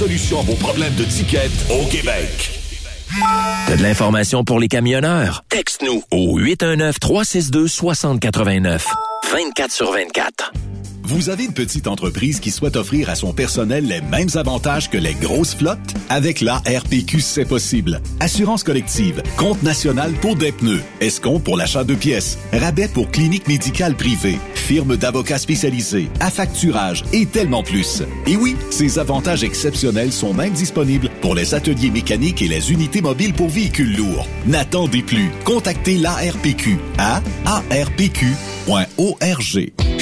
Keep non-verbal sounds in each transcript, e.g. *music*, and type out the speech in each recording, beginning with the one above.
solution à vos problèmes de ticket au Québec. T'as de l'information pour les camionneurs? Texte-nous au 819-362-6089. 24 sur 24. Vous avez une petite entreprise qui souhaite offrir à son personnel les mêmes avantages que les grosses flottes? Avec la RPQ, c'est possible. Assurance collective, compte national pour des pneus, escompte pour l'achat de pièces, rabais pour clinique médicale privée, firme d'avocats spécialisés, affacturage et tellement plus. Et oui, ces avantages exceptionnels sont même disponibles pour les ateliers mécaniques et les unités mobiles pour véhicules lourds. N'attendez plus. Contactez l'ARPQ à arpq.org.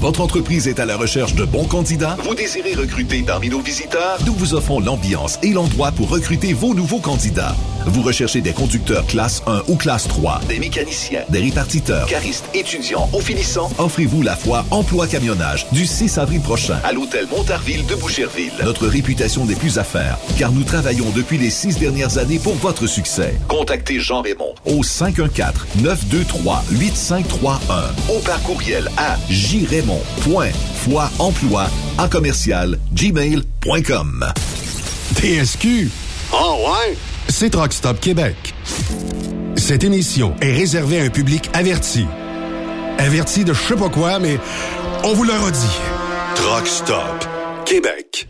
Votre entreprise est à la recherche de bons candidats? Vous désirez recruter parmi nos visiteurs? Nous vous offrons l'ambiance et l'endroit pour recruter vos nouveaux candidats. Vous recherchez des conducteurs classe 1 ou classe 3, Des mécaniciens, des répartiteurs. caristes, étudiants ou finissants? Offrez-vous la foire Emploi Camionnage du 6 avril prochain. à l'hôtel Montarville de Boucherville. Notre réputation n'est plus à faire, car nous travaillons depuis les six dernières années pour votre succès. Contactez Jean Raymond Au 514-923-8531 ou par courriel à jraymond.foireemploi en commercial gmail.com. TSQ. Oh ouais? C'est Truck Stop Québec. Cette émission est réservée à un public averti. Averti de je sais pas quoi, mais on vous le redit. Truck Stop Québec.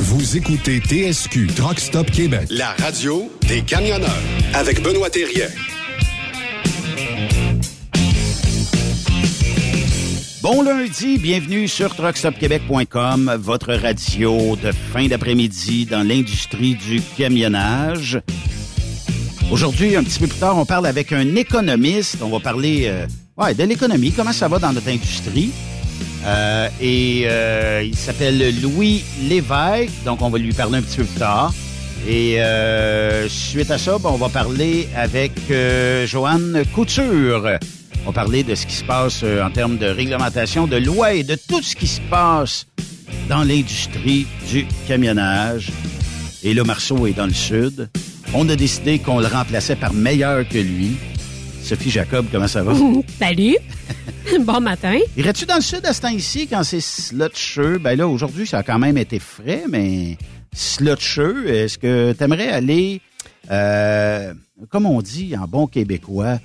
Vous écoutez TSQ Truck Stop Québec. La radio des camionneurs avec Benoît Thérien. Bon lundi, bienvenue sur truckstopquebec.com, votre radio de fin d'après-midi dans l'industrie du camionnage. Aujourd'hui, un petit peu plus tard, on parle avec un économiste. On va parler euh, de l'économie, comment ça va dans notre industrie. Euh, et euh, il s'appelle Louis Lévesque, donc on va lui parler un petit peu plus tard. Et suite à ça, ben, on va parler avec Joanne Couture. On parler de ce qui se passe euh, en termes de réglementation, de loi et de tout ce qui se passe dans l'industrie du camionnage. Et là, Marceau est dans le sud. On a décidé qu'on le remplaçait par meilleur que lui. Sophie Jacob, comment ça va? *laughs* Salut. *laughs* bon matin. Irais-tu dans le sud à ce temps-ci quand c'est slotcheux? Ben là, aujourd'hui, ça a quand même été frais, mais slotcheux, est-ce que tu aimerais aller, euh, comme on dit en bon québécois,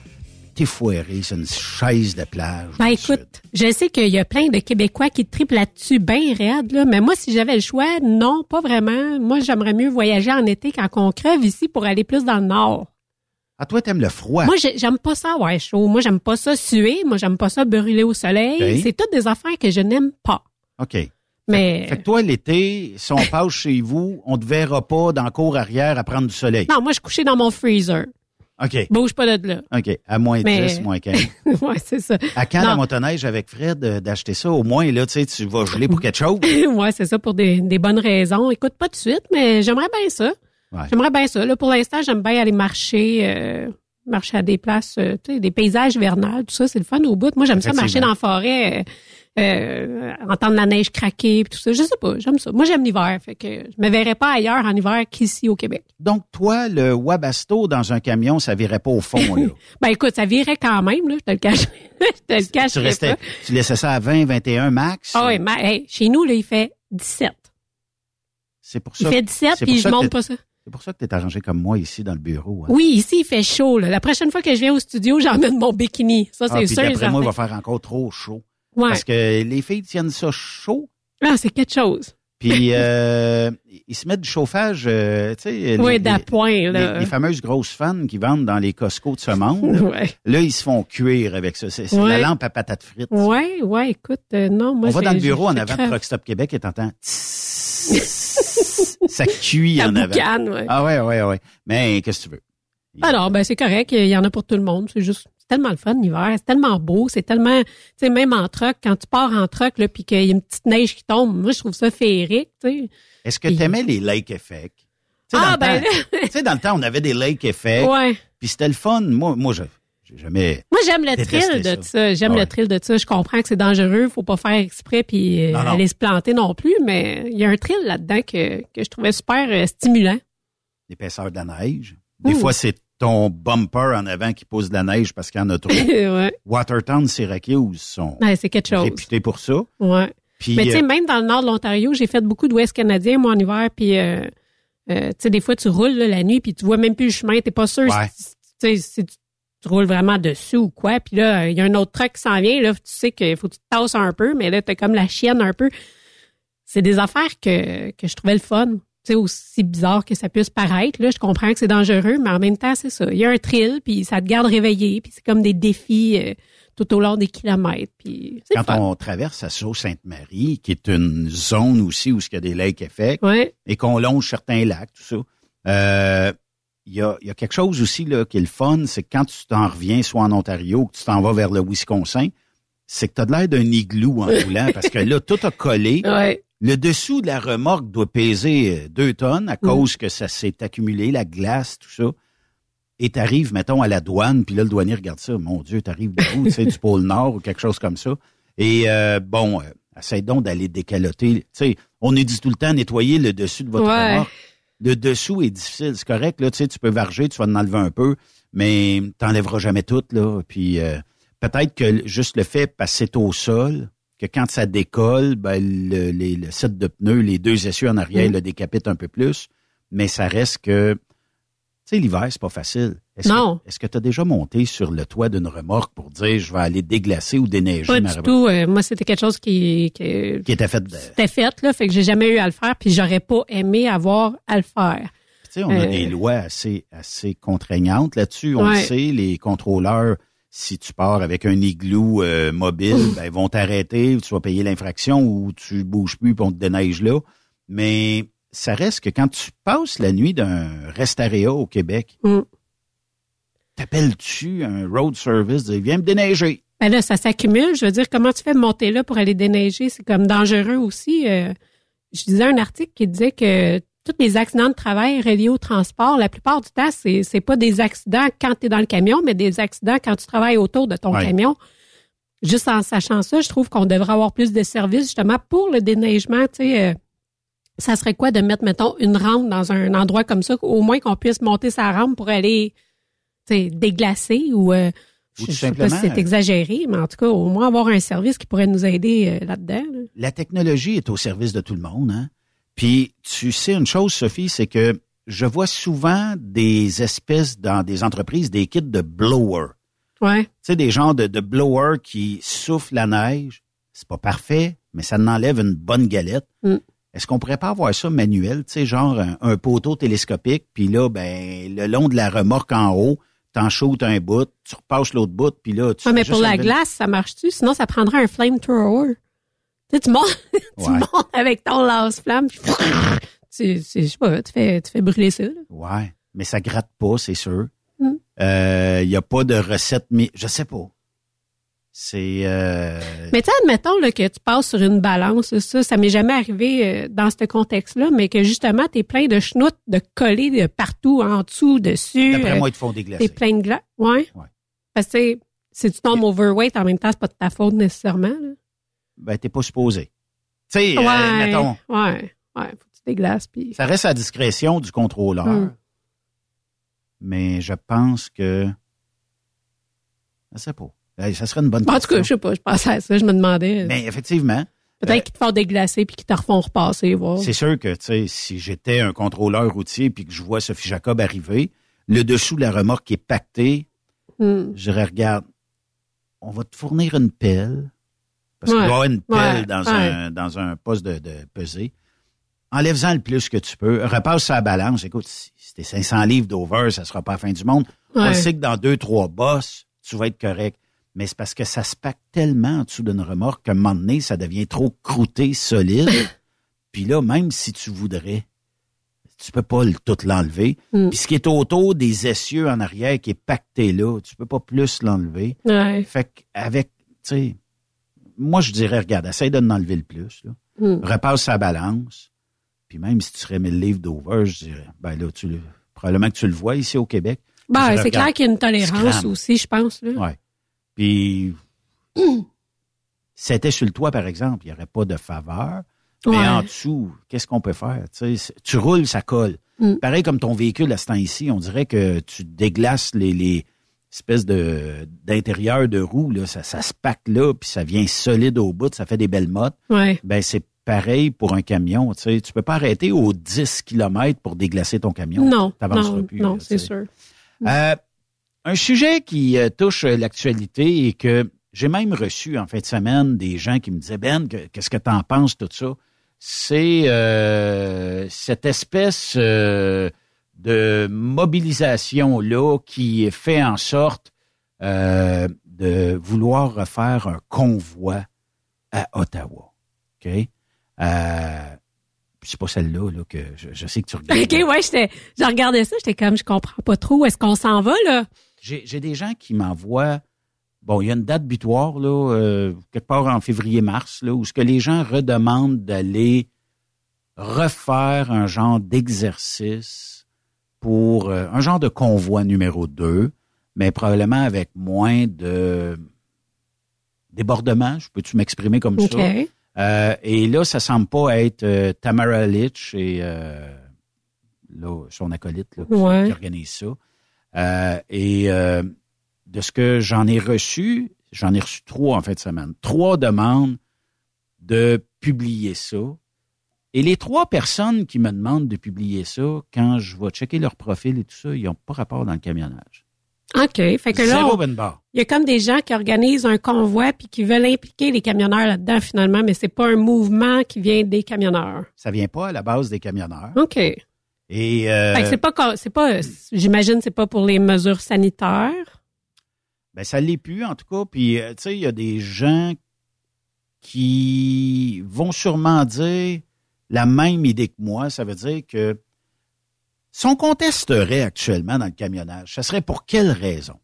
t'effoirer sur une chaise de plage? Ben écoute, sud? je sais qu'il y a plein de Québécois qui triplent là-dessus bien raide, là, mais moi, si j'avais le choix, non, pas vraiment. Moi, j'aimerais mieux voyager en été quand on crève ici pour aller plus dans le nord. Ah, toi, t'aimes le froid. Moi, j'ai- j'aime pas ça, ouais, chaud. Moi, j'aime pas ça suer. Moi, j'aime pas ça brûler au soleil. C'est toutes des affaires que je n'aime pas. OK. Mais Fait que toi, l'été, si on *laughs* passe chez vous, on te verra pas dans la cour arrière à prendre du soleil. non, moi, je suis couchée dans mon freezer. OK. Bouge pas de là. OK. À moins Mais- 10, moins 15. *laughs* ouais, c'est ça. À quand la motoneige avec Fred euh, d'acheter ça? Au moins, là, tu sais, tu vas geler pour quelque chose. *laughs* ouais, c'est ça pour des, des bonnes raisons. Écoute, pas de suite, mais j'aimerais bien ça. Ouais. J'aimerais bien ça. Là, pour l'instant, j'aime bien aller marcher, euh, marcher à des places, euh, tu sais, des paysages vernales, tout ça, c'est le fun au bout. Moi, j'aime ça marcher dans la forêt, euh, entendre la neige craquer, puis tout ça. Je sais pas, j'aime ça. Moi, j'aime l'hiver, fait que je me verrais pas ailleurs en hiver qu'ici au Québec. Donc, toi, le Wabasto dans un camion, ça virait pas au fond, là. *laughs* Ben écoute, ça virait quand même, là, je te le cache. *laughs* je te le cache tu restais, pas. tu laissais ça à 20, 21 max? Ah ouais, mais, hey, chez nous, là, il fait 17. C'est pour Il ça. fait 17, c'est puis je monte pas ça. C'est pour ça que tu es arrangé comme moi ici dans le bureau. hein. Oui, ici, il fait chaud. Là. La prochaine fois que je viens au studio, j'emmène mon bikini. Ça, Ah, c'est puis sûr. et d'après moi, il va faire encore trop chaud. Ouais. Parce que les filles tiennent ça chaud. Ah, c'est quelque chose. Puis *laughs* euh, ils se mettent du chauffage, euh, tu sais, les- Oui, les, les- les fameuses grosses fans qui vendent dans les Costco de ce monde. Ouais. Là, ils se font cuire avec ça. C'est Ouais. la lampe à patates frites. Ouais, ouais, écoute, euh, non, moi, On va dans le bureau en avant de. Truck Stop Québec et t'entends ça cuit *laughs* en avant. Ah ouais, ouais, ouais. Mais qu'est-ce que tu veux? Alors, ben, c'est correct. Il y en a pour tout le monde. C'est juste, tellement le fun l'hiver. C'est tellement beau. C'est tellement, tu sais, même en truck, quand tu pars en truck, là, puis qu'il y a une petite neige qui tombe, moi, je trouve ça féerique, tu sais. Est-ce que tu aimais les lake effects? Ah, ben, tu sais, dans le temps, on avait des lake effects. ouais. Puis c'était le fun. Moi, moi, je j'ai jamais. Moi, j'aime le thrill de ça. ça. J'aime ouais. le thrill de ça. Je comprends que c'est dangereux. Faut pas faire exprès puis euh, Non, non. aller se planter non plus. Mais il y a un thrill là-dedans que, que je trouvais super euh, stimulant. L'épaisseur de la neige. Des fois, c'est ton bumper en avant qui pousse de la neige parce qu'il y en a trop. *laughs* ouais. Watertown, Syracuse sont Ouais, c'est quelque chose. réputés pour ça. Ouais. Puis, Mais tu sais, euh, même dans le nord de l'Ontario, j'ai fait beaucoup d'Ouest canadien, moi, en hiver, puis euh, euh, tu sais, des fois, tu roules là, la nuit, puis tu vois même plus le chemin, t'es pas sûr Ouais. si, tu sais, si tu, tu roules vraiment dessus ou quoi, puis là, il y a un autre truck qui s'en vient, là, tu sais qu'il faut que tu te tasses un peu, mais là, t'as comme la chienne un peu. C'est des affaires que, que je trouvais le fun. Tu sais, aussi bizarre que ça puisse paraître, là, je comprends que c'est dangereux, mais en même temps, c'est ça. Il y a un thrill, puis ça te garde réveillé, puis c'est comme des défis euh, tout au long des kilomètres, puis c'est quand fun. on traverse à Sault-Sainte-Marie, qui est une zone aussi où il y a des lakes effects, Ouais. et qu'on longe certains lacs, tout ça, euh, il y, a, il y a quelque chose aussi là, qui est le fun, c'est que quand tu t'en reviens, soit en Ontario, ou que tu t'en vas vers le Wisconsin, c'est que tu as de l'air d'un igloo en *laughs* roulant parce que là, tout a collé. Ouais. Le dessous de la remorque doit peser euh, deux tonnes à cause que ça s'est accumulé, la glace, tout ça. Et t'arrives, mettons, à la douane, puis là, le douanier regarde ça. Mon Dieu, t'arrives d'où, tu sais, du *laughs* pôle Nord ou quelque chose comme ça. Et euh, bon, euh, essaye donc d'aller décaloter. Tu sais, on est dit tout le temps, nettoyer le dessus de votre Ouais. remorque. Le dessous est difficile, c'est correct. Là, tu sais, tu peux varger, tu vas en enlever un peu, mais t'enlèveras jamais tout. Là. Puis euh, peut-être que juste le fait c'est au sol, que quand ça décolle, ben, le, les- le set de pneus, les deux essieux en arrière Mm. le décapitent un peu plus, mais ça reste que, tu sais, l'hiver, c'est pas facile. Est-ce Non. Que, est-ce que tu as déjà monté sur le toit d'une remorque pour dire, je vais aller déglacer ou déneiger Pas ma du tout. euh, moi, c'était quelque chose qui, qui Qui était fait de... Tu c'était fait, là. Fait que j'ai jamais eu à le faire, puis j'aurais pas aimé avoir à le faire. sais, on a Euh, des lois assez, assez contraignantes là-dessus. On le sait, les contrôleurs, si tu pars avec un igloo euh, mobile, ben, ils vont t'arrêter, tu vas payer l'infraction ou tu bouges plus puis on te déneige là. Mais ça reste que quand tu passes la nuit d'un restaréa au Québec, Mm. t'appelles-tu un road service, dis, viens me déneiger? Ben là, ça s'accumule. Je veux dire, comment tu fais monter là pour aller déneiger? C'est comme dangereux aussi. Euh, je disais un article qui disait que tous les accidents de travail reliés au transport, la plupart du temps, c'est c'est pas des accidents quand tu es dans le camion, mais des accidents quand tu travailles autour de ton Ouais. camion. Juste en sachant ça, je trouve qu'on devrait avoir plus de services justement pour le déneigement. Tu sais, euh, ça serait quoi de mettre, mettons, une rampe dans un endroit comme ça, au moins qu'on puisse monter sa rampe pour aller tu sais, déglacer ou euh, Ou je je sais pas si c'est exagéré, mais en tout cas, au moins avoir un service qui pourrait nous aider euh, là-dedans. là. la technologie est au service de tout le monde. Hein? Puis tu sais une chose, Sophie, c'est que je vois souvent des espèces dans des entreprises, des kits de blower. Ouais. Tu sais, des genres de, de blower qui soufflent la neige. C'est pas parfait, mais ça en enlève une bonne galette. Mm. Est-ce qu'on pourrait pas avoir ça manuel, tu sais, genre un, un poteau télescopique, puis là, ben, le long de la remorque en haut, t'en shootes un bout, tu repasses l'autre bout, puis là, tu Ouais, mais pour la glace, ça marche-tu? Sinon, ça prendrait un flamethrower. Tu sais, tu montes, *laughs* tu Ouais. montes avec ton lance-flamme, puis tu, tu- je sais pas, tu fais, tu fais brûler ça. là. Ouais, mais ça gratte pas, c'est sûr. Il Mm. y a pas de recette, mais je sais pas. C'est euh, Mais tu sais, admettons là, que tu passes sur une balance, ça, ça m'est jamais arrivé euh, dans ce contexte-là, mais que justement, t'es plein de chenoutes de collés de partout, en dessous, dessus. d'après euh, moi, ils te font déglacer. T'es plein de glace. Ouais. Ouais. Parce que tu sais, si tu tombes overweight, en même temps, c'est pas de ta faute nécessairement. Là. Ben, t'es pas supposé. Tu sais, euh, ouais. mettons, Ouais. Ouais. Faut que tu déglaces. Puis... ça reste à discrétion du contrôleur. Mm. Mais je pense que je sais pas. Ça serait une bonne Bon, en tout cas, je sais pas, je pensais à ça, je me demandais. Mais effectivement, Peut-être qu'ils te font déglacer puis qu'ils te refont repasser, voir. c'est sûr que tu sais, si j'étais un contrôleur routier puis que je vois Sophie Jacob arriver, le dessous de la remorque qui est pacté, Hmm. je dirais, regarde, on va te fournir une pelle. Parce qu'il Ouais. doit y avoir une pelle Ouais. dans, Ouais. un, dans un poste de, de pesée. Enlève-en le plus que tu peux. Repasse sa balance. Écoute, si, t'es 500 livres d'over, ça sera pas la fin du monde. On sait que dans deux, trois bosses, tu vas être correct. Mais c'est parce que ça se pacte tellement en dessous d'une remorque qu'à un moment donné, ça devient trop croûté, solide. *laughs* Puis là, même si tu voudrais, tu peux pas le- tout l'enlever. Mm. Puis ce qui est autour des essieux en arrière qui est pacté là, tu peux pas plus l'enlever. Ouais. Fait qu'avec, tu sais, moi je dirais, regarde, essaye de l'enlever le plus. Là. Hmm. Repasse sa balance. Puis même si tu serais 1000 livres d'over, je dirais, ben là, tu le, probablement que tu le vois ici au Québec. Ben, c'est clair qu'il y a une tolérance aussi, je pense. Là. Ouais. Puis, *clears throat* c'était sur le toit, par exemple, il n'y aurait pas de faveur. Mais Ouais. en dessous, qu'est-ce qu'on peut faire? Tu sais, tu roules, ça colle. Mm. Pareil comme ton véhicule à ce temps-ci, on dirait que tu déglaces les, les espèces de d'intérieur de roue, là, ça, ça se pack là, puis ça vient solide au bout, ça fait des belles mottes. Ouais. Ben c'est pareil pour un camion. Tu sais, tu peux pas arrêter aux 10 km pour déglacer ton camion. Non, non, plus, non, c'est sûr. Euh, un sujet qui euh, touche euh, l'actualité et que j'ai même reçu en fin de semaine des gens qui me disaient Ben, que- qu'est-ce que tu en penses tout ça? C'est euh, cette espèce euh, de mobilisation là qui fait en sorte euh, de vouloir refaire un convoi à Ottawa. Ok? Euh, c'est pas celle-là là, que je, je sais que tu regardes. OK, ouais, j'étais, je regardais ça, j'étais comme, je comprends pas trop. Est-ce qu'on s'en va, là? J'ai j'ai des gens qui m'envoient bon, il y a une date butoir, là, euh, quelque part en février-mars, là, où ce que les gens redemandent d'aller refaire un genre d'exercice pour euh, un genre de convoi numéro 2, mais probablement avec moins de débordement, je peux-tu m'exprimer comme ça? Euh, et là, ça semble pas être euh, Tamara Litch et euh, là, son acolyte là, qui, Ouais. qui organise ça. Et de ce que j'en ai reçu, j'en ai reçu trois en fin de semaine. Trois demandes de publier ça. Et les trois personnes qui me demandent de publier ça, quand je vais checker leur profil et tout ça, ils n'ont pas rapport dans le camionnage. OK. Fait que là, ben il y a comme des gens qui organisent un convoi puis qui veulent impliquer les camionneurs là-dedans finalement, mais c'est pas un mouvement qui vient des camionneurs. Ça vient pas à la base des camionneurs. OK. Et euh, Fait que c'est pas, c'est pas, j'imagine, c'est pas pour les mesures sanitaires? Ben, ça l'est plus, en tout cas. Puis, euh, tu sais, il y a des gens qui vont sûrement dire la même idée que moi. Ça veut dire que si on contesterait actuellement dans le camionnage, ça serait pour quelle raison?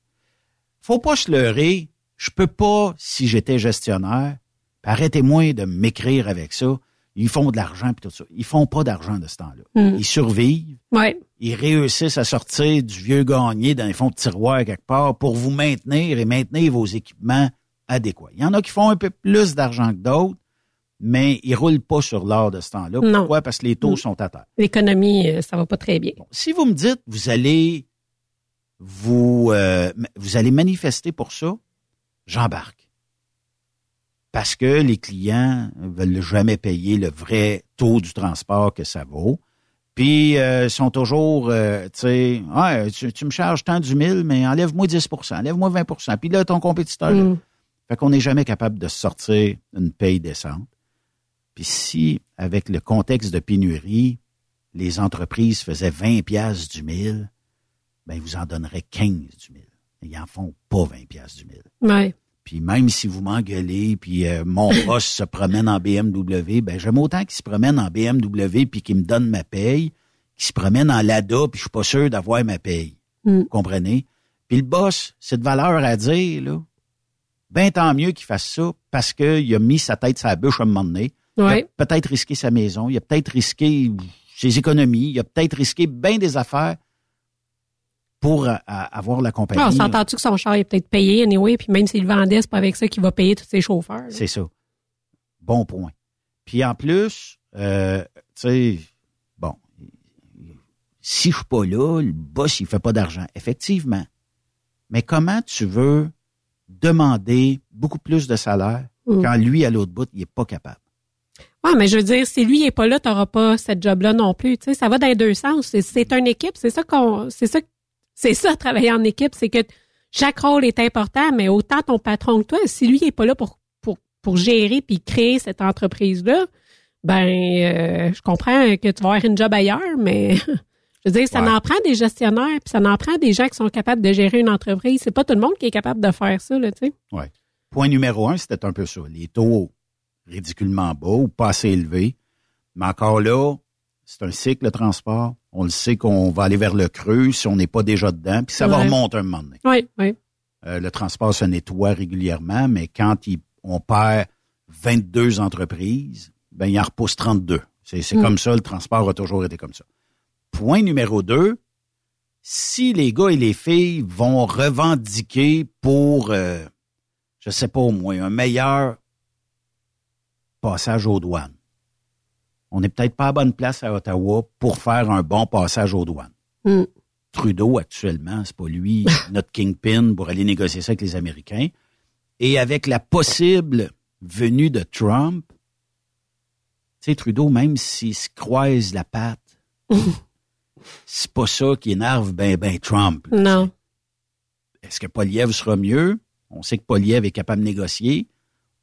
Faut pas se leurrer. Je peux pas, si j'étais gestionnaire, arrêtez-moi de m'écrire avec ça. Ils font de l'argent puis tout ça. Ils font pas d'argent de ce temps-là. Mm. Ils survivent Ouais. ils réussissent à sortir du vieux gagné dans les fonds de tiroir quelque part pour vous maintenir et maintenir vos équipements adéquats. Il y en a qui font un peu plus d'argent que d'autres, mais ils roulent pas sur l'or de ce temps-là. Non. Pourquoi? Parce que les taux Mm. sont à terre. L'économie, euh, ça va pas très bien. Si vous me dites, vous allez vous, euh, vous allez manifester pour ça, j'embarque. Parce que les clients veulent jamais payer le vrai taux du transport que ça vaut. Puis, euh, sont toujours, euh, tu sais, ouais, tu, me charges tant du mille, mais enlève-moi 10% enlève-moi 20% Puis là, ton compétiteur, là, Mm. fait qu'on n'est jamais capable de sortir une paye décente. Puis si, avec le contexte de pénurie, les entreprises faisaient 20 piastres du mille, ben, ils vous en donneraient 15 du mille. Ils en font pas 20 piastres du mille. Ouais. Puis même si vous m'engueulez, puis euh, mon *laughs* boss se promène en BMW, ben j'aime autant qu'il se promène en BMW puis qu'il me donne ma paye, qu'il se promène en Lada puis je suis pas sûr d'avoir ma paye. Mm. Vous comprenez? Puis le boss, c'est de valeur à dire, là. Ben tant mieux qu'il fasse ça parce qu'il a mis sa tête sur la bûche à un moment donné. Ouais. Il a peut-être risqué sa maison, il a peut-être risqué ses économies, il a peut-être risqué bien des affaires pour avoir la compagnie. Ah, on s'entend-tu que son char est peut-être payé, anyway, puis même s'il le vendait, c'est pas avec ça qu'il va payer tous ses chauffeurs. là? C'est ça. Bon point. Puis en plus, euh, tu sais, bon, si je suis pas là, le boss, il fait pas d'argent. Effectivement. Mais comment tu veux demander beaucoup plus de salaire Mm. quand lui, à l'autre bout, il est pas capable? Ouais, mais je veux dire, si lui n'est pas là, t'auras pas cette job-là non plus. Tu sais, ça va dans les deux sens. C'est, une équipe. C'est ça qu'on, c'est ça, c'est ça travailler en équipe, c'est que chaque rôle est important, mais autant ton patron que toi, si lui n'est pas là pour pour pour gérer puis créer cette entreprise-là, ben, euh, je comprends que tu vas avoir une job ailleurs, mais *laughs* je veux dire, ça Ouais. en prend des gestionnaires puis ça en prend des gens qui sont capables de gérer une entreprise. C'est pas tout le monde qui est capable de faire ça, là, tu sais. Ouais. Point numéro un, c'était un peu ça. Les taux ridiculement bas ou pas assez élevés. Mais encore là, c'est un cycle de transport. On le sait qu'on va aller vers le creux si on n'est pas déjà dedans, puis ça va remonter un moment donné. Oui, oui. Euh, le transport se nettoie régulièrement, mais quand il- on perd 22 entreprises, ben il en repousse 32. C'est Mm. comme ça, le transport a toujours été comme ça. Point numéro deux, si les gars et les filles vont revendiquer pour, euh, je sais pas au moins, un meilleur passage aux douanes, on n'est peut-être pas à bonne place à Ottawa pour faire un bon passage aux douanes. Mm. Trudeau, actuellement, c'est pas lui, *laughs* notre kingpin pour aller négocier ça avec les Américains. Et avec la possible venue de Trump, tu sais, Trudeau, même s'il se croise la patte, *laughs* c'est pas ça qui énerve ben ben Trump. Non. Est-ce que Poliev sera mieux? On sait que Poliev est capable de négocier.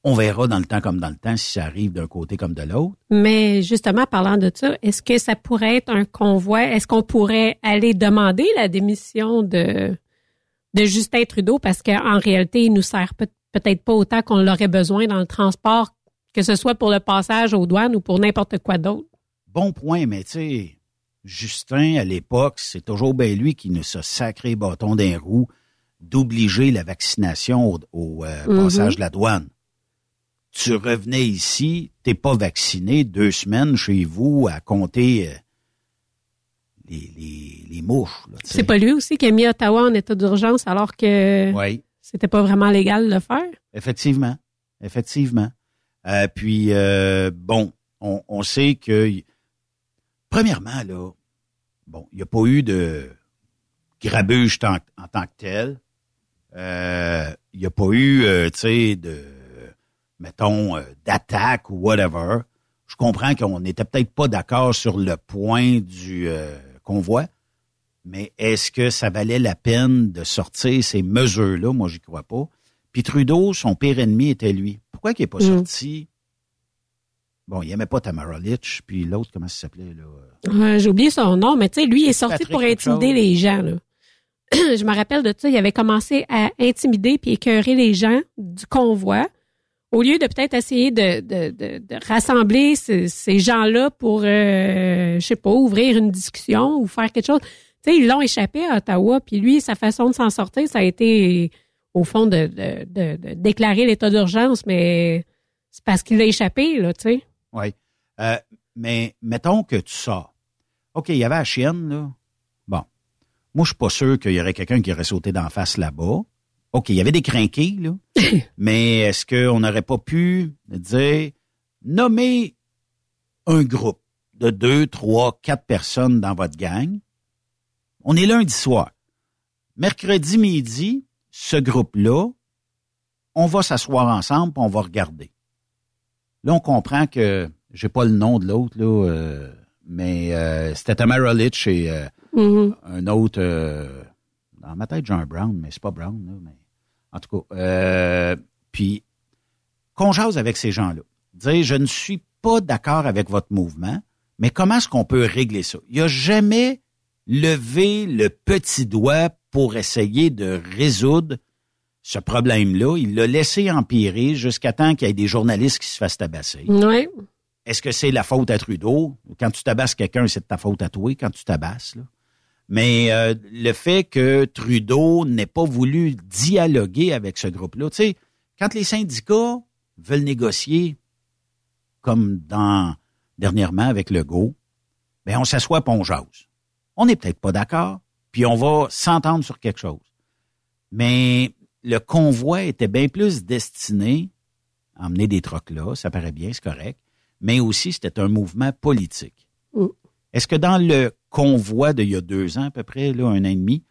On verra dans le temps comme dans le temps si ça arrive d'un côté comme de l'autre. Mais justement, parlant de ça, est-ce que ça pourrait être un convoi? Est-ce qu'on pourrait aller demander la démission de, de Justin Trudeau? Parce qu'en réalité, il nous sert peut- peut-être pas autant qu'on l'aurait besoin dans le transport, que ce soit pour le passage aux douanes ou pour n'importe quoi d'autre? Bon point, mais tu sais, Justin, à l'époque, c'est toujours bien lui qui nous a sacré bâton d'un roue d'obliger la vaccination au, au, euh, Mhm. passage de la douane. Tu revenais ici, t'es pas vacciné, deux semaines chez vous à compter euh, les, les, les mouches. C'est pas lui aussi qui a mis Ottawa en état d'urgence alors que Oui, c'était pas vraiment légal de le faire? effectivement. Effectivement. Euh, puis, euh, bon, on, on sait que, premièrement, là, bon, il n'y a pas eu de grabuge tant- en tant que tel. Euh, Il n'y a pas eu, euh, tu sais, de, mettons, euh, d'attaque ou whatever. Je comprends qu'on n'était peut-être pas d'accord sur le point du euh, convoi, mais est-ce que ça valait la peine de sortir ces mesures-là? Moi, j'y crois pas. Puis Trudeau, son pire ennemi était lui. Pourquoi il n'est pas Mm. sorti? Bon, il aimait pas Tamara Litch, puis l'autre, comment ça s'appelait, là? Euh, J'ai oublié son nom, mais tu sais, lui il est sorti Patrick pour intimider les gens. Là. *clears throat* Je me rappelle de ça, il avait commencé à intimider puis écœurer les gens du convoi. Au lieu de peut-être essayer de, de, de, rassembler ces, gens-là pour, euh, je sais pas, ouvrir une discussion ou faire quelque chose. Tu sais, ils l'ont échappé à Ottawa, puis lui, sa façon de s'en sortir, ça a été, au fond, de, de déclarer l'état d'urgence, mais c'est parce qu'il l'a échappé, là, tu sais. Oui. Euh, mais mettons que tu sors. OK, il y avait la chienne, là. Bon. Moi, je suis pas sûr qu'il y aurait quelqu'un qui aurait sauté d'en face là-bas. OK, il y avait des crinqués, là. *laughs* mais est-ce qu'on n'aurait pas pu dire, nommer un groupe de deux, trois, quatre personnes dans votre gang? On est lundi soir. Mercredi midi, ce groupe-là, on va s'asseoir ensemble on va regarder. Là, on comprend que j'ai pas le nom de l'autre, là, euh, mais euh, c'était Tamara Litch et euh, Mhm. un autre euh, dans ma tête, John Brown, mais c'est pas Brown, là, mais en tout cas. Euh, puis qu'on jase avec ces gens-là. Dire je ne suis pas d'accord avec votre mouvement, mais comment est-ce qu'on peut régler ça? Il a jamais levé le petit doigt pour essayer de résoudre ce problème-là. Il l'a laissé empirer jusqu'à temps qu'il y ait des journalistes qui se fassent tabasser. Ouais. Est-ce que c'est la faute à Trudeau? Quand tu tabasses quelqu'un, c'est de ta faute à toi quand tu tabasses. Là. Mais euh, le fait que Trudeau n'ait pas voulu dialoguer avec ce groupe-là, tu sais, quand les syndicats veulent négocier, comme dans dernièrement avec Legault, ben on s'assoit on jase. On n'est peut-être pas d'accord, puis on va s'entendre sur quelque chose. Mais le convoi était bien plus destiné à emmener des trocs là, ça paraît bien, c'est correct, mais aussi c'était un mouvement politique. Mm. Est-ce que dans le convoi d'il y a deux ans à peu près, là, un an et demi,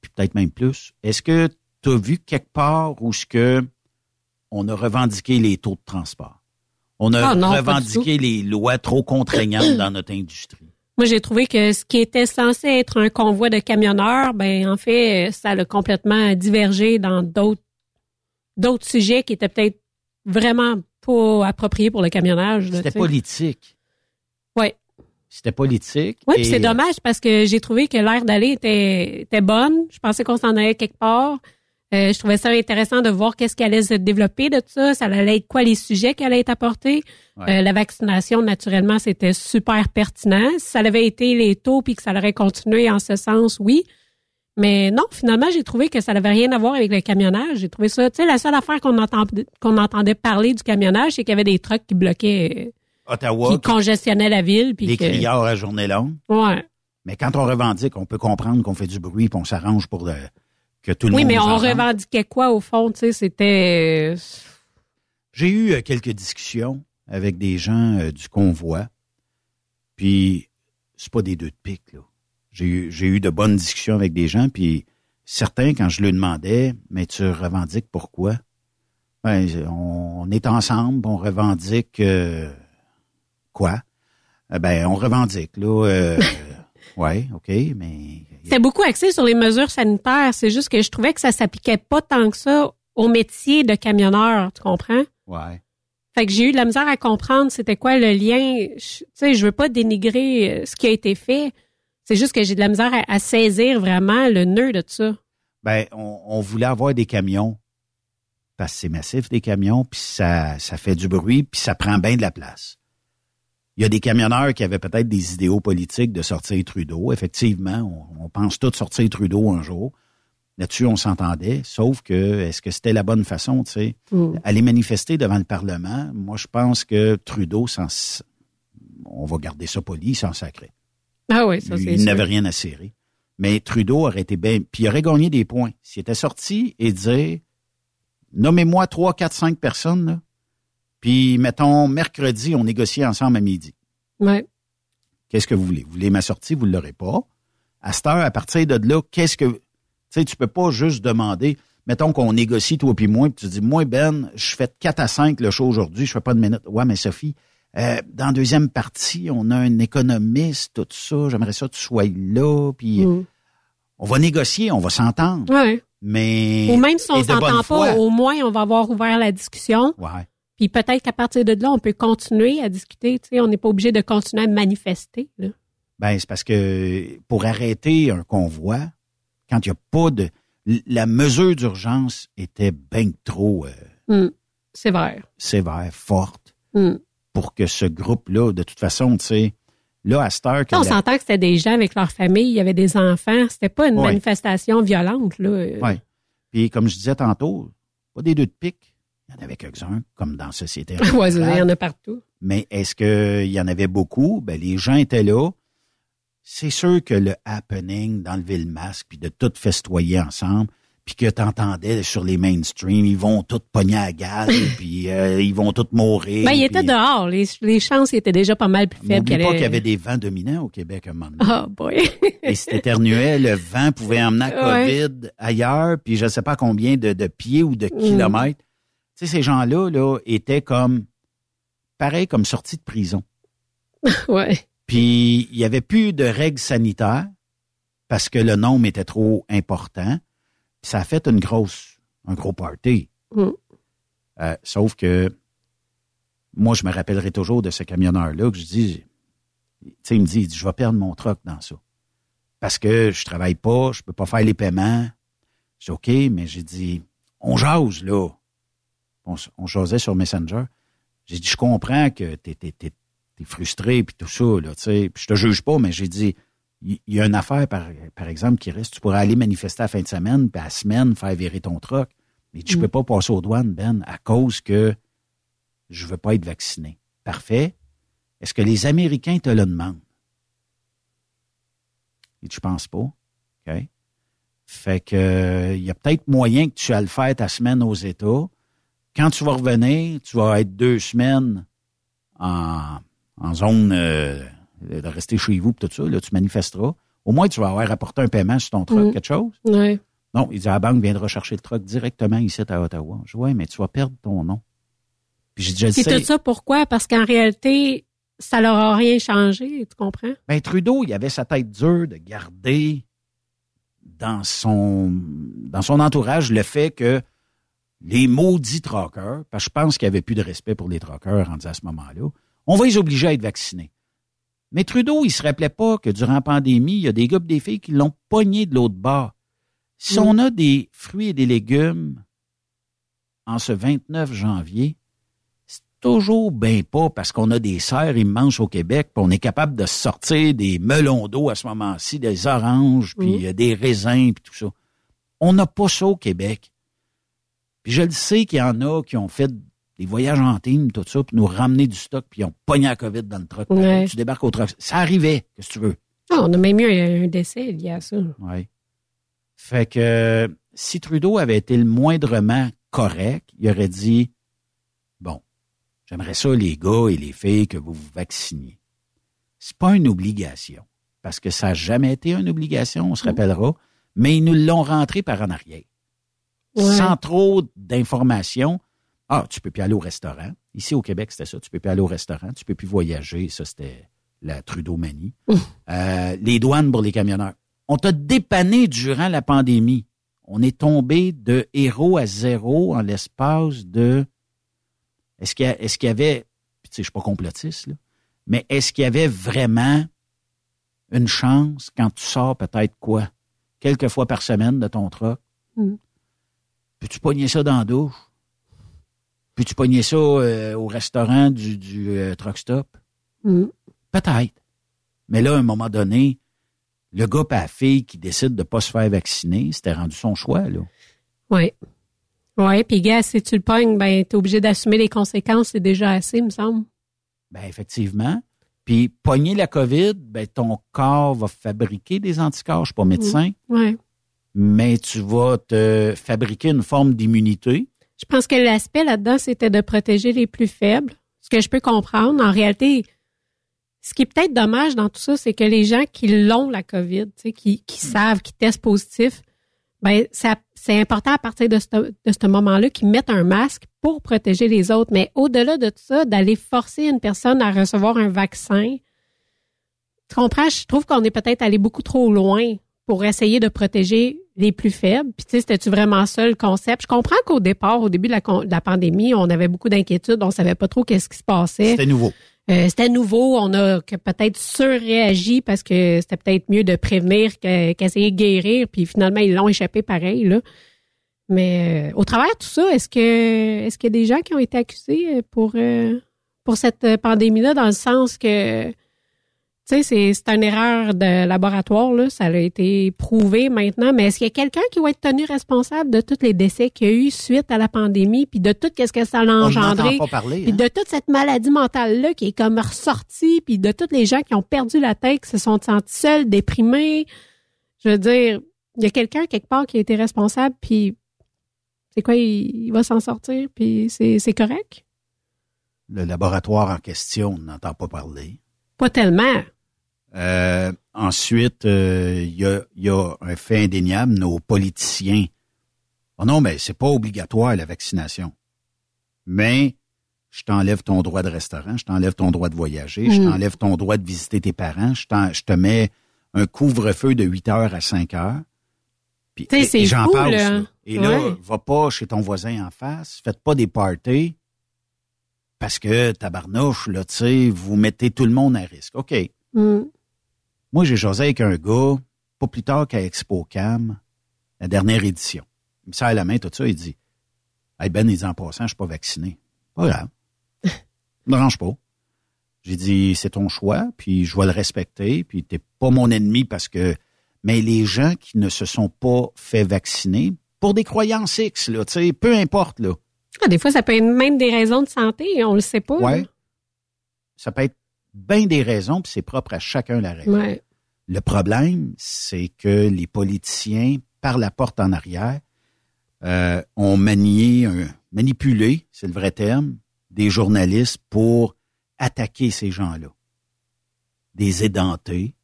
puis peut-être même plus, est-ce que tu as vu quelque part où ce que on a revendiqué les taux de transport? On a Ah non, revendiqué les lois trop contraignantes dans notre industrie. Moi, j'ai trouvé que ce qui était censé être un convoi de camionneurs, ben en fait, ça a complètement divergé dans d'autres d'autres sujets qui étaient peut-être vraiment pas appropriés pour le camionnage. C'était politique. C'était politique. Oui, et- puis c'est dommage parce que j'ai trouvé que l'air d'aller était, était bonne. Je pensais qu'on s'en allait quelque part. Euh, je trouvais ça intéressant de voir qu'est-ce qui allait se développer de ça. Ça allait être quoi les sujets qui allaient être apportés. Ouais. Euh, la vaccination, naturellement, c'était super pertinent. Si ça avait été les taux puis que ça aurait continué en ce sens, oui. Mais non, finalement, j'ai trouvé que ça n'avait rien à voir avec le camionnage. J'ai trouvé ça, tu sais, la seule affaire qu'on entend, qu'on entendait parler du camionnage, c'est qu'il y avait des trucks qui bloquaient, Ottawa, qui congestionnaient la ville. Puis les que, criards à journée longue. Ouais. Mais quand on revendique, on peut comprendre qu'on fait du bruit puis on s'arrange pour le- que tout le Oui, monde mais nous on entende. revendiquait quoi au fond, tu sais, c'était euh, J'ai eu euh, quelques discussions avec des gens euh, du convoi. Puis c'est pas des deux de pique, là. J'ai eu, j'ai eu de bonnes discussions avec des gens, puis certains, quand je leur demandais, mais tu revendiques pourquoi? Ben, on, on est ensemble, on revendique euh, quoi? Eh Ben, on revendique, là. Euh, *laughs* ouais, OK, mais c'était beaucoup axé sur les mesures sanitaires. C'est juste que je trouvais que ça s'appliquait pas tant que ça au métier de camionneur, tu comprends? ouais. Fait que j'ai eu de la misère à comprendre c'était quoi le lien. Je- Tu sais, je veux pas dénigrer euh, ce qui a été fait. C'est juste que j'ai de la misère à, à saisir vraiment le nœud de ça. Ben, on, on voulait avoir des camions parce que c'est massif des camions, puis ça, ça fait du bruit, puis ça prend bien de la place. Il y a des camionneurs qui avaient peut-être des idéaux politiques de sortir Trudeau. Effectivement, on, on pense tous sortir Trudeau un jour. Là-dessus, on s'entendait, sauf que est-ce que c'était la bonne façon, tu sais? Mm. Aller manifester devant le Parlement, moi, je pense que Trudeau, sans, on va garder ça poli, sans sacré. Ah oui, ça, c'est Il n'avait rien à serrer. Mais Trudeau aurait été bien, puis il aurait gagné des points. S'il était sorti et dire, nommez-moi trois, quatre, cinq personnes, là, puis mettons, mercredi, on négocie ensemble à midi. Ouais. Qu'est-ce que vous voulez? Vous voulez ma sortie, vous ne l'aurez pas. À cette heure, à partir de là, qu'est-ce que... Tu sais, tu peux pas juste demander, mettons qu'on négocie toi puis moi, puis tu dis, moi, Ben, je fais 4 à 5 le show aujourd'hui, je fais pas de minute. Ouais, mais Sophie, euh, dans la deuxième partie, on a un économiste, tout ça, j'aimerais ça que tu sois là, puis Mm. on va négocier, on va s'entendre. Ouais. Mais... Ou même si on de bonne s'entend foi. pas, au moins, on va avoir ouvert la discussion. Ouais. Puis peut-être qu'à partir de là, on peut continuer à discuter. Tu sais, on n'est pas obligé de continuer à manifester. Là. Ben, c'est parce que pour arrêter un convoi, quand il n'y a pas de... La mesure d'urgence était bien trop euh, Mm. C'est vrai. sévère, forte, Mm. pour que ce groupe-là, de toute façon, tu sais, là, à cette heure... que On la- s'entend que c'était des gens avec leur famille, il y avait des enfants. C'était pas une Ouais. manifestation violente. Là. Ouais. Puis, comme je disais tantôt, pas des deux de pique. Il y en avait quelques-uns, comme dans la société. *laughs* Ouais, il y en a partout. Mais est-ce qu'il y en avait beaucoup? Ben, les gens étaient là. C'est sûr que le happening d'enlever le masque puis de tout festoyer ensemble, puis que t'entendais sur les mainstream, ils vont tous pogner à gaz, *laughs* puis euh, ils vont tous mourir. Ben, il était puis- dehors. Les, les chances étaient déjà pas mal plus faibles. N'oublie pas qu'il y ait- avait des vents dominants au Québec à un moment donné. Ah, boy. Et si t'éternuais, le vent pouvait emmener la Ouais. COVID ailleurs, puis je sais pas combien de, de pieds ou de Mm. kilomètres. Tu sais, ces gens-là là, étaient comme, pareil comme sortis de prison. *laughs* ouais. Puis il y avait plus de règles sanitaires parce que le nombre était trop important. Puis ça a fait une grosse, un gros party. Mm. Euh, sauf que moi, je me rappellerai toujours de ce camionneur-là que je dis, tu sais, il me dit, il dit, je vais perdre mon truck dans ça. Parce que je travaille pas, je peux pas faire les paiements. J'ai dit, OK, mais j'ai dit, on jase, là. On, on jasait sur Messenger. J'ai dit, je comprends que t'es, t'es frustré puis tout ça, là, tu sais. Puis je te juge pas, mais j'ai dit, il y, a une affaire, par, par exemple, qui reste. Tu pourrais aller manifester à la fin de semaine, puis à la semaine, faire virer ton truck. Mais tu Mm. peux pas passer aux douanes, Ben, à cause que je veux pas être vacciné. Parfait. Est-ce que les Américains te le demandent? Et tu penses pas. OK? Fait que euh, il y a peut-être moyen que tu ailles le faire ta semaine aux États. Quand tu vas revenir, tu vas être deux semaines en, en zone euh, de rester chez vous tout ça. Là, tu manifesteras. Au moins, tu vas avoir apporté un paiement sur ton truck, Mm. quelque chose. Ouais. Non, il dit, la banque viendra chercher le truck directement ici à Ottawa. Je dis, ouais, mais tu vas perdre ton nom. Puis j'ai déjà dit, tout ça, pourquoi? Parce qu'en réalité, ça leur a rien changé, tu comprends? ben, Trudeau, il avait sa tête dure de garder dans son, dans son entourage le fait que les maudits troqueurs, parce que je pense qu'il n'y avait plus de respect pour les troqueurs en disant à ce moment-là, on va les obliger à être vaccinés. Mais Trudeau, il se rappelait pas que durant la pandémie, il y a des gars et des filles qui l'ont pogné de l'autre bord. Si Mm. on a des fruits et des légumes en ce 29 janvier, c'est toujours bien pas parce qu'on a des serres immenses au Québec, puis on est capable de sortir des melons d'eau à ce moment-ci, des oranges, puis Mm. euh, des raisins, puis tout ça. On n'a pas ça au Québec. Puis je le sais qu'il y en a qui ont fait des voyages en team, tout ça, puis nous ramener du stock, puis ils ont pogné la COVID dans le truck. Ouais. Tu débarques au truck. Ça arrivait, qu'est-ce que tu veux? Ah, on a même eu un, décès lié à ça. Oui. Fait que si Trudeau avait été le moindrement correct, il aurait dit Bon, j'aimerais ça, les gars et les filles, que vous vous vacciniez. C'est pas une obligation. Parce que ça n'a jamais été une obligation, on se rappellera, mais ils nous l'ont rentré par en arrière. Ouais. Sans trop d'informations. Ah, tu peux plus aller au restaurant. Ici au Québec, c'était ça. Tu peux plus aller au restaurant, tu peux plus voyager. Ça, c'était la Trudeau-manie. Euh, les douanes pour les camionneurs. On t'a dépanné durant la pandémie. On est tombé de héros à zéro en l'espace de. Est-ce qu'il y, y avait. Tu sais, je suis pas complotiste, là. Mais est-ce qu'il y avait vraiment une chance quand tu sors peut-être quoi? Quelques fois par semaine de ton truck? Mm. Peux-tu pogner ça dans la douche? Peux-tu pogner ça euh, au restaurant du, du euh, truck stop? Mm. Peut-être. Mais là, à un moment donné, le gars et la fille qui décide de pas se faire vacciner, c'était rendu son choix, là. Oui. Oui, puis gars, si tu le pognes, ben, t'es obligé d'assumer les conséquences, c'est déjà assez, me semble. Ben, effectivement. Puis, pogner la COVID, ben, ton corps va fabriquer des anticorps. Je suis pas médecin. Oui. Mais tu vas te fabriquer une forme d'immunité. Je pense que l'aspect là-dedans, c'était de protéger les plus faibles. Ce que je peux comprendre. En réalité, ce qui est peut-être dommage dans tout ça, c'est que les gens qui l'ont, la COVID, qui, qui savent, qui testent positif, ben, c'est important à partir de ce, de ce moment-là qu'ils mettent un masque pour protéger les autres. Mais au-delà de tout ça, d'aller forcer une personne à recevoir un vaccin, tu comprends? Je trouve qu'on est peut-être allé beaucoup trop loin pour essayer de protéger les plus faibles. Puis, tu sais, c'était-tu vraiment ça le concept? Je comprends qu'au départ, au début de la, de la pandémie, on avait beaucoup d'inquiétudes, on savait pas trop qu'est-ce qui se passait. C'était nouveau. Euh, c'était nouveau, on a peut-être surréagi parce que c'était peut-être mieux de prévenir qu'essayer de guérir, puis finalement ils l'ont échappé pareil là. Mais euh, au travers de tout ça, est-ce que est-ce qu'il y a des gens qui ont été accusés pour euh, pour cette pandémie-là dans le sens que tu sais, c'est une erreur de laboratoire, là. Ça a été prouvé maintenant. Mais est-ce qu'il y a quelqu'un qui va être tenu responsable de tous les décès qu'il y a eu suite à la pandémie, puis de tout ce que ça a engendré, puis hein? de toute cette maladie mentale-là qui est comme ressortie, puis de tous les gens qui ont perdu la tête, qui se sont sentis seuls, déprimés? Je veux dire, il y a quelqu'un quelque part qui a été responsable, puis c'est quoi, il, va s'en sortir, puis c'est correct? Le laboratoire en question n'entend pas parler. Pas tellement. Euh, ensuite, il euh, y, a, un fait indéniable, nos politiciens. Oh non, mais c'est pas obligatoire la vaccination. Mais je t'enlève ton droit de restaurant, je t'enlève ton droit de voyager, je mm. t'enlève ton droit de visiter tes parents, je, je te mets un couvre-feu de 8 heures à 5 heures. Puis j'en parle. Là. Et là, va pas chez ton voisin en face, faites pas des parties parce que tabarnouche, là, tu sais, vous mettez tout le monde à risque. OK. Mm. Moi, j'ai jasé avec un gars, pas plus tard qu'à Expo Cam, la dernière édition. Il me serre la main, tout ça, il dit Hey Ben, il dit en passant, je suis pas vacciné. Pas grave. ne range pas. J'ai dit c'est ton choix, puis je vais le respecter, puis t'es pas mon ennemi parce que. Mais les gens qui ne se sont pas fait vacciner, pour des croyances X, là, tu sais, peu importe, là. Ah, des fois, ça peut être même des raisons de santé, on le sait pas. Ouais. Ça peut être bien des raisons, puis c'est propre à chacun la raison. Le problème, c'est que les politiciens, par la porte en arrière, euh, ont manié, manipulé, c'est le vrai terme, des journalistes pour attaquer ces gens-là. Des édentés,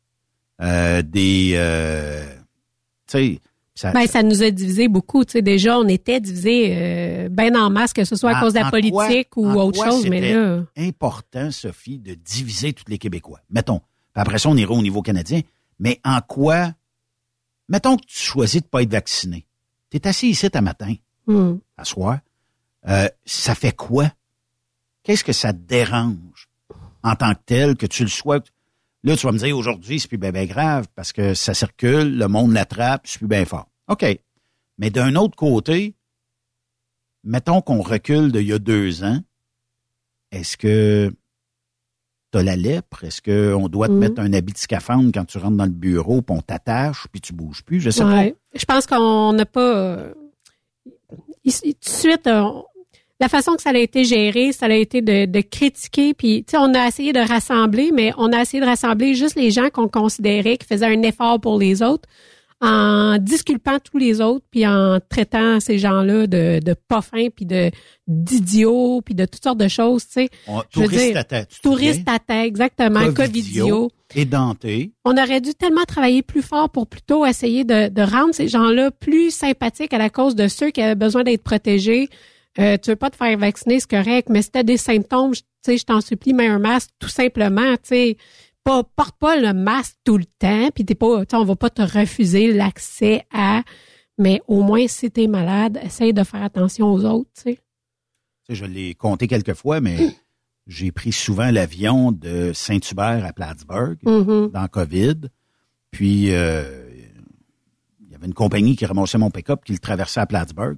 euh, des... Euh, tu sais, ça, ben, ça nous a divisé beaucoup. Tu sais, déjà, on était divisé euh, bien en masse, que ce soit à cause de la politique ou autre chose. Mais là. important, Sophie, de diviser tous les Québécois? Mettons. Après ça, on ira au niveau canadien. Mais en quoi. Mettons que tu choisis de pas être vacciné. Tu es assis ici ta matin, hmm. à soir. Euh, ça fait quoi? Qu'est-ce que ça te dérange en tant que tel que tu le sois? Là, tu vas me dire, aujourd'hui, c'est plus bien grave parce que ça circule, le monde l'attrape, c'est plus bien fort. OK. Mais d'un autre côté, mettons qu'on recule d'il y a deux ans, est-ce que tu as la lèpre? Est-ce qu'on doit te mm. mettre un habit de scaphandre quand tu rentres dans le bureau, puis on t'attache, puis tu bouges plus? Je sais pas. Je pense qu'on n'a pas... Euh, tout de suite, la façon que ça a été géré, ça a été de, de critiquer, puis tu sais, on a essayé de rassembler, mais on a essayé de rassembler juste les gens qu'on considérait qui faisaient un effort pour les autres, en disculpant tous les autres, puis en traitant ces gens-là de, de pas fins, puis de d'idiots, puis de toutes sortes de choses, tu sais. Touriste à tête. Touriste à tête, exactement. Covidio. Édenté. On aurait dû tellement travailler plus fort pour plutôt essayer de, de rendre ces gens-là plus sympathiques à la cause de ceux qui avaient besoin d'être protégés, euh, tu veux pas te faire vacciner, c'est correct, mais si tu as des symptômes, tu sais, je t'en supplie, mets un masque tout simplement, tu sais. Pas, porte pas le masque tout le temps, puis t'es pas, on va pas te refuser l'accès à, mais au moins si tu es malade, essaye de faire attention aux autres, tu sais. Je l'ai compté quelques fois, mais *clears throat* j'ai pris souvent l'avion de Saint-Hubert à Plattsburgh mm-hmm. dans COVID. Puis euh, il y avait une compagnie qui ramassait mon pick-up qui le traversait à Plattsburgh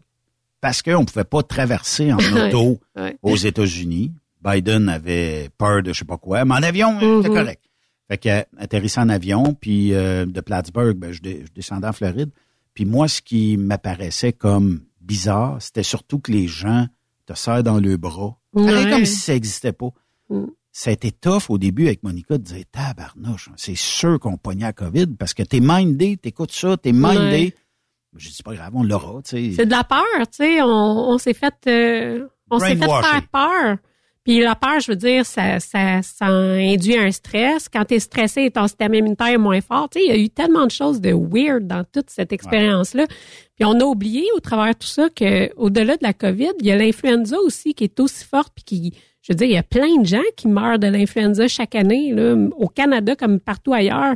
parce qu'on ne pouvait pas traverser en *laughs* auto aux États-Unis. Biden avait peur de je sais pas quoi, mais en avion, c'était mm-hmm. correct. Fait que, atterrissant en avion, puis euh, de Plattsburgh, ben, je, descendais en Floride. Puis moi, ce qui m'apparaissait comme bizarre, c'était surtout que les gens te serrent dans le bras. Ouais. comme si ça n'existait pas. Mm. Ça a été tough au début avec Monica de dire tabarnouche, c'est sûr qu'on pognait la COVID parce que t'es mindé, t'écoutes ça, t'es mindé. Ouais. Je dis pas grave, on l'aura, tu sais. C'est de la peur, tu sais. On, on s'est fait, euh, on s'est fait faire peur. Puis la peur, je veux dire, ça, ça, ça induit un stress. Quand tu es stressé, ton système immunitaire est moins fort. Tu sais, il y a eu tellement de choses de weird dans toute cette expérience-là. Puis on a oublié au travers de tout ça que au-delà de la COVID, il y a l'influenza aussi qui est aussi forte puis qui, je veux dire, il y a plein de gens qui meurent de l'influenza chaque année, là, au Canada comme partout ailleurs.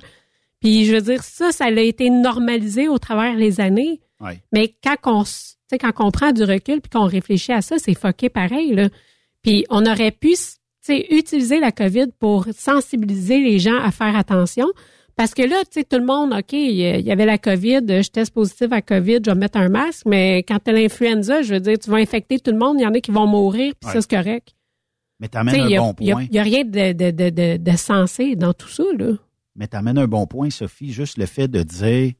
Puis je veux dire, ça, ça a été normalisé au travers les années. Ouais. Mais quand on, s- tu sais, quand on prend du recul puis qu'on réfléchit à ça, c'est fucké pareil. Là. Puis on aurait pu utiliser la COVID pour sensibiliser les gens à faire attention. Parce que là, tu sais, tout le monde, OK, il y avait la COVID, je teste positif à COVID, je vais mettre un masque, mais quand tu as l'influenza, je veux dire, tu vas infecter tout le monde, il y en a qui vont mourir, puis Ouais. ça, c'est correct. Mais Tu t'amènes un a- bon il y a- point. il y a rien de, de, de, de, de sensé dans tout ça. Là. Mais t'amènes un bon point, Sophie, juste le fait de dire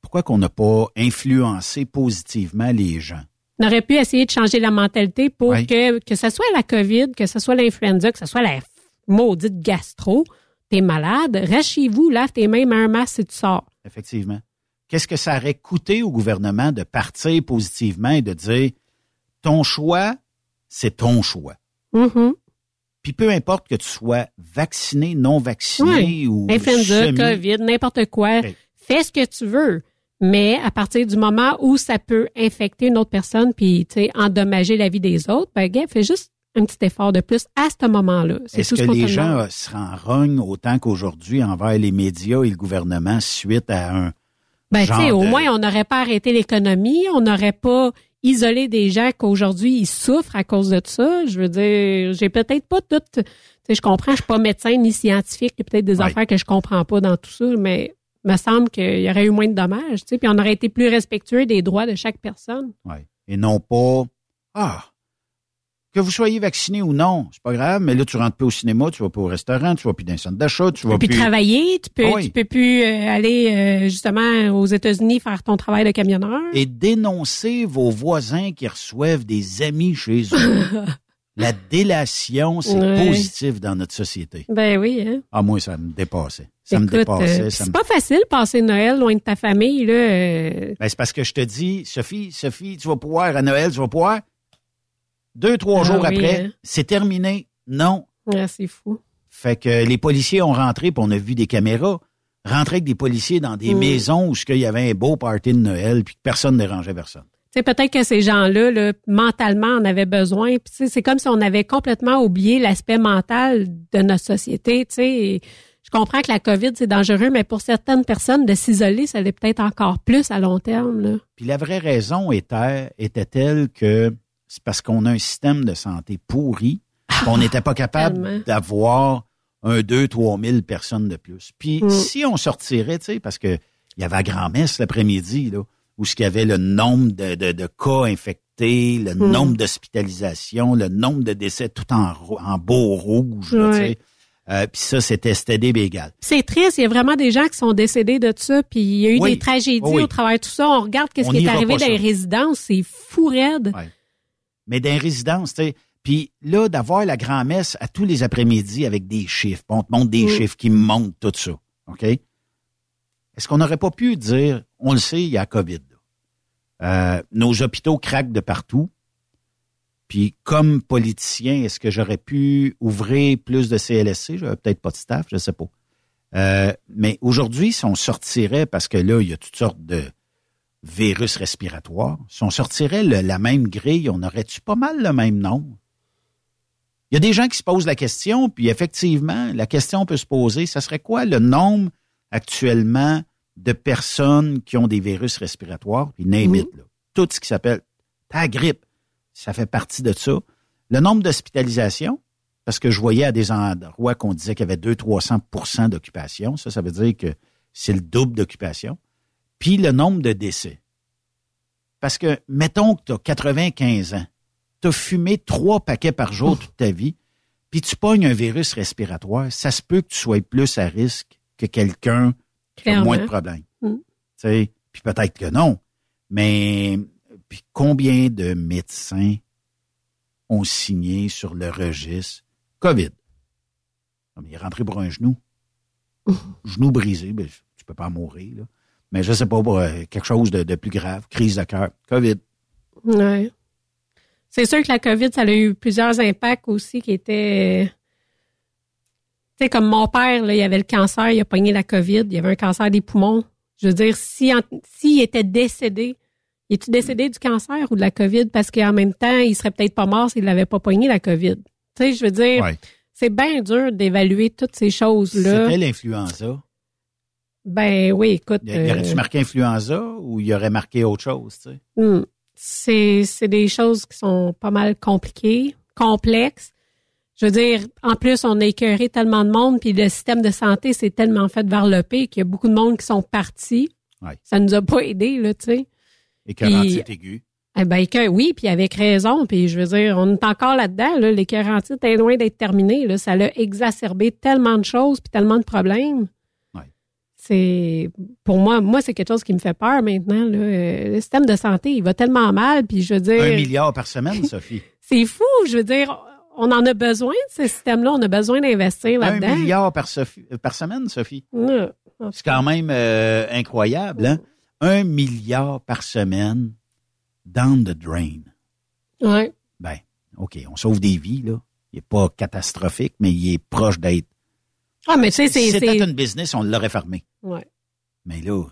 pourquoi qu'on n'a pas influencé positivement les gens. On aurait pu essayer de changer la mentalité pour que, que ce soit la COVID, que ce soit l'influenza, que ce soit la maudite gastro, t'es malade, reste chez vous, lave tes mains, mets un masque et tu sors. Effectivement. Qu'est-ce que ça aurait coûté au gouvernement de partir positivement et de dire ton choix, c'est ton choix. Mhm. Puis peu importe que tu sois vacciné, non vacciné ou Influenza, COVID, n'importe quoi. Fais ce que tu veux. Mais à partir du moment où ça peut infecter une autre personne puis endommager la vie des autres, ben, gars, fais juste un petit effort de plus à ce moment-là. C'est Est-ce que les gens euh, se renrognent autant qu'aujourd'hui envers les médias et le gouvernement suite à un Ben, tu genre sais, au moins, on n'aurait pas arrêté l'économie, on n'aurait pas isolé des gens qu'aujourd'hui, ils souffrent à cause de ça. Je veux dire, j'ai peut-être pas tout, tu sais, je comprends, je suis pas médecin ni scientifique, il y a peut-être des affaires que je comprends pas dans tout ça, mais me semble qu'il y aurait eu moins de dommages, tu sais, puis on aurait été plus respectueux des droits de chaque personne. Ouais. Et non pas Ah, que vous soyez vacciné ou non, c'est pas grave, mais là, tu rentres plus au cinéma, tu vas pas au restaurant, tu vas plus dans un centre d'achat, tu vas Tu peux plus. plus travailler, tu peux, Ah oui. tu peux plus euh, aller euh, justement aux États-Unis faire ton travail de camionneur. Et dénoncer vos voisins qui reçoivent des amis chez eux. *laughs* La délation, c'est positif dans notre société. Ben oui, hein. Ah, moi, ça me dépassait. Ça me dépassait. euh, ça c'est me- pas facile passer Noël loin de ta famille, là. euh, Ben, c'est parce que je te dis, Sophie, Sophie, tu vas pouvoir à Noël, tu vas pouvoir. Deux, trois Ah jours oui, après, hein. c'est terminé. Non. ouais, c'est fou. Fait que les policiers ont rentré, puis on a vu des caméras, rentrer avec des policiers dans des Mm. maisons où il y avait un beau party de Noël, puis que personne ne dérangeait personne. Peut-être que ces gens-là, là, mentalement, en avaient besoin. Puis, c'est comme si on avait complètement oublié l'aspect mental de notre société. Comprends que la COVID, c'est dangereux, mais pour certaines personnes, de s'isoler, ça l'est peut-être encore plus à long terme. Là. Puis la vraie raison était, était telle que c'est parce qu'on a un système de santé pourri, qu'on n'était pas capable d'avoir un, deux, trois mille personnes de plus. Puis Mm. si on sortirait, tu sais, parce que il y avait la grand-messe l'après-midi, là, où ce qu'il y avait le nombre de, de, de cas infectés, le Mm. nombre d'hospitalisations, le nombre de décès tout en, beau rouge, là, tu sais. Euh, puis ça, c'était des bégales. C'est triste, il y a vraiment des gens qui sont décédés de ça, puis il y a eu Oui. des tragédies Oui. au travers de tout ça. On regarde qu'est-ce qui est arrivé dans les résidences, c'est fou raide. Ouais. Mais dans les résidences, tu sais. Puis là, d'avoir la grand-messe à tous les après-midi avec des chiffres, on te montre des chiffres qui montent tout ça. OK? Est-ce qu'on n'aurait pas pu dire, on le sait, il y a COVID. Euh, nos hôpitaux craquent de partout. Puis comme politicien, est-ce que j'aurais pu ouvrir plus de CLSC? J'aurais peut-être pas de staff, je sais pas. Euh, mais aujourd'hui, si on sortirait, parce que là, il y a toutes sortes de virus respiratoires, si on sortirait le- la même grille, on aurait-tu pas mal le même nombre? Il y a des gens qui se posent la question, puis effectivement, la question peut se poser, ça serait quoi le nombre actuellement de personnes qui ont des virus respiratoires, puis name it, là. tout ce qui s'appelle ta grippe, ça fait partie de ça. Le nombre d'hospitalisations, parce que je voyais à des endroits qu'on disait qu'il y avait 200-300 d'occupation, ça, ça veut dire que c'est le double d'occupation, puis le nombre de décès. Parce que, mettons que tu as 95 ans, tu as fumé trois paquets par jour toute ta vie, puis tu pognes un virus respiratoire, ça se peut que tu sois plus à risque que quelqu'un qui a moins de problèmes. Mm. Puis peut-être que non. Mais puis combien de médecins ont signé sur le registre COVID? Il est rentré pour un genou. *laughs* genou brisé, ben, tu peux pas mourir. Là. Mais je sais pas, pour, euh, quelque chose de, de plus grave, crise de cœur, COVID. Ouais. C'est sûr que la COVID, ça a eu plusieurs impacts aussi qui étaient. Tu sais, comme mon père, là, il avait le cancer, il a pogné la COVID, il avait un cancer des poumons. Je veux dire, s'il si, était décédé, il est-tu décédé du cancer ou de la COVID? Parce qu'en même temps, il serait peut-être pas mort s'il n'avait pas pogné la COVID. Tu sais, je veux dire, Ouais. c'est bien dur d'évaluer toutes ces choses-là. C'était l'influenza. Ben oui, écoute. Y y aurait-tu euh, marqué influenza ou il y aurait marqué autre chose, tu sais? Hmm. C'est, c'est des choses qui sont pas mal compliquées, complexes. Je veux dire, en plus, on a écœuré tellement de monde, puis le système de santé s'est tellement fait vers le qu'il y a beaucoup de monde qui sont partis. Ouais. Ça nous a pas aidés, là, tu sais. Et que Puis- aigu. Eh ben, oui, puis avec raison. Puis je veux dire, on est encore là-dedans. Là, l'écœurantite est loin d'être terminé. Là. Ça l'a exacerbé tellement de choses puis tellement de problèmes. Ouais. C'est pour moi, moi c'est quelque chose qui me fait peur maintenant. Là. Euh, Le système de santé, il va tellement mal. Puis je veux dire, Un milliard par semaine, Sophie. *laughs* c'est fou. Je veux dire, on en a besoin de ce système-là. On a besoin d'investir Un là-dedans. milliard par, Sophie- par semaine, Sophie. Ouais. C'est quand même euh, incroyable, hein? Un milliard par semaine down the drain. Ouais. Ben, OK, on sauve des vies, là. Il n'est pas catastrophique, mais il est proche d'être. Ah, mais tu sais, c'est. Si c'était une business, on l'aurait fermé. Ouais. Mais là,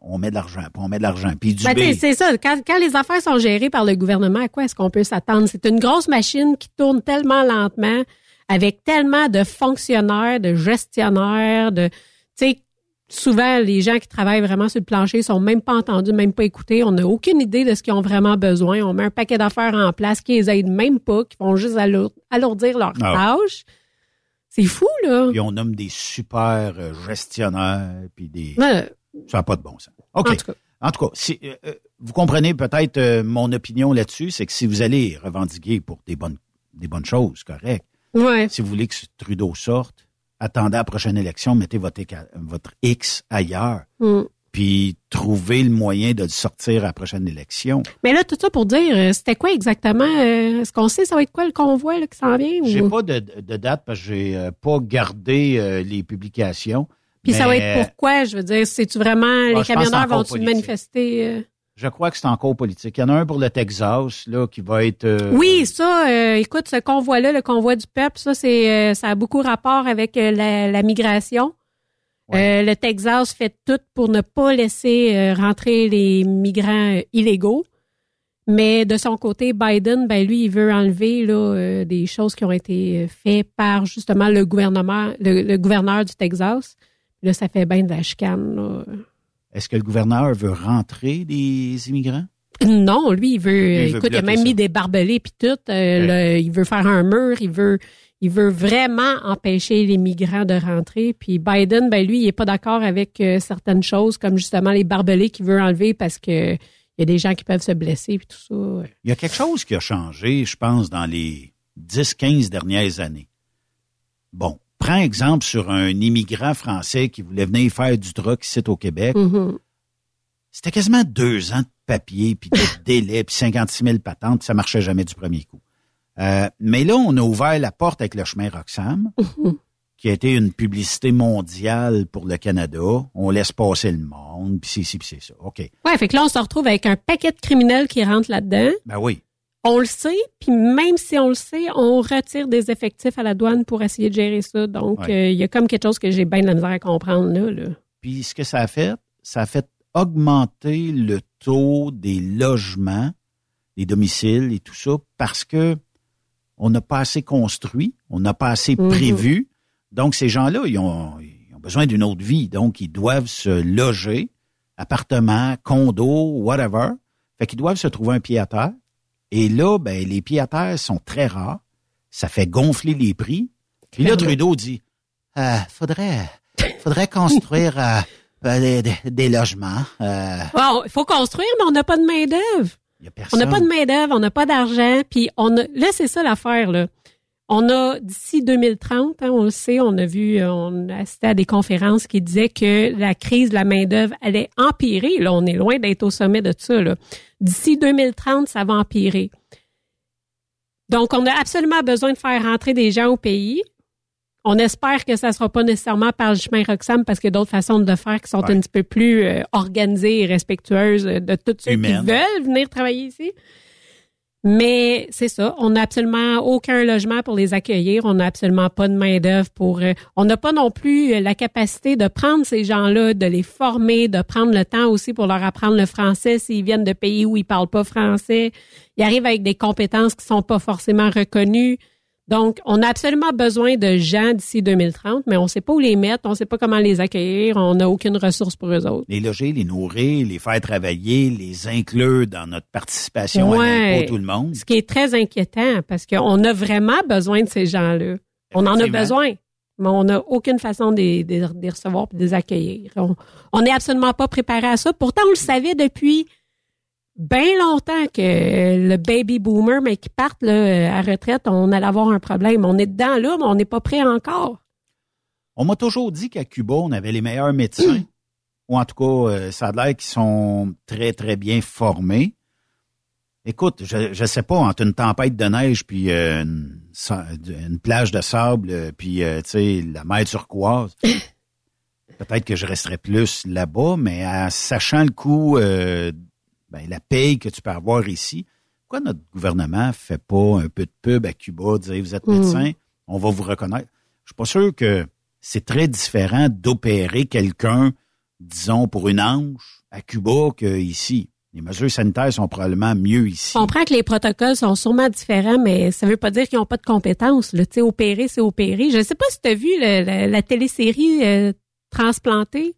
on met de l'argent, puis on met de l'argent, puis du Ben, c'est ça. Quand, quand les affaires sont gérées par le gouvernement, à quoi est-ce qu'on peut s'attendre? C'est une grosse machine qui tourne tellement lentement, avec tellement de fonctionnaires, de gestionnaires, de, tu sais, souvent, les gens qui travaillent vraiment sur le plancher sont même pas entendus, même pas écoutés. On n'a aucune idée de ce qu'ils ont vraiment besoin. On met un paquet d'affaires en place qui les aident même pas, qui vont juste alour- alourdir leurs Ah. tâches. C'est fou, là. Puis on nomme des super euh, gestionnaires, puis des... Ouais. Ça n'a pas de bon sens. OK. En tout cas. En tout cas, si, euh, euh, vous comprenez peut-être euh, mon opinion là-dessus, c'est que si vous allez revendiquer pour des bonnes, des bonnes choses, correct. Ouais. Si vous voulez que Trudeau sorte, attendez à la prochaine élection, mettez votre, X ailleurs, Mm. puis trouvez le moyen de le sortir à la prochaine élection. Mais là, tout ça pour dire, euh, c'était quoi exactement? euh, Est-ce qu'on sait ça va être quoi le convoi là, qui s'en vient? ou- J'ai pas de, de date parce que j'ai euh, pas gardé euh, les publications. Puis ça va être pourquoi? Je veux dire, c'est-tu vraiment, les que c'est camionneurs politique. manifester? Je crois que c'est encore politique. Il y en a un pour le Texas, là, qui va être... euh, Oui, ça, euh, écoute, ce convoi-là, le convoi du peuple, ça, c'est, euh, ça a beaucoup rapport avec la, la migration. Le Texas fait tout pour ne pas laisser rentrer les migrants illégaux. Mais de son côté, Biden, ben lui, il veut enlever là, des choses qui ont été faites par justement le gouvernement, le, le gouverneur du Texas. Là, ça fait bien de la chicane. là. Est-ce que le gouverneur veut rentrer des immigrants? Non, lui, il veut. il veut écoute, il a même ça. mis des barbelés puis tout. euh, il veut faire un mur. Il veut, il veut vraiment empêcher les migrants de rentrer. Puis Biden, ben lui, il est pas d'accord avec euh, certaines choses, comme justement les barbelés qu'il veut enlever parce que il y a des gens qui peuvent se blesser puis tout ça. Il y a quelque chose qui a changé, je pense, dans les 10-15 dernières années. Bon, prends exemple sur un immigrant français qui voulait venir faire du truck ici au Québec. Mhm. C'était quasiment deux ans de papier, puis de *laughs* délai, puis 56 000 patentes, puis ça marchait jamais du premier coup. Euh, mais là, on a ouvert la porte avec le chemin Roxham, qui a été une publicité mondiale pour le Canada. On laisse passer le monde, puis c'est ici, puis c'est ça. OK. Ouais, fait que là, on se retrouve avec un paquet de criminels qui rentrent là-dedans. Ben oui. On le sait, puis même si on le sait, on retire des effectifs à la douane pour essayer de gérer ça. Donc, euh, il Ouais. y a comme quelque chose que j'ai bien de la misère à comprendre là. là. Puis ce que ça a fait, ça a fait augmenter le taux des logements, des domiciles et tout ça, parce que on n'a pas assez construit, on n'a pas assez Mhm. prévu. Donc, ces gens-là, ils ont, ils ont besoin d'une autre vie. Donc, ils doivent se loger, appartement, condo, whatever. Fait qu'ils doivent se trouver un pied à terre. Et là, ben, les pieds à terre sont très rares. Ça fait gonfler les prix. Puis là. Trudeau dit, euh, faudrait, faudrait construire euh, euh, des, logements. Euh, Bon, il faut construire, mais on n'a pas de main-d'œuvre. y a On n'a pas de main-d'œuvre, on n'a pas d'argent, puis on a, là, c'est ça l'affaire, là. On a d'ici 2030, hein, on le sait, on a vu, on a assisté à des conférences qui disaient que la crise de la main d'œuvre allait empirer. Là, on est loin d'être au sommet de ça. D'ici 2030, ça va empirer. Donc, on a absolument besoin de faire rentrer des gens au pays. On espère que ça ne sera pas nécessairement par le chemin Roxham parce qu'il y a d'autres façons de le faire qui sont Ouais. un petit peu plus euh, organisées et respectueuses de tous ceux qui veulent venir travailler ici. Mais c'est ça, on n'a absolument aucun logement pour les accueillir, on n'a absolument pas de main d'œuvre pour. euh, on n'a pas non plus euh, la capacité de prendre ces gens-là, de les former, de prendre le temps aussi pour leur apprendre le français s'ils viennent de pays où ils parlent pas français. Ils arrivent avec des compétences qui sont pas forcément reconnues. Donc, on a absolument besoin de gens d'ici 2030, mais on ne sait pas où les mettre, on ne sait pas comment les accueillir, on n'a aucune ressource pour eux autres. Les loger, les nourrir, les faire travailler, les inclure dans notre participation à l'impôt, tout le monde. Ce qui est très inquiétant parce qu'on a vraiment besoin de ces gens-là. On en a besoin, mais on n'a aucune façon de, les- de les recevoir et de les accueillir. On n'est absolument pas préparé à ça. Pourtant, on le savait depuis bien longtemps que le baby boomer, mais qui partent là, à retraite, on allait avoir un problème. On est dedans là, mais on n'est pas prêt encore. On m'a toujours dit qu'à Cuba, on avait les meilleurs médecins. *clears throat* ou en tout cas, euh, ça a l'air qu'ils sont très, très bien formés. Écoute, je je sais pas, entre une tempête de neige puis euh, une, plage de sable, euh, puis euh, tu sais, la mer turquoise, *clears throat* peut-être que je resterais plus là-bas, mais en sachant le coût, euh, ben, la paye que tu peux avoir ici, pourquoi notre gouvernement fait pas un peu de pub à Cuba, dire vous êtes Mm. médecin, on va vous reconnaître? Je suis pas sûr que c'est très différent d'opérer quelqu'un, disons, pour une hanche à Cuba qu'ici. Les mesures sanitaires sont probablement mieux ici. Je comprends que les protocoles sont sûrement différents, mais ça veut pas dire qu'ils n'ont pas de compétences. Là. Tu sais, opérer, c'est opérer. Je sais pas si tu as vu le- la, la télésérie euh, Transplantée.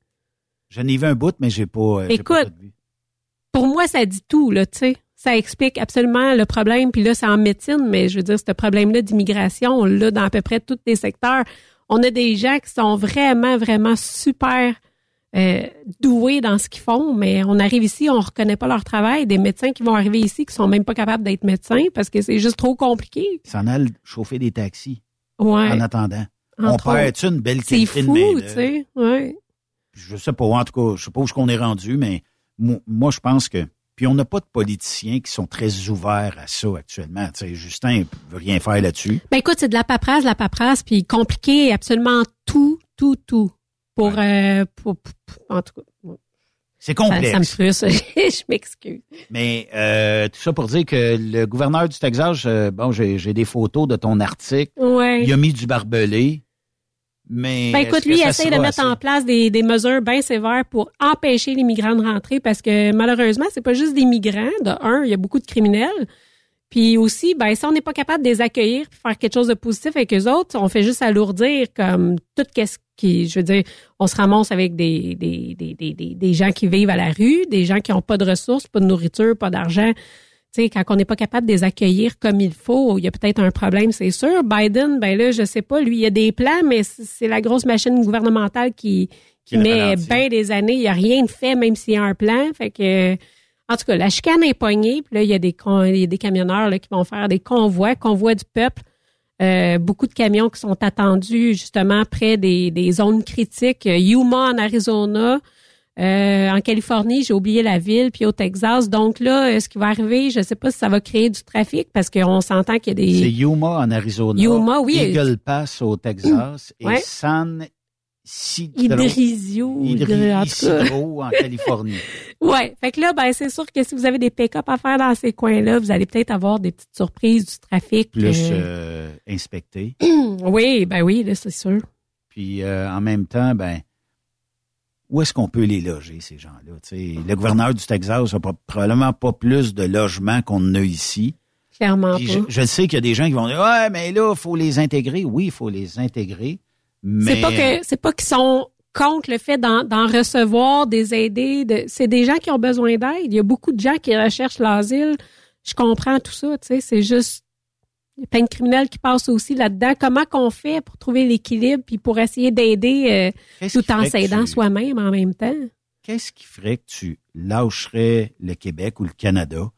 J'en ai vu un bout, mais j'ai pas, euh, pas Écoute, vu. Pour moi, ça dit tout, là, tu sais. Ça explique absolument le problème. Puis là, c'est en médecine, mais je veux dire, ce problème-là d'immigration, on l'a dans à peu près tous les secteurs. On a des gens qui sont vraiment, vraiment super euh, doués dans ce qu'ils font, mais on arrive ici, on reconnaît pas leur travail. Des médecins qui vont arriver ici qui sont même pas capables d'être médecins parce que c'est juste trop compliqué. Ils s'en allent chauffer des taxis Ouais. en attendant. On Entre autres. perd une belle C'est qualité de fou, tu sais. Ouais. Je sais pas, en tout cas, je sais pas où qu'on est rendu, mais moi, moi, je pense que. Puis on n'a pas de politiciens qui sont très ouverts à ça actuellement. Tu sais, Justin veut rien faire là-dessus. Ben écoute, c'est de la paperasse, de la paperasse, puis compliqué absolument tout, tout, tout. Pour, euh, pour, pour- pour- en tout cas, C'est complexe. ça me frustre. *laughs* je m'excuse. Mais euh, tout ça pour dire que le gouverneur du Texas, euh, bon, j'ai j'ai des photos de ton article. Ouais. Il a mis du barbelé. Mais Ben écoute, lui, il essaie de mettre assez? en place des, des mesures bien sévères pour empêcher les migrants de rentrer parce que malheureusement, c'est pas juste des migrants. De un, il y a beaucoup de criminels. Puis aussi, ben si on n'est pas capable de les accueillir puis faire quelque chose de positif avec eux autres, on fait juste alourdir comme tout qu'est-ce qui, je veux dire, on se ramasse avec des des, des, des, des, gens qui vivent à la rue, des gens qui ont pas de ressources, pas de nourriture, pas d'argent. Sais, quand on n'est pas capable de les accueillir comme il faut, il y a peut-être un problème, c'est sûr. Biden, ben là, je sais pas, lui, il y a des plans, mais c'est la grosse machine gouvernementale qui, met bien des années. Il n'y a rien de fait, même s'il y a un plan. Fait que, en tout cas, la chicane est poignée. Puis là, il y a des, con- il y a des camionneurs là, qui vont faire des convois, convois du peuple. Euh, beaucoup de camions qui sont attendus justement près des, des zones critiques. Euh, Yuma en Arizona, euh, en Californie, j'ai oublié la ville, puis au Texas. Donc là, euh, ce qui va arriver, je ne sais pas si ça va créer du trafic parce qu'on s'entend qu'il y a C'est des... Yuma en Arizona. Yuma, oui. Eagle Pass au Texas Ouais. et San Hydri- en Californie. *laughs* Ouais, fait que là, ben c'est sûr que si vous avez des pick-up à faire dans ces coins-là, vous allez peut-être avoir des petites surprises du trafic. Plus euh, euh, inspecté. *clears throat* oui, ben oui, là, c'est sûr. Puis euh, en même temps, ben où est-ce qu'on peut les loger, ces gens-là? Le gouverneur du Texas n'a probablement pas plus de logements qu'on a ici. Clairement Puis pas. je, je sais qu'il y a des gens qui vont dire Ouais, mais là, il faut les intégrer. Oui, il faut les intégrer. Mais C'est pas que c'est pas qu'ils sont contre le fait d'en recevoir, des. De, c'est des gens qui ont besoin d'aide. Il y a beaucoup de gens qui recherchent l'asile. Je comprends tout ça, tu sais. C'est juste il y a plein de criminels qui passent aussi là-dedans. Comment qu'on fait pour trouver l'équilibre puis pour essayer d'aider euh, tout qui en s'aidant tu- soi-même en même temps? qu'est-ce qui ferait que tu lâcherais le Québec ou le Canada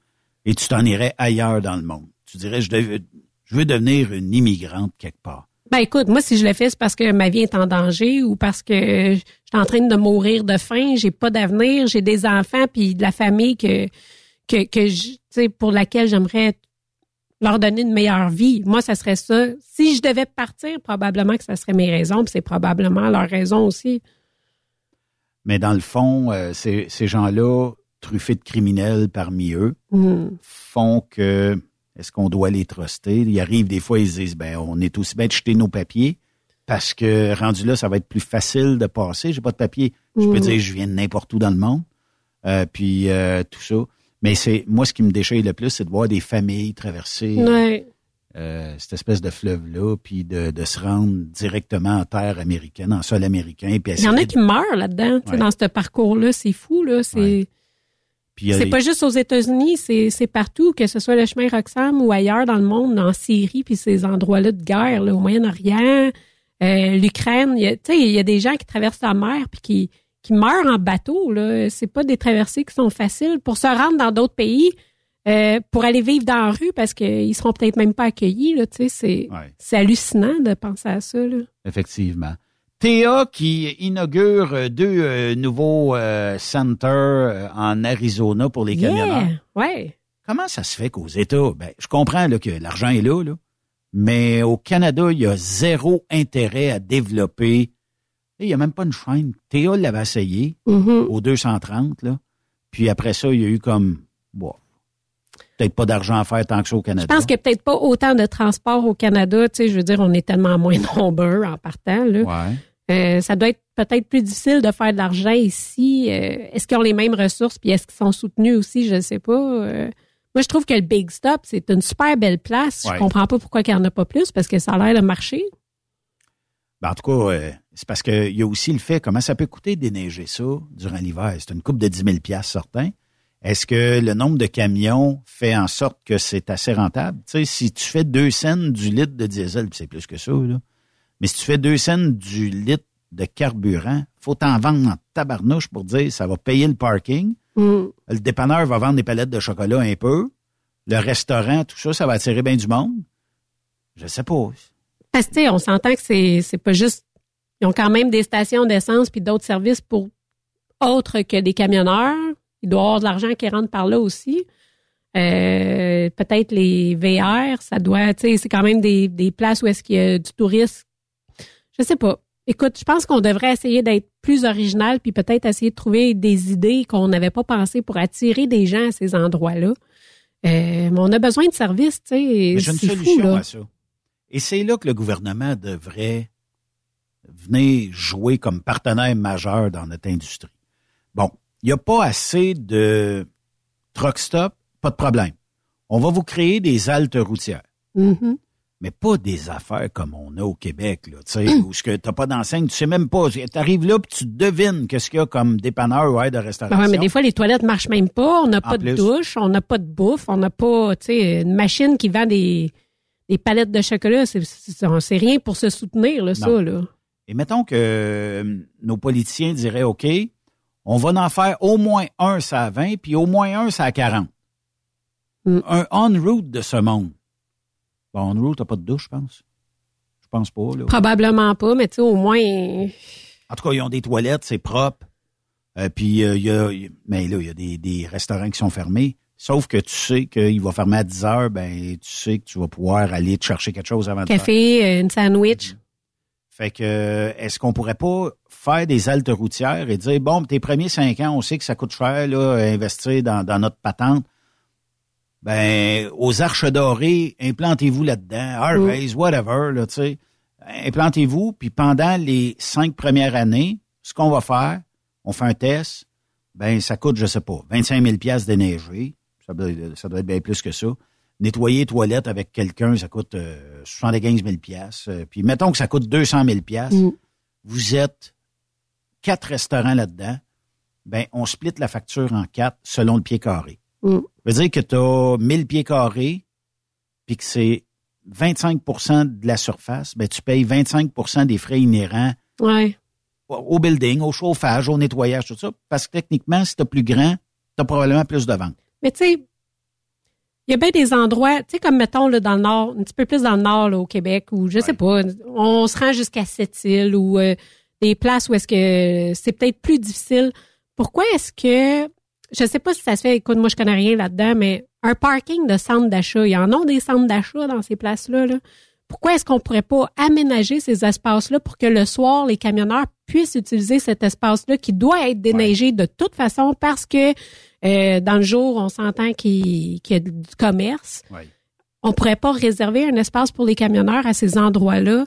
et tu t'en irais ailleurs dans le monde? Tu dirais, je, dev- Je veux devenir une immigrante quelque part. Ben écoute, moi si je le fais, c'est parce que ma vie est en danger ou parce que je suis en train de mourir de faim, j'ai pas d'avenir, j'ai des enfants puis de la famille que que que je, pour laquelle j'aimerais leur donner une meilleure vie. Moi, ça serait ça. Si je devais partir, probablement que ça serait mes raisons, puis c'est probablement leur raison aussi. Mais dans le fond, euh, ces, ces gens-là, truffés de criminels parmi eux, Hmm. font que est-ce qu'on doit les truster? Il arrive des fois, ils se disent ben on est aussi bien de jeter nos papiers parce que rendu là, ça va être plus facile de passer. J'ai pas de papier. Je peux Mhm. dire je viens de n'importe où dans le monde. Euh, puis euh, tout ça. Mais c'est moi ce qui me déchire le plus, c'est de voir des familles traverser Ouais. euh, cette espèce de fleuve-là, puis de, de se rendre directement en terre américaine, en sol américain. Puis Il y en a qui meurent là-dedans, Ouais. dans ce parcours-là. C'est fou, là. C'est les- pas juste aux États-Unis, c'est partout, que ce soit le chemin Roxham ou ailleurs dans le monde, en Syrie, puis ces endroits-là de guerre, là, au Moyen-Orient, euh, l'Ukraine. Il y a- Tu sais, il y a des gens qui traversent la mer puis qui, qui meurent en bateau. Là. C'est pas des traversées qui sont faciles. Pour se rendre dans d'autres pays, euh, pour aller vivre dans la rue parce qu'ils seront peut-être même pas accueillis. Là, tu sais, c'est Ouais. c'est hallucinant de penser à ça. Là. Effectivement. Théa qui inaugure euh, deux euh, nouveaux euh, centers en Arizona pour les camionneurs. Yeah, ouais. Comment ça se fait qu'aux États, ben, je comprends là, que l'argent est là, là, mais au Canada, il y a zéro intérêt à développer. Il n'y a même pas une chaîne. Théa l'avait essayé Mhm. au 230, là. Puis après ça, il y a eu comme, bon, peut-être pas d'argent à faire tant que ça au Je Canada. pense qu'il n'y a peut-être pas autant de transport au Canada. Tu sais, je veux dire, on est tellement moins *laughs* nombreux en partant. Là. Ouais. Euh, ça doit être peut-être plus difficile de faire de l'argent ici. Euh, est-ce qu'ils ont les mêmes ressources puis est-ce qu'ils sont soutenus aussi? Je ne sais pas. Euh, moi, je trouve que le Big Stop, c'est une super belle place. Ouais. Je comprends pas pourquoi il n'y en a pas plus parce que ça a l'air de marcher. Ben, en tout cas, c'est parce qu'il y a aussi le fait, comment ça peut coûter déneiger ça durant l'hiver? C'est une coupe de 10 000 certain. Est-ce que le nombre de camions fait en sorte que c'est assez rentable? Tu sais, si tu fais deux cents du litre de diesel, c'est plus que ça, là. Mais si tu fais deux cents du litre de carburant, faut t'en vendre en tabarnouche pour dire ça va payer le parking. Mm. Le dépanneur va vendre des palettes de chocolat un peu. Le restaurant, tout ça, ça va attirer bien du monde. Je sais pas. Parce que, tu sais, on s'entend que c'est, c'est pas juste. Ils ont quand même des stations d'essence puis d'autres services pour autres que des camionneurs. Il doit y avoir de l'argent qui rentre par là aussi. Euh, peut-être les VR, ça doit, tu sais, c'est quand même des, des places où est-ce qu'il y a du tourisme. Je sais pas. Écoute, je pense qu'on devrait essayer d'être plus original puis peut-être essayer de trouver des idées qu'on n'avait pas pensées pour attirer des gens à ces endroits-là. Euh, mais on a besoin de services, tu sais. Mais j'ai une fou, solution à ça. Et c'est là que le gouvernement devrait venir jouer comme partenaire majeur dans notre industrie. Bon, il n'y a pas assez de truck stop, pas de problème. On va vous créer des haltes routières, Mhm. mais pas des affaires comme on a au Québec, là, tu sais, où ce que t'as pas d'enseigne, tu sais même pas. Tu arrives là puis tu devines qu'est-ce qu'il y a comme dépanneur ou aide de Ben restauration. ouais, mais des fois, les toilettes marchent même pas. On n'a pas de douche, on n'a pas de bouffe, on n'a pas, tu sais, une machine qui vend des, des palettes de chocolat. C'est, rien pour se soutenir, là, ça, là. Et mettons que euh, nos politiciens diraient, OK, on va en faire au moins un ça à 20, puis au moins un ça à 40. Mm. Un on-route de ce monde. Bon, on-route, t'as pas de douche, je pense. Je pense pas, là. Probablement pas, mais tu sais, au moins, En tout cas, ils ont des toilettes, c'est propre. Euh, puis, euh, il y a, mais là, il y a des, des restaurants qui sont fermés. Sauf que tu sais qu'il va fermer à 10 heures, ben, tu sais que tu vas pouvoir aller te chercher quelque chose avant de faire. café, euh, une sandwich. Fait que, est-ce qu'on pourrait pas faire des haltes routières et dire, bon, tes premiers cinq ans, on sait que ça coûte cher, là, investir dans, dans notre patente. Ben, aux arches dorées, implantez-vous là-dedans. Harvey's, whatever, là, tu sais. Implantez-vous, puis pendant les cinq premières années, ce qu'on va faire, on fait un test, ben, ça coûte, je sais pas, 25 000 piastres déneiger. Ça doit, ça doit être bien plus que ça. Nettoyer les toilettes avec quelqu'un, ça coûte euh, 75 000 piastres. Euh, Puis mettons que ça coûte 200 000 piastres. Mm. Vous êtes quatre restaurants là-dedans. Ben, on split la facture en quatre selon le pied carré. Mm. Ça veut dire que tu as 1000 pieds carrés, puis que c'est 25% de la surface, ben, tu payes 25% des frais inhérents Ouais. au- au building, au chauffage, au nettoyage, tout ça. Parce que techniquement, si tu plus grand, tu as probablement plus de ventes. Mais tu sais, Il y a bien des endroits, tu sais, comme mettons là, dans le nord, un petit peu plus dans le nord là, au Québec, où je sais pas, on se rend jusqu'à Sept-Îles ou euh, des places où est-ce que c'est peut-être plus difficile. Pourquoi est-ce que je sais pas si ça se fait, écoute, moi je connais rien là-dedans, mais un parking de centre d'achat, il y en a des centres d'achat dans ces places-là. Là. Pourquoi est-ce qu'on pourrait pas aménager ces espaces-là pour que le soir, les camionneurs puissent utiliser cet espace-là qui doit être déneigé de toute façon parce que euh, dans le jour, on s'entend qu'il y a du commerce. On pourrait pas réserver un espace pour les camionneurs à ces endroits-là.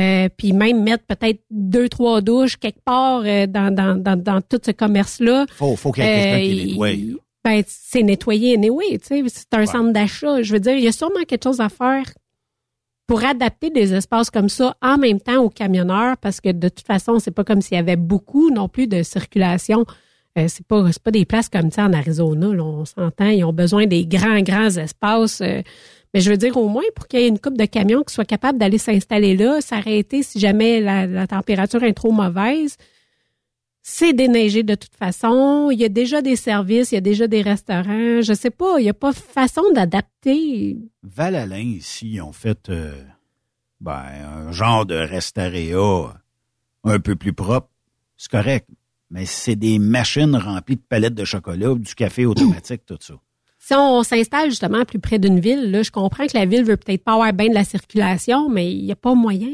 Euh, puis même mettre peut-être deux, trois douches quelque part euh, dans, dans, dans, dans tout ce commerce-là. Faut, faut qu'il y ait quelqu'un qui nettoie. Ben, c'est nettoyé anyway, tu sais. C'est un centre d'achat. Je veux dire, il y a sûrement quelque chose à faire pour adapter des espaces comme ça en même temps aux camionneurs, parce que de toute façon, c'est pas comme s'il y avait beaucoup non plus de circulation. Euh, c'est pas pas des places comme ça en Arizona. On s'entend, ils ont besoin des grands grands espaces. Euh, mais je veux dire au moins pour qu'il y ait une coupe de camions qui soit capable d'aller s'installer là, s'arrêter si jamais la, température est trop mauvaise. C'est déneigé de toute façon. Il y a déjà des services, il y a déjà des restaurants. Je sais pas, il n'y a pas façon d'adapter. Val-Alain, ici, ils ont fait euh, ben, un genre de restaréa un peu plus propre. C'est correct. Mais c'est des machines remplies de palettes de chocolat, du café automatique, tout ça. Si on s'installe justement plus près d'une ville, là, je comprends que la ville veut peut-être pas avoir bien de la circulation, mais il n'y a pas moyen.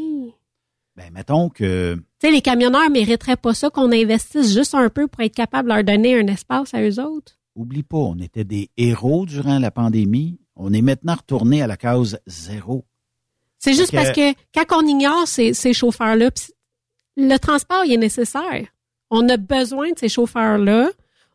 Ben, mettons que. Tu sais, les camionneurs mériteraient pas ça qu'on investisse juste un peu pour être capable de leur donner un espace à eux autres. Oublie pas, on était des héros durant la pandémie. On est maintenant retourné à la case zéro. C'est juste parce que quand on ignore ces, ces chauffeurs-là, le transport il est nécessaire. On a besoin de ces chauffeurs-là.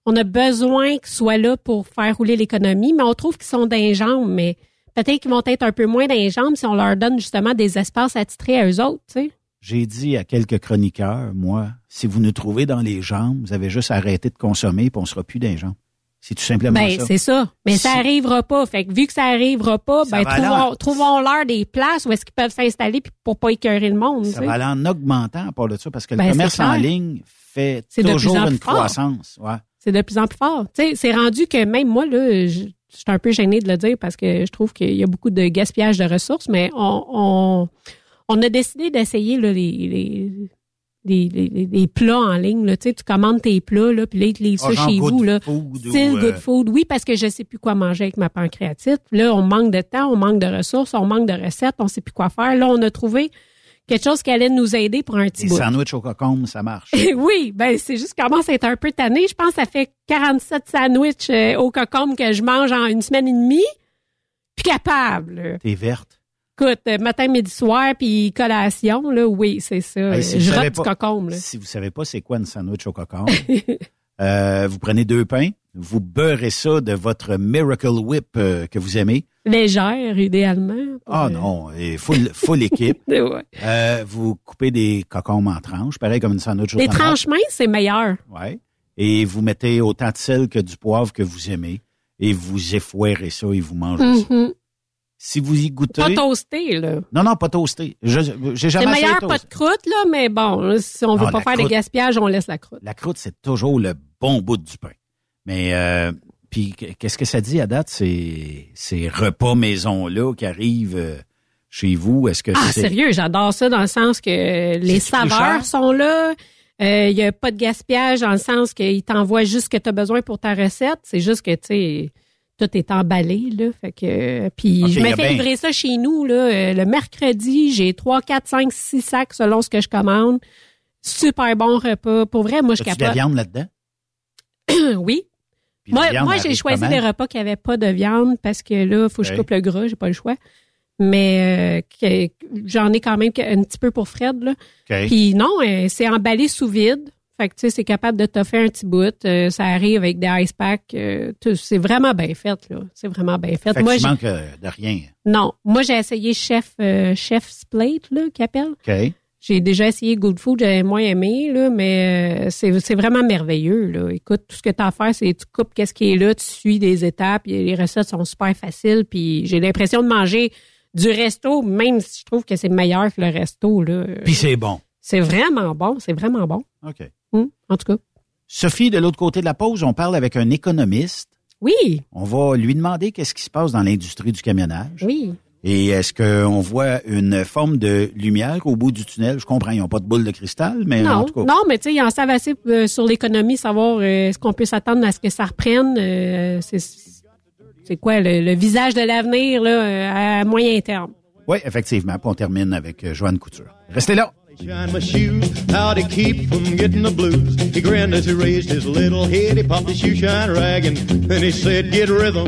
On a besoin qu'ils soient là pour faire rouler l'économie, mais on trouve qu'ils sont d'un mais peut-être qu'ils vont être un peu moins d'un si on leur donne justement des espaces attitrés à eux autres, tu sais. J'ai dit à quelques chroniqueurs, moi, si vous nous trouvez dans les jambes, vous avez juste arrêté de consommer puis on sera plus des jambes. C'est tout simplement ben, ça. c'est ça. Mais ça arrivera pas. Fait que vu que ça arrivera pas, ben, trouvons, trouvons-leur des places où est-ce qu'ils peuvent s'installer pour pas écœurer le monde. Ça va aller en augmentant à part de ça parce que le ben, commerce en ligne fait toujours une croissance. Ouais. C'est de plus en plus fort. C'est rendu que même moi, là, je, suis un peu gênée de le dire parce que je trouve qu'il y a beaucoup de gaspillage de ressources, mais on, on, on a décidé d'essayer les, les des, des, plats en ligne. Là. Tu, sais, tu commandes tes plats, là, puis là, ils te livrent ça chez vous. Là. Style good food. Oui, parce que je sais plus quoi manger avec ma pancréatite. Là, on manque de temps, on manque de ressources, on manque de recettes, on sait plus quoi faire. Là, on a trouvé quelque chose qui allait nous aider pour un petit Les bout. sandwichs au cocombe, ça marche. *laughs* oui, ben c'est juste commence à être un peu tanné. Je pense que ça fait 47 sandwichs euh, au cocombe que je mange en une semaine et demie. Puis capable. T'es verte écoute, euh, matin, midi, soir, puis collation, là, oui, c'est ça. si je rate du cocombe. Là. Si vous savez pas c'est quoi une sandwich au cocombe, *laughs* euh, vous prenez deux pains, vous beurrez ça de votre Miracle Whip euh, que vous aimez. Légère, idéalement. Ah non, et full, full équipe. *laughs* ouais. euh, vous coupez des cocombes en tranches, pareil comme une sandwich au Les tranches minces, c'est meilleur. Ouais. Et vous mettez autant de sel que du poivre que vous aimez. Et vous effoirez ça et vous mangez mm -hmm. ça. Si vous y goûtez. Pas toasté, là. Non, non, pas toasté. J'ai jamais C'est meilleur pas de croûte, là, mais bon, si on veut non, pas faire croûte, des gaspillages, on laisse la croûte. La croûte, c'est toujours le bon bout du pain. Mais, euh, puis, qu'est-ce que ça dit à date, ces, ces repas maison-là qui arrivent euh, chez vous? Est-ce que Ah, sérieux, j'adore ça dans le sens que les saveurs sont là. Il euh, n'y a pas de gaspillage dans le sens qu'ils t'envoient juste ce que tu as besoin pour ta recette. C'est juste que, tu sais, tout est emballé là fait que puis je me fais bien- livrer ça chez nous là euh, le mercredi j'ai 3 4 5 6 sacs selon ce que je commande. Super bon repas. Pour vrai moi je As-tu de la capote. viande là-dedans? *clears throat* oui. Puis moi, moi j'ai choisi des repas qui avaient pas de viande parce que là faut que je coupe le gras j'ai pas le choix. Mais euh, j'en ai quand même un petit peu pour Fred là. Puis non, euh, c'est emballé sous vide. Fait que tu sais, c'est capable de t'offrir un petit bout. Euh, ça arrive avec des ice packs. euh, c'est vraiment bien fait, là. C'est vraiment bien fait. Moi, tu j'ai- manques euh, de rien. non. Moi, j'ai essayé chef, euh, chef's plate, là, qu'il appelle. OK. J'ai déjà essayé Good Food, j'avais moins aimé, là, mais c'est, vraiment merveilleux, là. Écoute, tout ce que tu as à faire, c'est tu coupes qu'est-ce qui est là, tu suis des étapes, les recettes sont super faciles, puis j'ai l'impression de manger du resto, même si je trouve que c'est meilleur que le resto, là. Puis c'est bon. C'est vraiment bon, c'est vraiment bon. OK. Hum, en tout cas. Sophie, de l'autre côté de la pause, on parle avec un économiste Oui. On va lui demander qu'est-ce qui se passe dans l'industrie du camionnage. Oui. Et est-ce qu'on voit une forme de lumière au bout du tunnel? Je comprends, ils n'ont pas de boule de cristal, mais en Non, tout cas. non, mais tu sais, ils en savent assez euh, sur l'économie, savoir euh, est-ce qu'on peut s'attendre à ce que ça reprenne. euh, c'est, quoi le, le visage de l'avenir à moyen terme? Oui, effectivement. Puis on termine avec Joanne Couture. Restez là. Shine my shoes, how to keep from getting the blues. He grinned as he raised his little head. He popped his shoe shine rag and then he said, "Get rhythm."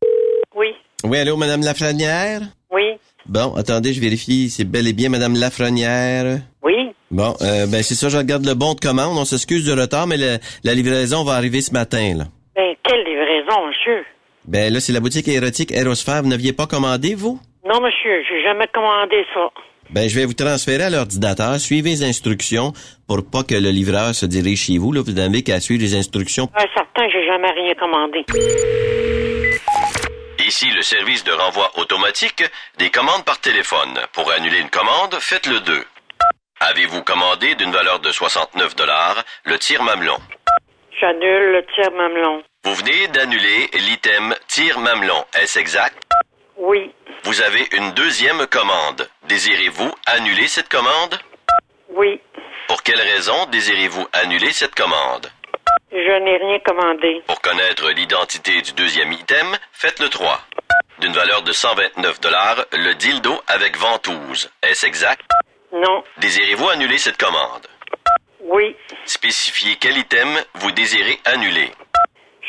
Oui. Allô, Madame Lafrenière? Oui. Bon, attendez, je vérifie. C'est bel et bien Madame Lafrenière. Oui. Bon, euh, ben c'est ça, je regarde le bon de commande. On s'excuse du retard, mais le- la livraison va arriver ce matin, là. Ben, quelle livraison, monsieur? Ben là, c'est la boutique érotique Aérosphère. Vous n'aviez pas commandé, vous? Non, monsieur, j'ai jamais commandé ça. Ben, je vais vous transférer à l'ordinateur. Suivez les instructions pour pas que le livreur se dirige chez vous. Là, vous n'avez qu'à suivre les instructions. Un certain, j'ai jamais rien commandé. Ici le service de renvoi automatique des commandes par téléphone. Pour annuler une commande, faites le 2. Avez-vous commandé d'une valeur de 69 dollars le tir mamelon? J'annule le tir mamelon. Vous venez d'annuler l'item tir mamelon. Est-ce exact? Oui. Vous avez une deuxième commande. Désirez-vous annuler cette commande? Oui. Pour quelle raison désirez-vous annuler cette commande? Je n'ai rien commandé. Pour connaître l'identité du deuxième item, faites le 3. D'une valeur de 129 dollars, le dildo avec ventouse. Est-ce exact? Non. Désirez-vous annuler cette commande? Oui. Spécifiez quel item vous désirez annuler.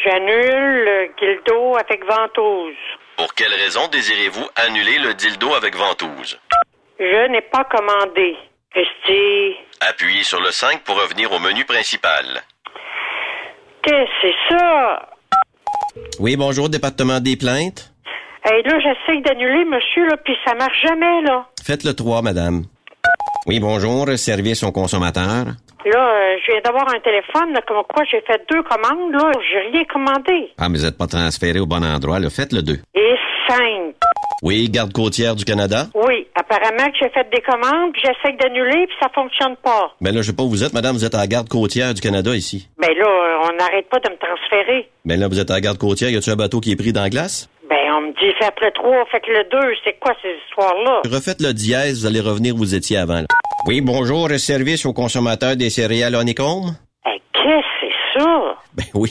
J'annule le dildo avec ventouse. Pour quelle raison désirez-vous annuler le dildo avec ventouse? Je n'ai pas commandé. Esti. Appuyez sur le 5 pour revenir au menu principal. Qu'est-ce que c'est ça? Oui, bonjour, département des plaintes. Hey, là, j'essaye d'annuler, monsieur, là, puis ça marche jamais, là. Faites le 3, madame. Oui, bonjour, service au consommateur. Là, euh, je viens d'avoir un téléphone, là, comme quoi j'ai fait deux commandes, là. J'ai rien commandé. Ah, mais vous n'êtes pas transféré au bon endroit, là. Faites le 2. Et cinq. Oui, garde côtière du Canada? Oui, apparemment que j'ai fait des commandes, puis j'essaye d'annuler, puis ça fonctionne pas. Ben là, je sais pas où vous êtes, madame. Vous êtes à la garde côtière du Canada, ici. Ben là, euh, on n'arrête pas de me transférer. Ben là, vous êtes à la garde côtière. Y a-tu un bateau qui est pris dans la glace? Ben, on me dit, faites le 3, faites le 2. C'est quoi ces histoires-là? Refaites le dièse, vous allez revenir où vous étiez avant. là. Oui, bonjour, service aux consommateurs des céréales Honeycomb? Ben, qu'est-ce que c'est ça? Ben oui.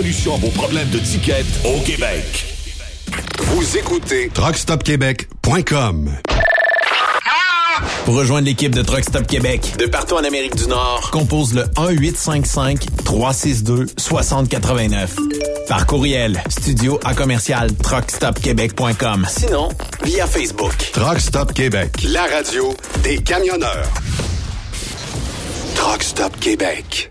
à vos problèmes de ticket au Québec. Vous écoutez TruckStopQuébec.com. Pour rejoindre l'équipe de Truck Stop Québec, De partout en Amérique du Nord, compose le 1-855-362-6089. Par courriel, studio à commercial truckstopquebec.com. sinon, via Facebook. Truck Stop Québec, la radio des camionneurs. Truck Stop Québec.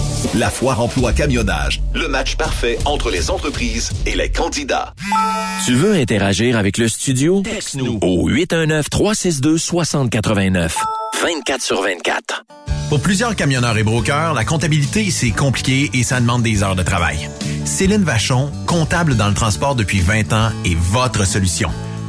La foire emploi camionnage. Le match parfait entre les entreprises et les candidats. Tu veux interagir avec le studio? Texte-nous au 819-362-6089. 24 sur 24. Pour plusieurs camionneurs et brokers, la comptabilité, c'est compliqué et ça demande des heures de travail. Céline Vachon, comptable dans le transport depuis 20 ans, est votre solution.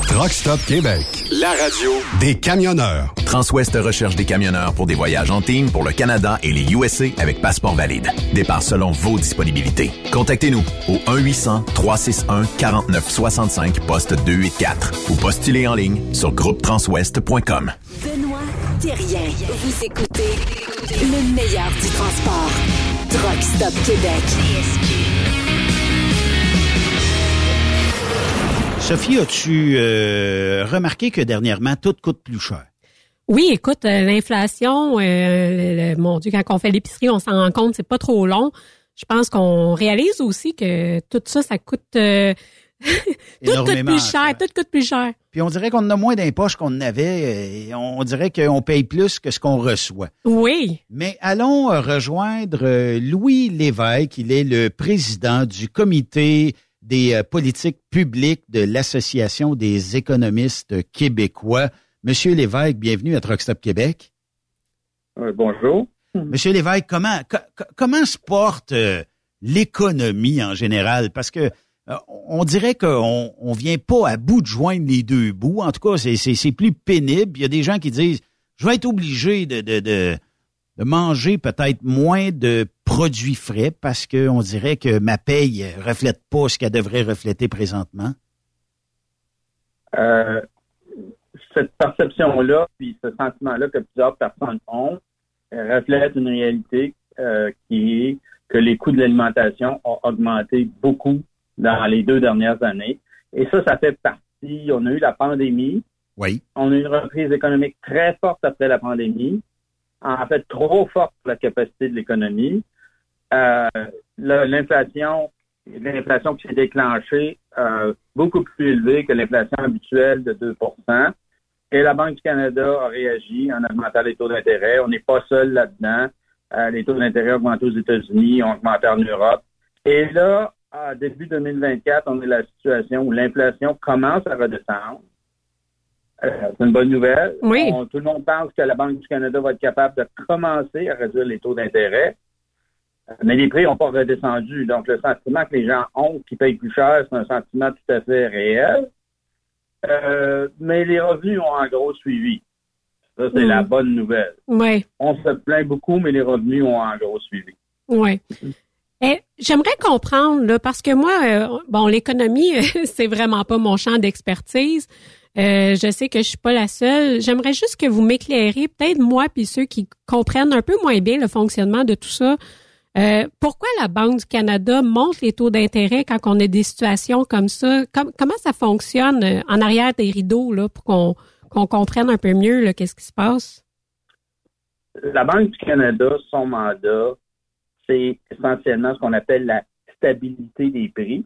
Truck Stop Québec, La radio des camionneurs. Transwest recherche des camionneurs pour des voyages en team pour le Canada et les USA avec passeport valide. Départ selon vos disponibilités. Contactez-nous au 1-800-361-4965, poste 284 ou postulez en ligne sur groupetranswest.com. Benoît Thérien. Vous écoutez le meilleur du transport. Truck Stop Québec. Sophie, as-tu euh, remarqué que dernièrement, tout coûte plus cher? Oui, écoute, euh, l'inflation, euh, mon Dieu, quand on fait l'épicerie, on s'en rend compte, c'est pas trop long. Je pense qu'on réalise aussi que tout ça, ça coûte euh, *laughs* tout coûte plus cher, tout coûte plus cher. Puis on dirait qu'on en a moins d'impoches qu'on en avait. et on dirait qu'on paye plus que ce qu'on reçoit. Oui. Mais allons rejoindre Louis Lévesque. Il est le président du comité des euh, politiques publiques de l'Association des économistes québécois. Monsieur Lévesque, bienvenue à Truckstop Québec. bonjour. Monsieur Lévesque, comment, co- co- comment se porte euh, l'économie en général? Parce que euh, on dirait qu'on on vient pas à bout de joindre les deux bouts. En tout cas, c'est- c'est c'est plus pénible. Il y a des gens qui disent, je vais être obligé de, de, de, de manger peut-être moins de produits frais parce qu'on dirait que ma paye reflète pas ce qu'elle devrait refléter présentement? Euh, cette perception-là, puis ce sentiment-là que plusieurs personnes ont, reflète une réalité euh, qui est que les coûts de l'alimentation ont augmenté beaucoup dans les deux dernières années. Et ça, ça fait partie. On a eu la pandémie. Oui. On a eu une reprise économique très forte après la pandémie. En fait, trop forte pour la capacité de l'économie. Euh, l'inflation, l'inflation qui s'est déclenchée euh, beaucoup plus élevée que l'inflation habituelle de 2% Et la Banque du Canada a réagi en augmentant les taux d'intérêt. On n'est pas seul là-dedans. Euh, les taux d'intérêt ont augmenté aux États-Unis, ont augmenté en Europe. Et là, à début 2024, on est dans la situation où l'inflation commence à redescendre. Euh, c'est une bonne nouvelle. Oui. On- tout le monde pense que la Banque du Canada va être capable de commencer à réduire les taux d'intérêt. Euh, Mais les prix n'ont pas redescendu. Donc, le sentiment que les gens ont qui payent plus cher, c'est un sentiment tout à fait réel. Euh, mais les revenus ont en gros suivi. Ça, c'est la bonne nouvelle. Oui. On se plaint beaucoup, mais les revenus ont en gros suivi. Oui. Eh, J'aimerais comprendre, là, parce que moi, euh, bon, l'économie, *laughs* c'est vraiment pas mon champ d'expertise. Euh, je sais que je suis pas la seule. J'aimerais juste que vous m'éclairiez, peut-être moi puis ceux qui comprennent un peu moins bien le fonctionnement de tout ça. Euh, pourquoi la Banque du Canada monte les taux d'intérêt quand on a des situations comme ça? comment ça fonctionne euh, en arrière des rideaux là, pour qu'on comprenne un peu mieux qu'est-ce qui se passe? La Banque du Canada, son mandat, c'est essentiellement ce qu'on appelle la stabilité des prix.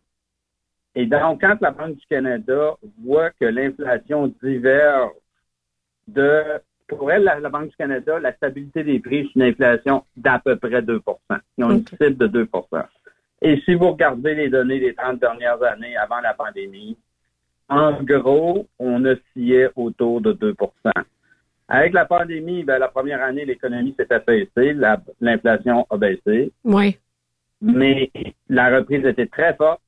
Et donc, quand la Banque du Canada voit que l'inflation diverge de pour elle, la, Banque du Canada, la stabilité des prix, c'est une inflation d'à peu près 2% Ils ont une cible de 2% Et si vous regardez les données des 30 dernières années avant la pandémie, en gros, on oscillait autour de 2% Avec la pandémie, ben, la première année, l'économie s'est affaissée, l'inflation a baissé. Oui. Mais la reprise était très forte.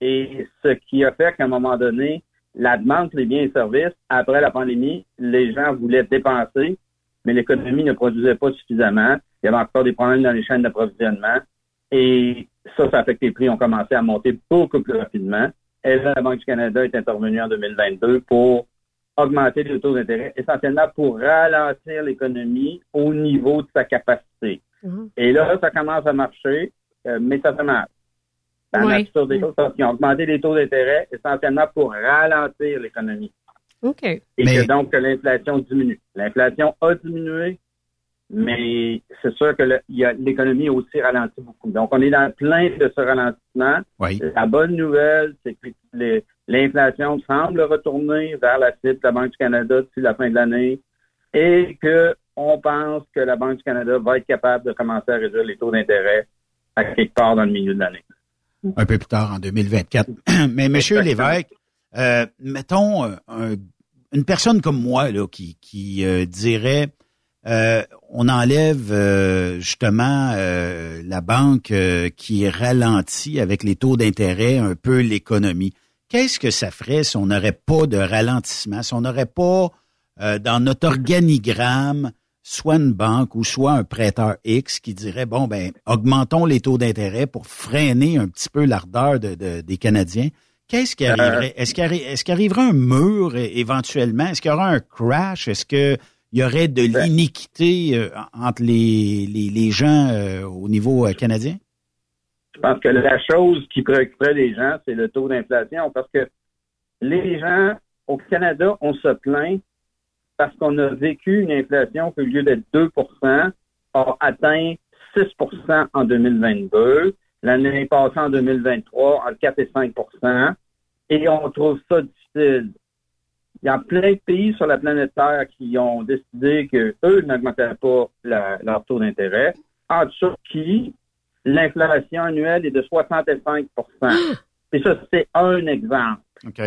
Et ce qui a fait qu'à un moment donné, la demande pour les biens et services, après la pandémie, les gens voulaient dépenser, mais l'économie ne produisait pas suffisamment. Il y avait encore des problèmes dans les chaînes d'approvisionnement. Et ça, ça fait que les prix ont commencé à monter beaucoup plus rapidement. Et là, la Banque du Canada est intervenue en 2022 pour augmenter les taux d'intérêt, essentiellement pour ralentir l'économie au niveau de sa capacité. Mm-hmm. Et là, ça commence à marcher, euh, mais ça fait mal sur des choses parce qu'ils ont augmenté les taux d'intérêt essentiellement pour ralentir l'économie. OK. Et que donc que l'inflation diminue. L'inflation a diminué, mais c'est sûr que l'économie a aussi ralenti beaucoup. Donc, on est dans plein de ce ralentissement. La bonne nouvelle, c'est que l'inflation semble retourner vers la cible de la Banque du Canada d'ici la fin de l'année et que on pense que la Banque du Canada va être capable de commencer à réduire les taux d'intérêt à quelque part dans le milieu de l'année un peu plus tard en 2024. *clears throat* Mais Monsieur Lévesque, euh, mettons euh, une personne comme moi là, qui, qui euh, dirait on enlève justement la banque qui ralentit avec les taux d'intérêt un peu l'économie. Qu'est-ce que ça ferait si on n'aurait pas de ralentissement, si on n'aurait pas dans notre organigramme soit une banque ou soit un prêteur X qui dirait bon ben augmentons les taux d'intérêt pour freiner un petit peu l'ardeur de, des Canadiens. Qu'est-ce qui euh, arriverait? Est-ce qu'il est un mur éventuellement? Est-ce qu'il y aura un crash? Est-ce qu'il y aurait de ben. l'iniquité euh, entre les, les, gens euh, au niveau canadien? Je pense que la chose qui préoccuperait les gens, c'est le taux d'inflation parce que les gens au Canada, on se plaint parce qu'on a vécu une inflation qui, au lieu d'être 2% a atteint 6% en 2022. L'année passée, en 2023, entre 4 et 5% et on trouve ça difficile. Il y a plein de pays sur la planète Terre qui ont décidé qu'eux n'augmenteraient pas leur taux d'intérêt. En Turquie, l'inflation annuelle est de 65% Et ça, c'est un exemple. OK.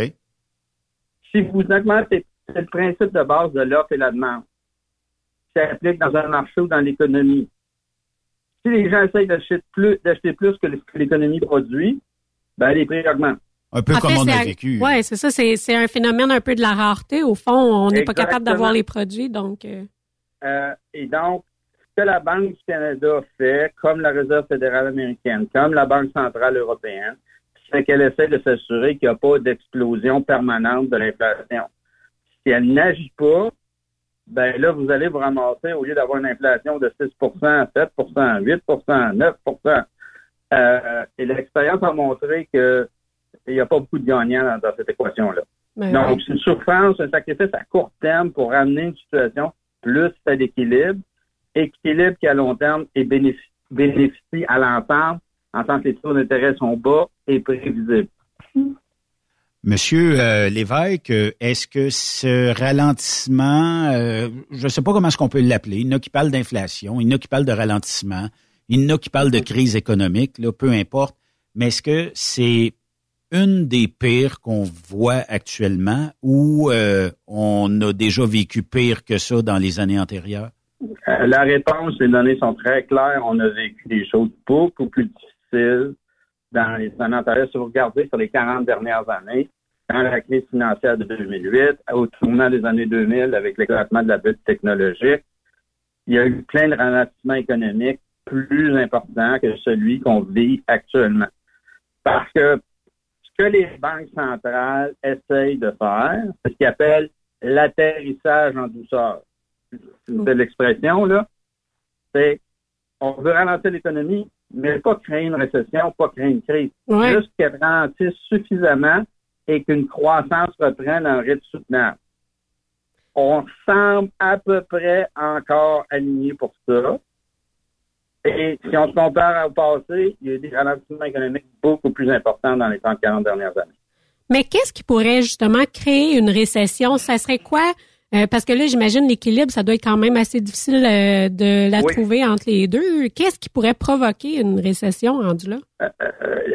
Si vous augmentez c'est le principe de base de l'offre et la demande. Ça s'applique dans un marché ou dans l'économie. Si les gens essayent d'acheter plus, d'acheter plus que l'économie produit, ben les prix augmentent. Un peu comme on a vécu. Oui, c'est ça. C'est un phénomène un peu de la rareté. Au fond, on n'est pas capable d'avoir les produits. Donc, euh. Euh, et donc, ce que la Banque du Canada fait, comme la Réserve fédérale américaine, comme la Banque centrale européenne, c'est qu'elle essaie de s'assurer qu'il n'y a pas d'explosion permanente de l'inflation si elle n'agit pas, ben là, vous allez vous ramasser, au lieu d'avoir une inflation de 6% 7% 8% 9% euh, Et l'expérience a montré qu'il n'y a pas beaucoup de gagnants dans, cette équation-là. Ben Donc, c'est une souffrance, un sacrifice à court terme pour ramener une situation plus à l'équilibre, équilibre qui, à long terme, est bénéficie, à l'ensemble, en tant que les taux d'intérêt sont bas et prévisibles. Monsieur euh, Lévesque, est-ce que ce ralentissement, euh, je ne sais pas comment est-ce qu'on peut l'appeler, il y en a qui parlent d'inflation, il y en a qui parlent de ralentissement, il y en a qui parlent de crise économique, là, peu importe, mais est-ce que c'est une des pires qu'on voit actuellement ou euh, on a déjà vécu pire que ça dans les années antérieures? La réponse, les données sont très claires. On a vécu des choses beaucoup plus difficiles dans les années antérieures, si vous regardez sur les 40 dernières années, dans la crise financière de 2008, au tournant des années 2000 avec l'éclatement de la bulle technologique, il y a eu plein de ralentissements économiques plus importants que celui qu'on vit actuellement. Parce que ce que les banques centrales essayent de faire, c'est ce qu'ils appellent l'atterrissage en douceur. C'est l'expression, là. C'est on veut ralentir l'économie, mais pas créer une récession, pas créer une crise. Ouais. Juste qu'elle ralentisse suffisamment et qu'une croissance reprenne un rythme soutenable. On semble à peu près encore aligné pour ça. Et si on se compare au passé, il y a eu des ralentissements économiques beaucoup plus importants dans les 30-40 dernières années. Mais qu'est-ce qui pourrait justement créer une récession? Ça serait quoi? Euh, parce que là, j'imagine l'équilibre, ça doit être quand même assez difficile euh, de la Oui. trouver entre les deux. Qu'est-ce qui pourrait provoquer une récession rendue là? Euh,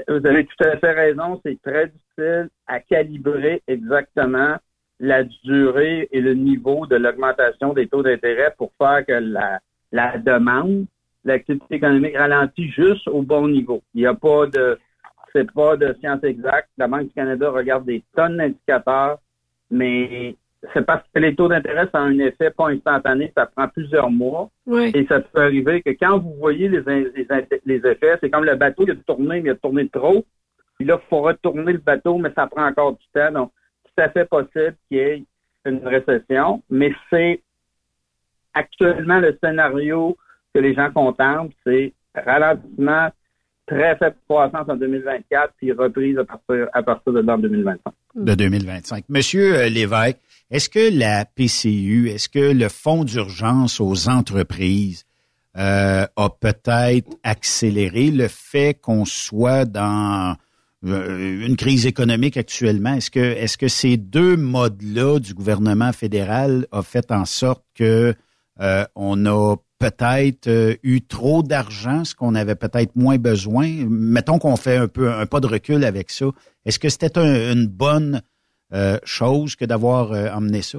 vous avez tout à fait raison, c'est très difficile à calibrer exactement la durée et le niveau de l'augmentation des taux d'intérêt pour faire que la, la demande, l'activité économique ralentit juste au bon niveau. Il n'y a pas de, c'est pas de science exacte. La Banque du Canada regarde des tonnes d'indicateurs, mais c'est parce que les taux d'intérêt, ça a un effet pas instantané, ça prend plusieurs mois. Ouais. Et ça peut arriver que quand vous voyez les, effets, c'est comme le bateau, il a tourné, mais il a tourné trop. Puis là, il faut retourner le bateau, mais ça prend encore du temps. Donc, tout à fait possible qu'il y ait une récession, mais c'est actuellement le scénario que les gens contemplent, c'est ralentissement, très faible croissance en 2024, puis reprise à partir, à partir de l'an 2025. de 2025. Monsieur euh, Lévesque, est-ce que la PCU, est-ce que le fonds d'urgence aux entreprises euh, a peut-être accéléré le fait qu'on soit dans euh, une crise économique actuellement? Est-ce que, ces deux modes-là du gouvernement fédéral ont fait en sorte que euh, on a peut-être eu trop d'argent, ce qu'on avait peut-être moins besoin? Mettons qu'on fait un peu un pas de recul avec ça. Est-ce que c'était un- une bonne euh, chose que d'avoir euh, emmené ça?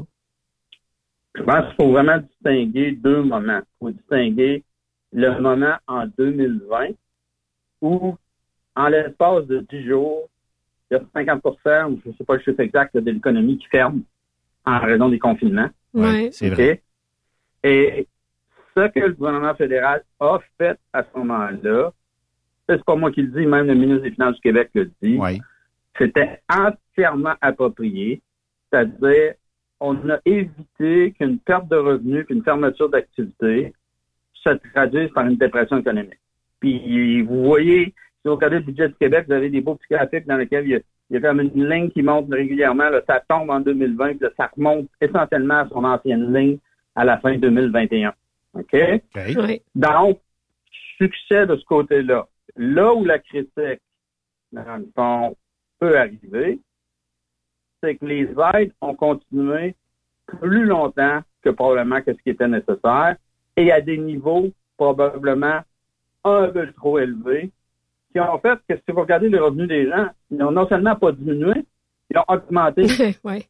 Je pense qu'il faut vraiment distinguer deux moments. Il faut distinguer le moment en 2020 où, en l'espace de 10 jours, il y a 50 ou je ne sais pas le chiffre exact, de l'économie qui ferme en raison des confinements. Ouais. C'est vrai. Et ce que le gouvernement fédéral a fait à ce moment-là, c'est pas moi qui le dis, même le ministre des Finances du Québec le dit, Oui. C'était entièrement approprié, c'est-à-dire on a évité qu'une perte de revenus, qu'une fermeture d'activité se traduise par une dépression économique. Puis vous voyez, si vous regardez le budget du Québec, vous avez des beaux petits graphiques dans lesquels il y a, il y a comme une ligne qui monte régulièrement, là, ça tombe en 2020, puis là, ça remonte essentiellement à son ancienne ligne à la fin 2021. OK? Donc, succès de ce côté-là. Là où la critique, dans le fond, peut arriver, c'est que les aides ont continué plus longtemps que probablement que ce qui était nécessaire et à des niveaux probablement un peu trop élevés qui ont fait que si vous regardez les revenus des gens, ils n'ont non seulement pas diminué, ils ont augmenté. *laughs* ouais.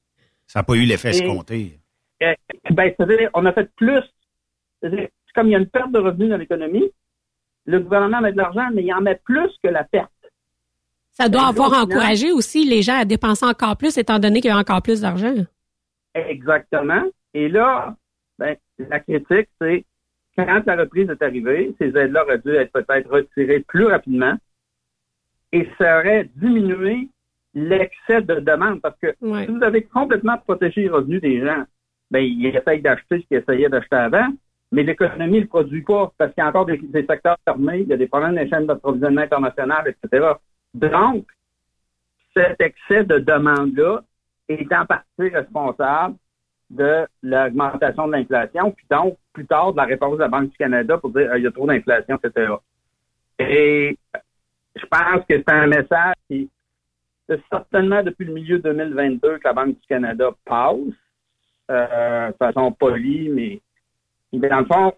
Ça n'a pas eu l'effet Et- escompté. Eh, ben, c'est-à-dire, on a fait plus. C'est comme il y a une perte de revenus dans l'économie, le gouvernement met de l'argent, mais il en met plus que la perte. Ça doit Et avoir encouragé aussi les gens à dépenser encore plus, étant donné qu'il y a encore plus d'argent. Exactement. Et là, ben, la critique, c'est quand la reprise est arrivée, ces aides-là auraient dû être peut-être retirées plus rapidement et ça aurait diminué l'excès de demande parce que si vous avez complètement protégé les revenus des gens, ben, ils essayent d'acheter ce qu'ils essayaient d'acheter avant, mais l'économie ne le produit pas parce qu'il y a encore des, des secteurs fermés, il y a des problèmes des chaînes d'approvisionnement internationales, etc. Donc, cet excès de demande-là est en partie responsable de l'augmentation de l'inflation, puis donc, plus tard, de la réponse de la Banque du Canada pour dire euh, il y a trop d'inflation, etc. Et je pense que c'est un message qui, certainement depuis le milieu 2022 que la Banque du Canada passe, euh, de façon polie, mais mais dans le fond,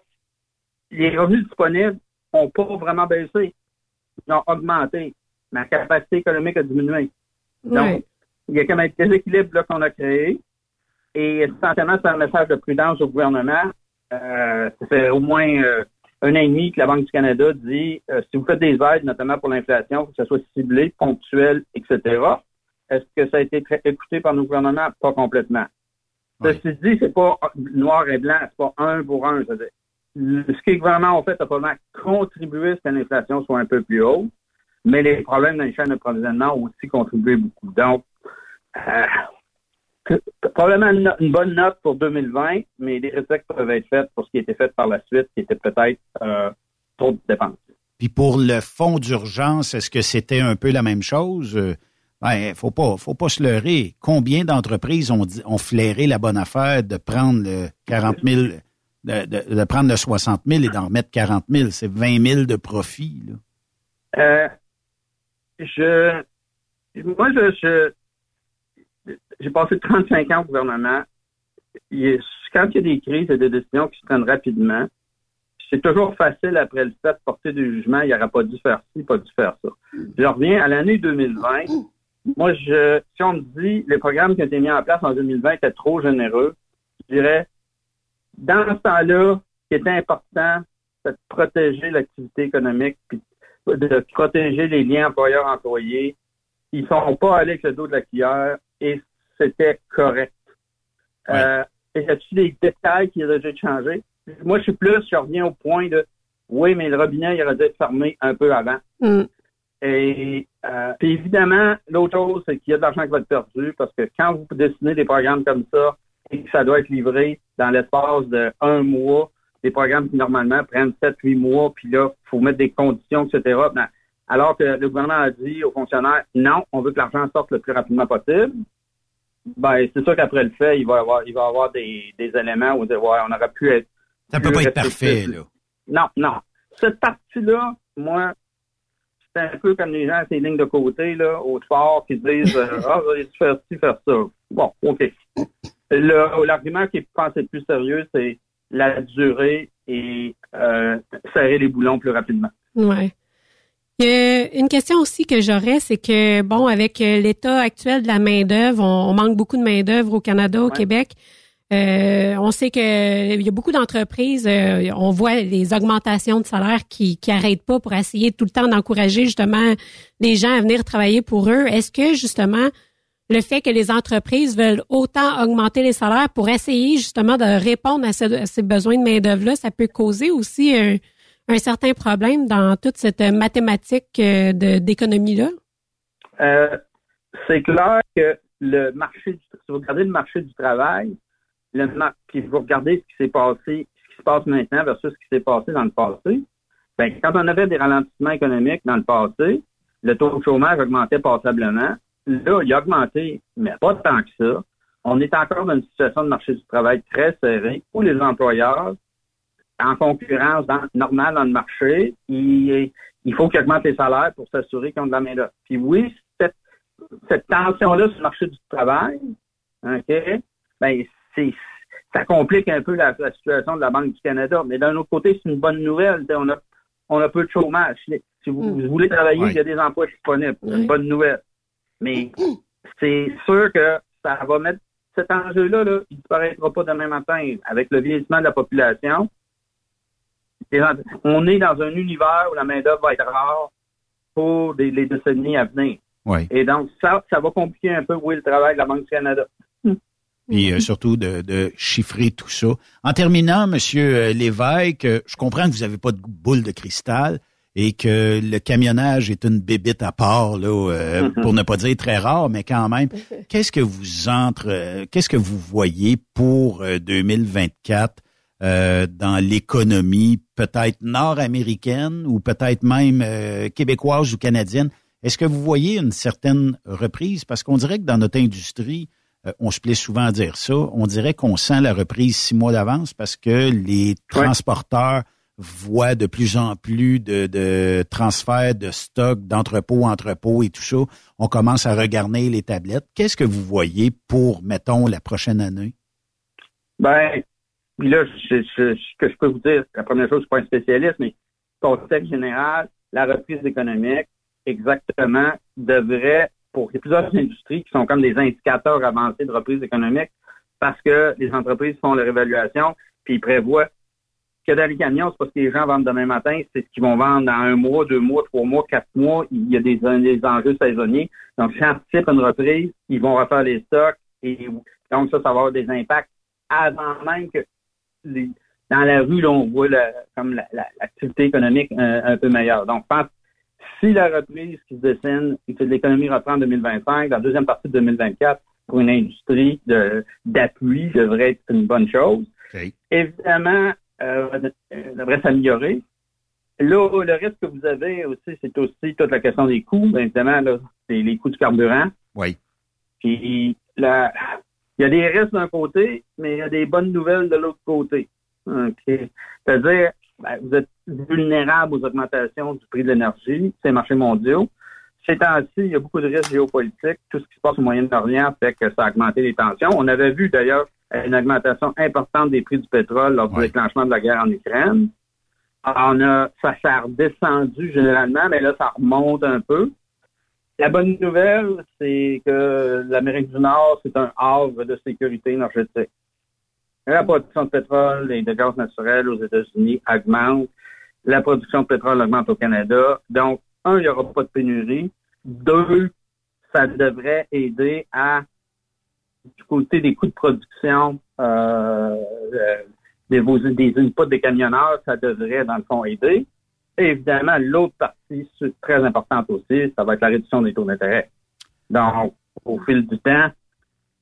les revenus disponibles n'ont pas vraiment baissé. Ils ont augmenté. Ma capacité économique a diminué. Donc, il y a comme un déséquilibre là, qu'on a créé. Et essentiellement, c'est un message de prudence au gouvernement. Euh, ça fait au moins euh, un an et demi que la Banque du Canada dit euh, si vous faites des aides, notamment pour l'inflation, que ce soit ciblé, ponctuel, etc. Est-ce que ça a été très écouté par nos gouvernements? Pas complètement. Ceci dit, c'est pas noir et blanc, c'est pas un pour un. Ce que les gouvernements ont fait a probablement contribué à ce que l'inflation soit un peu plus haute, mais les problèmes dans les chaînes d'approvisionnement ont aussi contribué beaucoup. Donc, euh, que- probablement une, bonne note pour 2020, mais des critiques peuvent être faites pour ce qui a été fait par la suite, qui était peut-être euh, trop de dépenses. Puis pour le fonds d'urgence, est-ce que c'était un peu la même chose? Euh, ben, faut pas, faut pas se leurrer. Combien d'entreprises ont, ont flairé la bonne affaire de prendre le 40 000, de, de, prendre le 60 000 et d'en remettre 40 000? C'est 20 000 de profit, là. Euh, je, moi, je, j'ai passé 35 ans au gouvernement. quand il y a des crises et des décisions qui se prennent rapidement, c'est toujours facile après le fait de porter du jugement, il n'aurait pas dû faire ci, pas dû faire ça. Je reviens à l'année 2020. Moi, je, si on me dit les programmes qui ont été mis en place en 2020 étaient trop généreux, je dirais, dans ce temps-là, ce qui était important, c'est de protéger l'activité économique, puis protéger les liens employeurs-employés. Ils ne sont pas allés avec le dos de la cuillère et c'était correct. Euh, et y a-t-il des détails qui auraient dû changer? Moi, je suis plus, je reviens au point de oui, mais le robinet, il aurait dû être fermé un peu avant. Mm. Et euh, puis évidemment, l'autre chose, c'est qu'il y a de l'argent qui va être perdu parce que quand vous dessinez des programmes comme ça et que ça doit être livré dans l'espace de un mois, des programmes qui normalement prennent 7-8 mois, puis là, il faut mettre des conditions, etc. Ben, alors que le gouvernement a dit aux fonctionnaires, non, on veut que l'argent sorte le plus rapidement possible. Ben, c'est sûr qu'après le fait, il va y avoir, il va avoir des, des éléments où dire, ouais, on aurait pu être. Ça peut pas être parfait, là. Non, non. Cette partie-là, moi, c'est un peu comme les gens à ces lignes de côté, là, au sport, qui disent, euh, *laughs* ah, vous allez faire ci, faire ça. Bon, OK. L'argument qui est pensé plus sérieux, c'est la durée et euh, serrer les boulons plus rapidement. Ouais. Il a une question aussi que j'aurais, c'est que, bon, avec euh, l'état actuel de la main-d'œuvre, on, manque beaucoup de main-d'œuvre au Canada, au Québec. Euh, on sait qu'il y a beaucoup d'entreprises, euh, on voit les augmentations de salaire qui qui arrêtent pas pour essayer tout le temps d'encourager justement les gens à venir travailler pour eux. Est-ce que justement le fait que les entreprises veulent autant augmenter les salaires pour essayer justement de répondre à, ces besoins de main d'œuvre là, ça peut causer aussi un certain problème dans toute cette mathématique euh, d'économie-là? Euh, c'est clair que le marché, du, si vous regardez le marché du travail, le puis vous regardez ce qui s'est passé, ce qui se passe maintenant versus ce qui s'est passé dans le passé, ben, quand on avait des ralentissements économiques dans le passé, le taux de chômage augmentait passablement. Là, il a augmenté, mais pas tant que ça. On est encore dans une situation de marché du travail très serrée où les employeurs en concurrence dans, normale dans le marché, il, il faut qu'ils augmentent les salaires pour s'assurer qu'ils ont de la main-d'œuvre. Puis oui, cette, cette tension-là sur le marché du travail, OK, ben, c'est, ça complique un peu la, situation de la Banque du Canada. Mais d'un autre côté, c'est une bonne nouvelle. On a, on a peu de chômage. Si vous, hmm. voulez travailler, il y a des emplois disponibles. C'est une bonne nouvelle. Mais c'est sûr que ça va mettre cet enjeu-là, là, il ne disparaîtra pas demain matin avec le vieillissement de la population on est dans un univers où la main-d'œuvre va être rare pour les décennies à venir. Et donc, ça, ça va compliquer un peu, oui, le travail de la Banque du Canada. *laughs* Puis euh, surtout de, chiffrer tout ça. En terminant, Monsieur euh, Lévesque, euh, je comprends que vous n'avez pas de boule de cristal et que le camionnage est une bébite à part, là, mm-hmm. pour ne pas dire très rare, mais quand même. Qu'est-ce que vous entre, qu'est-ce que vous voyez pour 2024 euh, dans l'économie peut-être nord-américaine ou peut-être même euh, québécoise ou canadienne? Est-ce que vous voyez une certaine reprise? Parce qu'on dirait que dans notre industrie, euh, on se plaît souvent à dire ça, on dirait qu'on sent la reprise six mois d'avance parce que les transporteurs voient de plus en plus de, transferts de stocks d'entrepôt, entrepôt et tout ça. On commence à regarder les tablettes. Qu'est-ce que vous voyez pour, mettons, la prochaine année? Ben, là, ce que je peux vous dire, la première chose, je suis pas un spécialiste, mais contexte général, la reprise économique, exactement, devrait, pour plusieurs industries qui sont comme des indicateurs avancés de reprise économique, parce que les entreprises font leur évaluation, puis ils prévoient que dans les camions, c'est parce que les gens vendent demain matin, c'est ce qu'ils vont vendre dans un mois, deux mois, trois mois, quatre mois. Il y a des, des enjeux saisonniers. Donc, si anticipe une reprise, ils vont refaire les stocks et donc ça, ça va avoir des impacts avant même que dans la rue, là, on voit comme l'activité économique euh, un, peu meilleure. Donc, je pense si la reprise qui se dessine et que l'économie reprend en 2025, dans la deuxième partie de 2024, pour une industrie d'appui, devrait être une bonne chose. Évidemment, devrait s'améliorer. Là, le risque que vous avez aussi, c'est aussi toute la question des coûts. Bien évidemment, là, c'est les coûts du carburant. Oui. Puis, la, il y a des risques d'un côté, mais il y a des bonnes nouvelles de l'autre côté. OK. C'est-à-dire, ben, vous êtes vulnérable aux augmentations du prix de l'énergie, ces marchés mondiaux. Ces temps-ci, il y a beaucoup de risques géopolitiques. Tout ce qui se passe au Moyen-Orient fait que ça a augmenté les tensions. On avait vu d'ailleurs une augmentation importante des prix du pétrole lors du déclenchement de la guerre en Ukraine. On a, ça s'est redescendu généralement, mais là, ça remonte un peu. La bonne nouvelle, c'est que l'Amérique du Nord, c'est un havre de sécurité énergétique. La production de pétrole et de gaz naturel aux États-Unis augmente. La production de pétrole augmente au Canada. Donc, un, il n'y aura pas de pénurie. Deux, ça devrait aider à, du côté des coûts de production euh, euh des, des inputs des camionneurs, ça devrait, dans le fond, aider. Et évidemment, l'autre partie, très importante aussi, ça va être la réduction des taux d'intérêt. Donc, au fil du temps,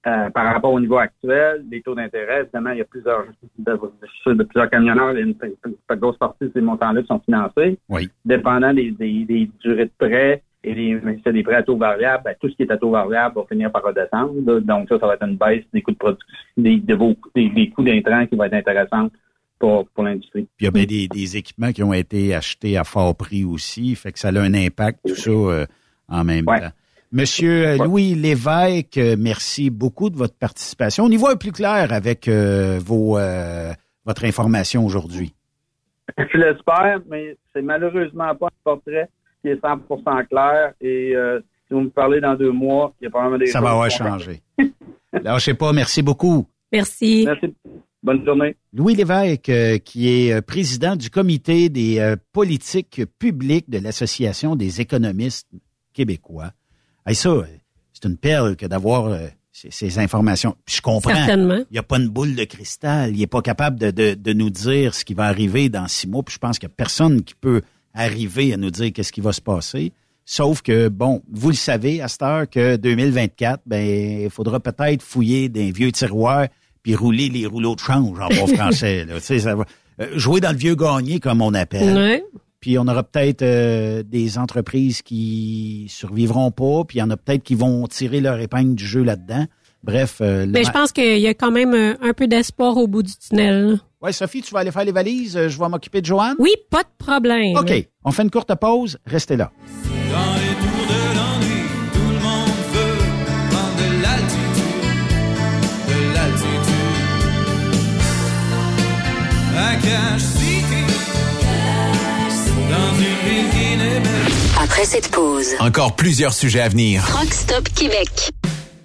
euh, par rapport au niveau actuel, les taux d'intérêt, évidemment, il y a plusieurs, de, de plusieurs camionneurs, une, une, grosse partie de ces montants-là sont financés. Oui. Dépendant des, des, des durées de prêt et des, c'est des prêts à taux variables, ben, tout ce qui est à taux variable va finir par redescendre. Donc, ça, ça va être une baisse des coûts de production, des, des, des coûts d'intrants qui va être intéressante pour, pour l'industrie. Puis il y a bien des, des, équipements qui ont été achetés à fort prix aussi, fait que ça a un impact, tout ça, euh, en même temps. Monsieur euh, Louis Lévesque, merci beaucoup de votre participation. On y voit plus clair avec euh, vos, votre information aujourd'hui. Je l'espère, mais c'est malheureusement pas un portrait qui est 100% clair. Et si vous me parlez dans deux mois, il y a probablement des Ça va avoir changé. sais pas, merci beaucoup. Merci. Merci. Bonne journée. Louis Lévesque, qui est président du comité des politiques publiques de l'Association des économistes québécois. Hey, ça, c'est une perle que d'avoir euh, ces, informations. Puis je comprends. Certainement. Il n'y a pas une boule de cristal. Il n'est pas capable de, de, de, nous dire ce qui va arriver dans six mois. Puis je pense qu'il n'y a personne qui peut arriver à nous dire qu'est-ce qui va se passer. Sauf que, bon, vous le savez, à cette heure que 2024, ben, il faudra peut-être fouiller des vieux tiroirs puis rouler les rouleaux de change en bon français. Là. *laughs* Ça va, euh, jouer dans le vieux gagné, comme on appelle. Ouais. Puis on aura peut-être euh, des entreprises qui survivront pas, puis il y en a peut-être qui vont tirer leur épingle du jeu là-dedans. Bref. Euh, Mais je pense qu'il y a quand même un, peu d'espoir au bout du tunnel. Oui, Sophie, tu vas aller faire les valises. Je vais m'occuper de Joanne? Oui, pas de problème. OK. On fait une courte pause. Restez là. Dans les tours de l'ennui, tout le monde veut prendre de l'altitude. De l'altitude. Après cette pause, encore plusieurs sujets à venir. Rockstop Québec.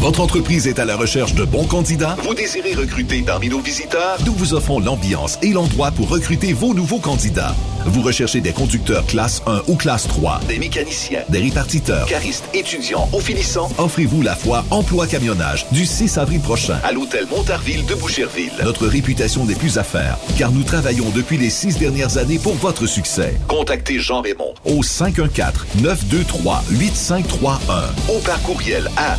Votre entreprise est à la recherche de bons candidats? Vous désirez recruter parmi nos visiteurs? Nous vous offrons l'ambiance et l'endroit pour recruter vos nouveaux candidats. Vous recherchez des conducteurs classe 1 ou classe 3, des mécaniciens, des répartiteurs, caristes, étudiants ou finissants? Offrez-vous la foire Emploi Camionnage du 6 avril prochain à l'hôtel Montarville de Boucherville. Notre réputation n'est plus à faire, car nous travaillons depuis les six dernières années pour votre succès. Contactez Jean Raymond au 514-923-8531 ou par courriel à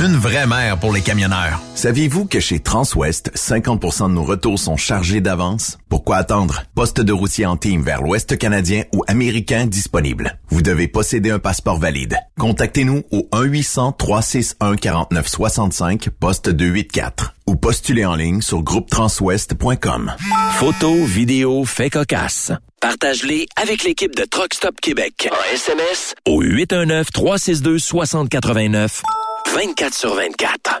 Une vraie mère pour les camionneurs. Saviez-vous que chez Transwest, 50% de nos retours sont chargés d'avance? Pourquoi attendre? Poste de routier en team vers l'Ouest canadien ou américain disponible. Vous devez posséder un passeport valide. Contactez-nous au 1-800-361-4965, poste 284 ou postulez en ligne sur groupetranswest.com. Photos, vidéos, faits cocasse. Partage-les avec l'équipe de Truck Stop Québec. En SMS au 819-362-6089. 24 sur 24.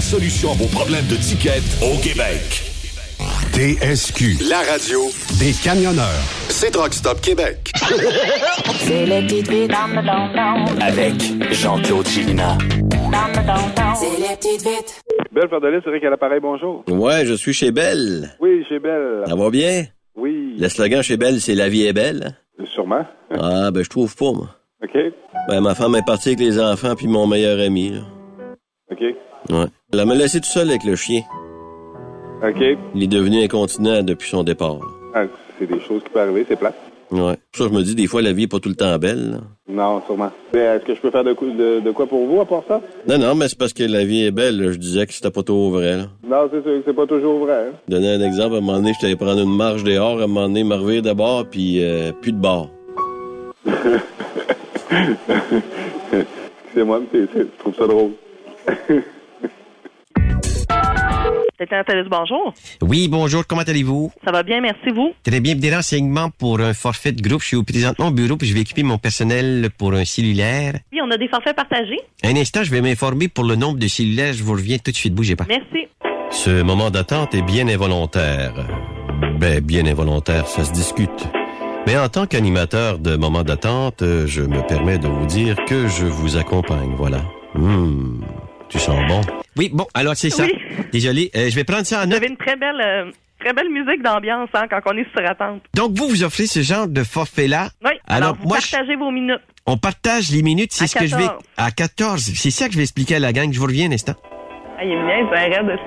solution à vos problèmes de tickets au Québec. TSQ, la radio des camionneurs. C'est Truck Stop Québec. C'est le petit vite dans le don Avec Jean-Claude Gilina. C'est les petites vites. Belle Fardelis, c'est Rick à l'appareil, bonjour. Ouais, je suis chez Belle. Oui, chez Belle. Ça va bien? Oui. Le slogan chez Belle, c'est La vie est belle. Sûrement. Ah, ben, je trouve pas, moi. OK. Ben, ma femme est partie avec les enfants puis mon meilleur ami, là. OK. Ouais. Elle m'a laissé tout seul avec le chien. OK. Il est devenu incontinent depuis son départ. Ah, c'est des choses qui peuvent arriver, c'est plate. Ouais. Pour ça, je me dis, des fois, la vie est pas tout le temps belle. là. Non, sûrement. Est-ce que je peux faire de, de, de quoi pour vous à part ça? Non, non, mais c'est parce que la vie est belle. là. Je disais que c'était pas trop vrai. Là. Non, c'est sûr que c'est pas toujours vrai. hein. Donner un exemple, à un moment donné, je t'allais prendre une marche dehors, à un moment donné, me revire de bord, puis euh, plus de bord. *laughs* c'est moi, mais je trouve ça drôle. *laughs* Nathalie, bonjour? Oui, bonjour, comment allez-vous? Ça va bien, merci vous? Très bien, des renseignements pour un forfait de groupe. Je suis au présentement au bureau puis je vais équiper mon personnel pour un cellulaire. Oui, on a des forfaits partagés. Un instant, je vais m'informer pour le nombre de cellulaires. Je vous reviens tout de suite, bougez pas. Merci. Ce moment d'attente est bien involontaire. Ben, bien involontaire, ça se discute. Mais en tant qu'animateur de moment d'attente, je me permets de vous dire que je vous accompagne, voilà. Hum, tu sens bon? Oui, bon, alors c'est ça. Oui. Désolé, euh, je vais prendre ça en Vous note. avez une très belle, euh, très belle musique d'ambiance hein, quand on est sur attente. Donc, vous, vous offrez ce genre de forfait-là. Oui. Alors, Alors, vous moi, je- partagez vos minutes. on partage les minutes, c'est ce que je vais... 14. À 14. C'est ça que je vais expliquer à la gang. Je vous reviens un instant. Ah, il est un raide.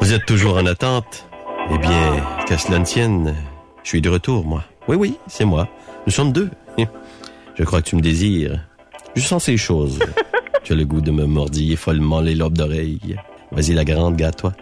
Vous êtes toujours en attente? Eh bien, qu'à cela ne tienne, je suis de retour, moi. Oui, oui, c'est moi. Nous sommes deux. Je crois que tu me désires. Je sens ces choses. *laughs* tu as le goût de me mordiller follement les lobes d'oreilles. Vas-y, la grande, gâte-toi.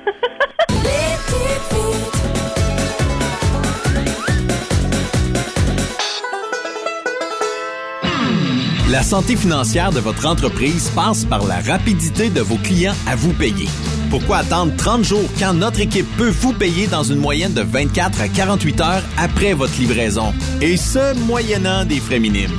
La santé financière de votre entreprise passe par la rapidité de vos clients à vous payer. Pourquoi attendre 30 jours quand notre équipe peut vous payer dans une moyenne de 24 à 48 heures après votre livraison? Et ce, moyennant des frais minimes.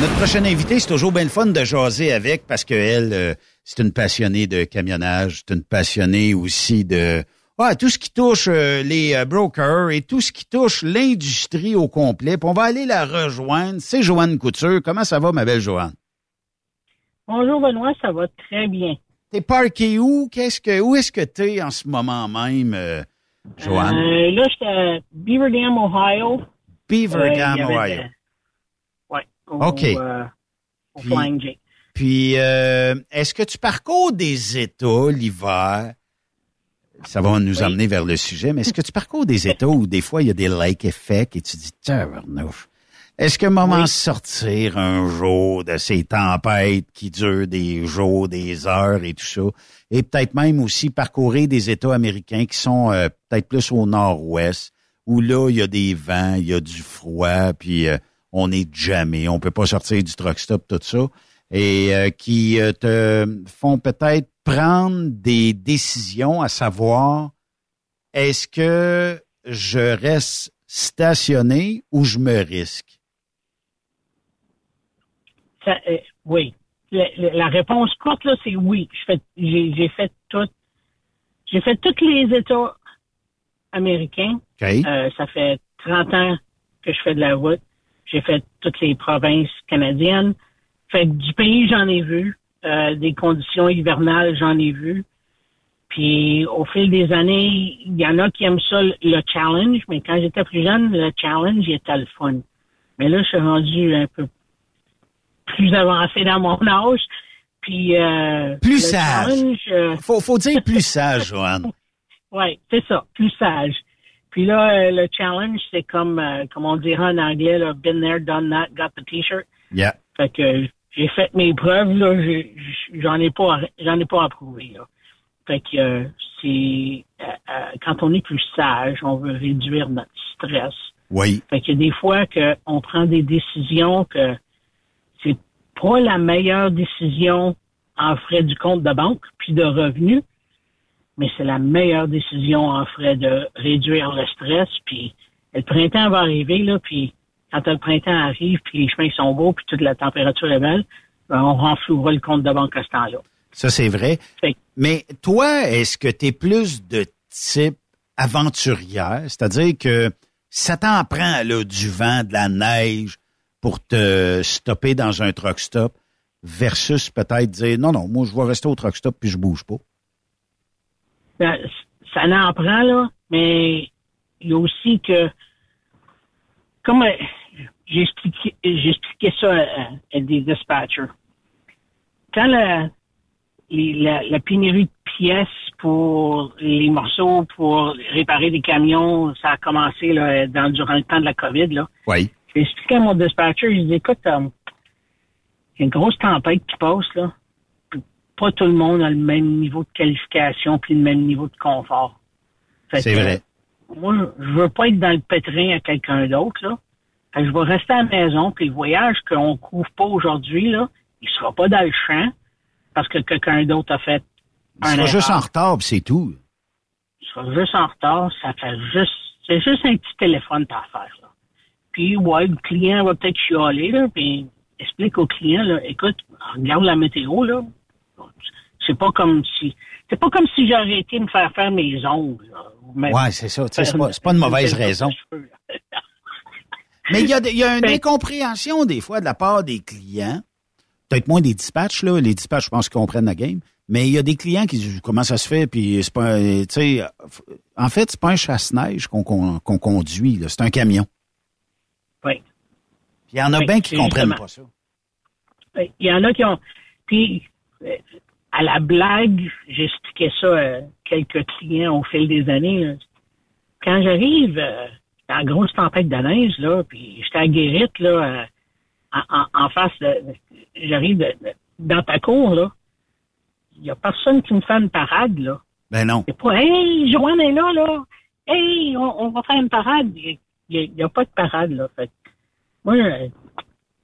Notre prochaine invitée, c'est toujours bien le fun de jaser avec parce qu'elle, euh, c'est une passionnée de camionnage, c'est une passionnée aussi de ah, tout ce qui touche euh, les euh, brokers et tout ce qui touche l'industrie au complet. Puis on va aller la rejoindre. C'est Joanne Couture. Comment ça va, ma belle Joanne? Bonjour Benoît, ça va très bien. T'es parqué où? Qu'est-ce que où est-ce que t'es en ce moment même, euh, Joanne? Là, j'étais à Beaver Dam, Ohio. Beaver Dam, il y avait Ohio. Au, OK. euh, au Puis- Flying J. Puis, euh, est-ce que tu parcours des États l'hiver? Ça va nous amener vers le sujet, mais est-ce que tu parcours des États où des fois il y a des lake effects et tu dis, tabarnouche, est-ce que moment Oui. sortir un jour de ces tempêtes qui durent des jours, des heures et tout ça, et peut-être même aussi parcourir des États américains qui sont euh, peut-être plus au nord-ouest, où là, il y a des vents, il y a du froid, puis euh, on est jamais, on peut pas sortir du truck stop, tout ça, et euh, qui euh, te font peut-être prendre des décisions à savoir est-ce que je reste stationné ou je me risque? Ça, euh, oui. La, réponse courte, là, c'est oui. Je fais- J'ai fait tout. J'ai fait tous les États américains. Euh, ça fait 30 ans que je fais de la route. J'ai fait toutes les provinces canadiennes. Fait que du pays, j'en ai vu. Euh, des conditions hivernales, j'en ai vu. Puis au fil des années, il y en a qui aiment ça, le- le challenge, mais quand j'étais plus jeune, le challenge, il était le fun. Mais là, je suis rendu un peu plus avancé dans mon âge. Puis euh, Plus sage. euh, Faut, faut dire plus *laughs* sage, Joanne. oui, c'est ça, plus sage. Puis là, euh, le challenge, c'est comme, euh, comme on dirait en anglais, là, been there, done that, got the t-shirt. Yeah. Fait que euh, j'ai fait mes preuves, là, j'en ai pas, j'en ai pas approuvé, là. Fait que c'est, quand on est plus sage, on veut réduire notre stress. Oui. Fait a des fois qu'on prend des décisions que c'est pas la meilleure décision en frais du compte de banque puis de revenus, mais c'est la meilleure décision en frais de réduire le stress. Puis le printemps va arriver, là, puis quand le printemps arrive, puis les chemins sont beaux, puis toute la température est belle, ben, on renflouera le compte de banque à ce temps-là. Ça, c'est vrai. Mais toi, est-ce que tu es plus de type aventurière? C'est-à-dire que ça t'en prend là, du vent, de la neige pour te stopper dans un truck stop versus peut-être dire non, non, moi je vais rester au truck stop puis je bouge pas. Ben, ça n'en prend, là, mais il y a aussi que, comme euh, expliqué ça à, à des dispatchers, quand la, les- la, la pénurie de pièces pour les morceaux pour réparer des camions, ça a commencé là, dans, durant le temps de la COVID. Là. Oui. J'ai expliqué à mon dispatcher, je dis, écoute, euh, il y a une grosse tempête qui passe, là. Pas tout le monde a le même niveau de qualification puis le même niveau de confort. C'est vrai. Moi, je veux pas être dans le pétrin à quelqu'un d'autre, là. Fait que je vais rester à la maison, puis le voyage qu'on couvre pas aujourd'hui, là, il sera pas dans le champ parce que quelqu'un d'autre a fait un seras juste en retard, puis c'est tout. Il sera juste en retard, ça fait juste, c'est juste un petit téléphone à faire, là. Puis, ouais, le client va peut-être chialer, là, puis explique au client, là, écoute, regarde la météo, là. C'est pas comme si, c'est pas comme si j'aurais été me faire faire mes ongles, là. Ouais, c'est ça. C'est pas, pas une mauvaise raison. Mais il y a, y a une incompréhension des fois de la part des clients. Peut-être moins des dispatchs, là. Les dispatchs, je pense qu'ils comprennent la game. Mais il y a des clients qui disent comment ça se fait, puis c'est pas, tu sais, en fait, c'est pas un chasse-neige qu'on conduit. C'est un camion. Oui. Puis il y en a Oui, bien qui comprennent pas ça. Il y en a qui ont. Puis, à la blague, j'expliquais ça à quelques clients au fil des années. Quand j'arrive euh, c'était la grosse tempête de neige, là, puis j'étais à Guérite, là, euh, en, en- en face de... J'arrive dans ta cour, là. Il y a personne qui me fait une parade, là. Ben non. C'est pas, hey, Joanne est là, là. Hey, on, on va faire une parade. Il n'y a, pas de parade, là. Fait moi, euh,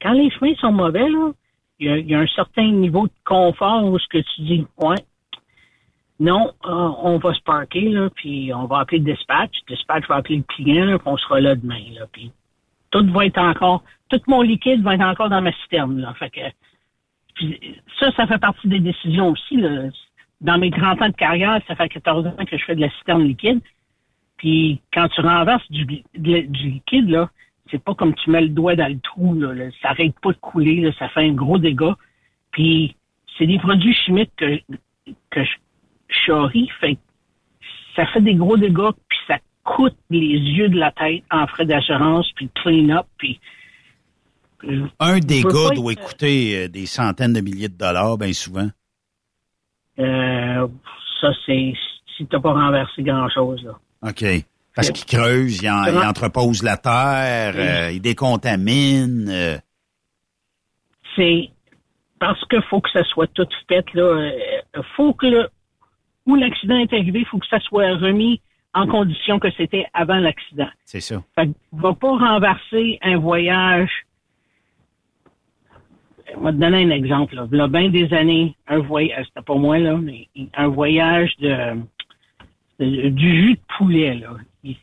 quand les chemins sont mauvais, là, il y a, y a un certain niveau de confort où ce que tu dis, ouais, non, euh, on va se parker, là, puis on va appeler le dispatch. Dispatch va appeler le client, là, puis on sera là demain, là. Puis tout va être encore, tout mon liquide va être encore dans ma citerne, là. Fait que, ça, ça fait partie des décisions aussi, là. Dans mes 30 ans de carrière, ça fait 14 ans que je fais de la citerne liquide. Puis quand tu renverses du, du liquide, là, c'est pas comme tu mets le doigt dans le trou, là, là. ça arrête pas de couler, là, ça fait un gros dégât. Puis c'est des produits chimiques que, que je charrie, fait ça fait des gros dégâts, puis ça coûte les yeux de la tête en frais d'assurance, puis clean-up, puis... Un dégât doit être- coûter euh, des centaines de milliers de dollars, bien souvent. Euh, ça, c'est si t'as pas renversé grand-chose, là. OK. Parce qu'ils creusent, ils, en- ils entreposent la terre, euh, ils décontaminent. euh. c'est parce qu'il faut que ça soit tout fait là. euh, faut que le, où l'accident est arrivé, il faut que ça soit remis en condition que c'était avant l'accident. C'est ça. Fait que va pas renverser un voyage. Je vais te donner un exemple. Là. Il y a bien des années, un voyage, c'était pas moi, là, mais un voyage de, de- du jus de poulet. Là.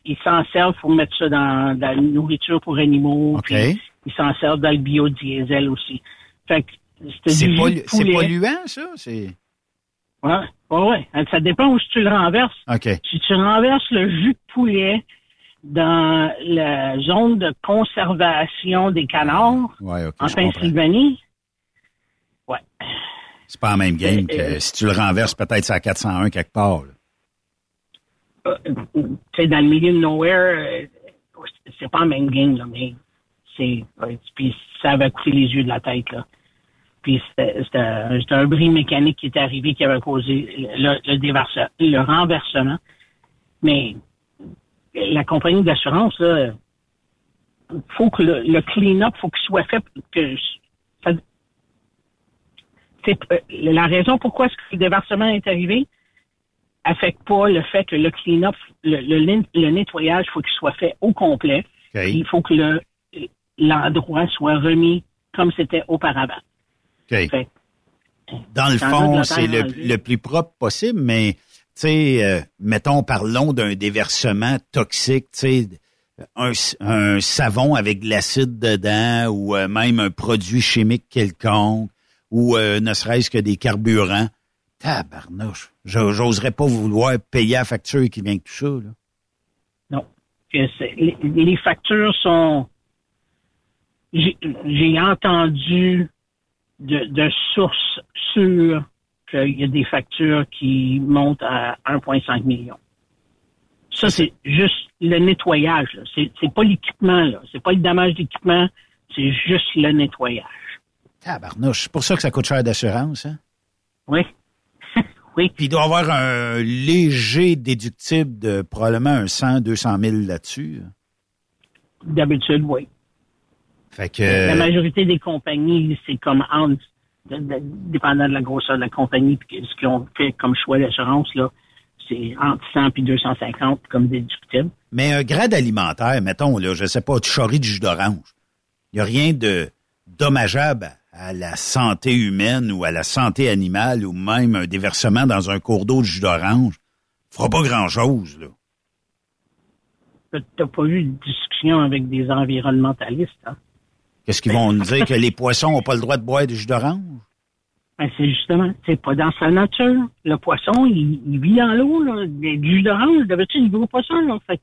Ils s'en servent pour mettre ça dans, dans la nourriture pour animaux. puis Ils s'en servent dans le biodiesel aussi. Fait que C'est pollu- polluant, ça? C'est... Ouais, ouais, ouais. Ça dépend où tu le renverses. Si tu renverses le jus de poulet dans la zone de conservation des canards Ouais, en comprends. Pennsylvanie, ouais. C'est pas la même game que Euh, si tu le renverses peut-être à 401 quelque part. là. Euh, sais, dans le milieu de nowhere, euh, c'est pas la même game, là, mais c'est, puis ça va coûter les yeux de la tête, là. Puis c'était un bris mécanique qui était arrivé qui avait causé le, le, le renversement. Mais la compagnie d'assurance, là, faut que le, le clean-up, faut qu'il soit fait que ça- euh, la raison pourquoi ce le déversement est arrivé affecte pas le fait que le clean-up, le, le, le nettoyage, faut qu'il soit fait au complet. Il faut que le l'endroit soit remis comme c'était auparavant. Fait- Dans le fond, c'est le, plus propre possible, mais, tu sais, euh, mettons, parlons d'un déversement toxique, tu sais, un, un savon avec de l'acide dedans ou euh, même un produit chimique quelconque ou euh, ne serait-ce que des carburants. Tabarnouche. Jo- J'oserais pas vouloir payer la facture qui vient avec tout ça, là. Non. Les, les factures sont. J'ai entendu de, de sources sûres qu'il y a des factures qui montent à 1,5 million. Ça, c'est juste le nettoyage. C'est pas l'équipement. C'est pas le dommage d'équipement, c'est juste le nettoyage. Tabarnouche. C'est pour ça que ça coûte cher d'assurance, hein? Oui. Oui. Puis il doit y avoir un léger déductible de probablement un 100, 200 000 là-dessus. D'habitude, oui. Fait que... La majorité des compagnies, c'est comme entre, dépendant de la grosseur de la compagnie, puis ce qu'ils ont fait comme choix d'assurance, là, c'est entre 100 et 250 comme déductible. Mais un grade alimentaire, mettons, là, je sais pas, tu charries du jus d'orange. Il n'y a rien de dommageable à la santé humaine ou à la santé animale ou même un déversement dans un cours d'eau de jus d'orange. fera pas grand-chose, là. T'as- pas eu de discussion avec des environnementalistes, hein? Qu'est-ce qu'ils vont nous dire que les poissons n'ont pas le droit de boire du jus d'orange? Ben, c'est justement, c'est pas dans sa nature. Le poisson, il, il vit dans l'eau, là. Du jus d'orange, d'habitude, il pas ça, là. Fait que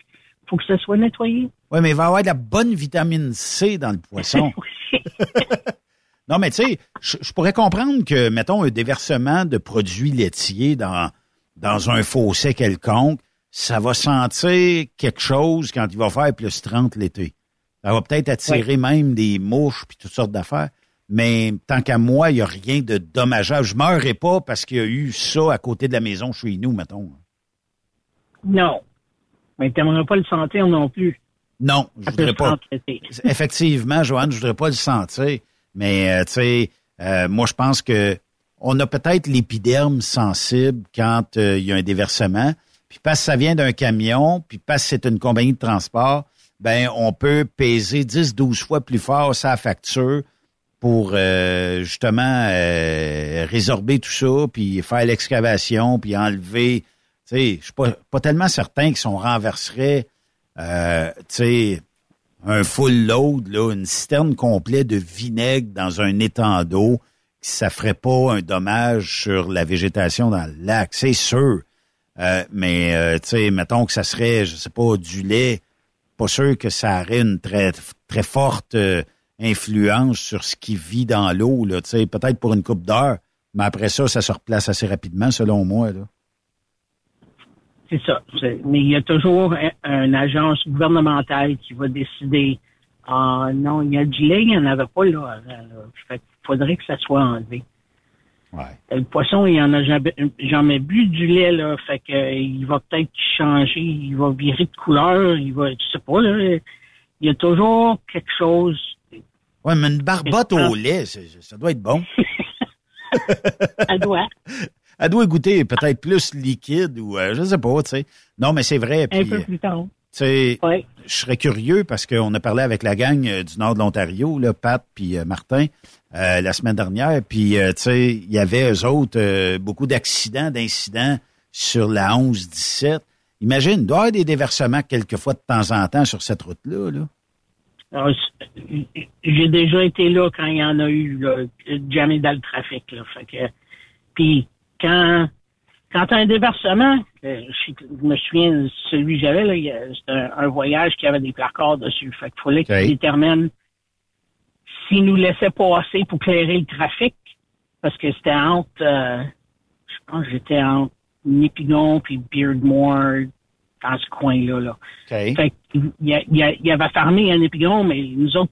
faut que ça soit nettoyé. Oui, mais il va y avoir de la bonne vitamine C dans le poisson. *laughs* non, mais tu sais, je je pourrais comprendre que, mettons, un déversement de produits laitiers dans, dans un fossé quelconque, ça va sentir quelque chose quand il va faire plus 30 l'été. Ça va peut-être attirer même des mouches puis toutes sortes d'affaires. Mais tant qu'à moi, il n'y a rien de dommageable. Je meurerai pas parce qu'il y a eu ça à côté de la maison chez nous, mettons. Non. Mais t'aimerais pas le sentir non plus. Non, je voudrais pas. Effectivement, Joanne, je voudrais pas le sentir, mais euh, tu sais, euh, moi je pense que on a peut-être l'épiderme sensible quand euh, il y a un déversement, puis parce que ça vient d'un camion, puis parce que c'est une compagnie de transport, ben on peut peser 10 12 fois plus fort sa facture pour euh, justement euh, résorber tout ça, puis faire l'excavation, puis enlever. Tu sais, je suis pas, pas tellement certain que si on renverserait, tu sais, un full load, là, une citerne complète de vinaigre dans un étang d'eau, ça ferait pas un dommage sur la végétation dans le lac, c'est sûr. Euh, mais euh, tu sais, mettons que ça serait, je sais pas, du lait, pas sûr que ça aurait une très très forte euh, influence sur ce qui vit dans l'eau, là. Tu sais, peut-être pour une coupe d'heure, mais après ça, ça se replace assez rapidement, selon moi, là. C'est ça. Mais il y a toujours un- une agence gouvernementale qui va décider. Ah non, il y a du lait, il n'y en avait pas là qu'il faudrait que ça soit enlevé. Ouais. Le poisson, il en a jamais, jamais bu du lait, là. Fait que euh, il va peut-être changer, il va virer de couleur, il va, je sais pas, là. Il y a toujours quelque chose. Ouais, mais une barbotte au lait, ça doit être bon. *laughs* Elle doit. *laughs* Elle doit goûter peut-être plus liquide ou euh, je sais pas, tu sais. Non, mais c'est vrai. Un peu euh, plus tard. tu sais, je serais curieux parce qu'on a parlé avec la gang euh, du nord de l'Ontario, là, Pat puis euh, Martin, euh, la semaine dernière. Puis, euh, tu sais, il y avait eux autres euh, beaucoup d'accidents, d'incidents sur la 11-17. Imagine, il doit y avoir des déversements quelquefois de temps en temps sur cette route-là. Là. C- J'ai déjà été là quand il y en a eu, là, jamais dans le trafic. Là, fait que, puis quand quand t'as un déversement, euh, je, me souviens de celui que j'avais, c'était un, un voyage qui avait des placards dessus. Fait qu'il fallait OK. qu'ils déterminent s'ils nous laissaient passer pour clairer le trafic, parce que c'était entre, euh, je pense que j'étais entre Nipigon puis Beardmore, dans ce coin-là. Là. Fait qu'il y, avait fermé un épigon, mais nous autres,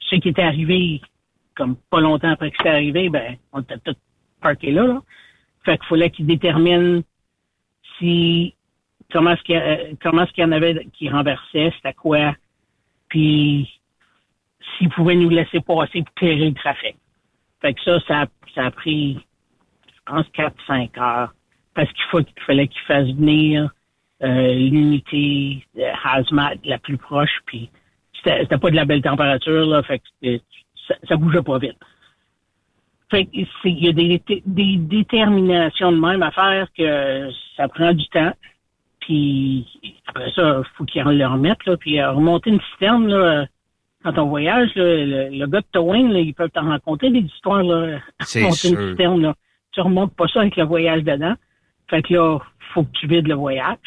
ceux qui étaient arrivés, comme pas longtemps après que c'était arrivé, ben, on était tous parqués là, là. Fait qu'il fallait qu'ils déterminent si, comment est-ce qu'il y, euh, est-ce qu'il y en avait qui renversaient, c'était quoi, puis s'ils pouvaient nous laisser passer pour clairer le trafic. Fait que ça, ça, a- ça a pris, je pense, 4-5 heures. Parce qu'il fallait qu'ils fassent venir euh, l'unité hazmat la plus proche, puis c'était pas de la belle température, là, fait que c'était- ça, ça bougeait pas vite. Fait que c'est- il y a des, des déterminations de même à faire que ça prend du temps. Puis après ça, faut qu'ils le remettent, là, puis euh, remonter une citerne, là, quand on voyage, là, le, le gars de Towing, là, ils peuvent t'en raconter des histoires, là, remonter *laughs* une citerne, là. Tu remontes pas ça avec le voyage dedans. Fait que là, faut que tu vides le voyage.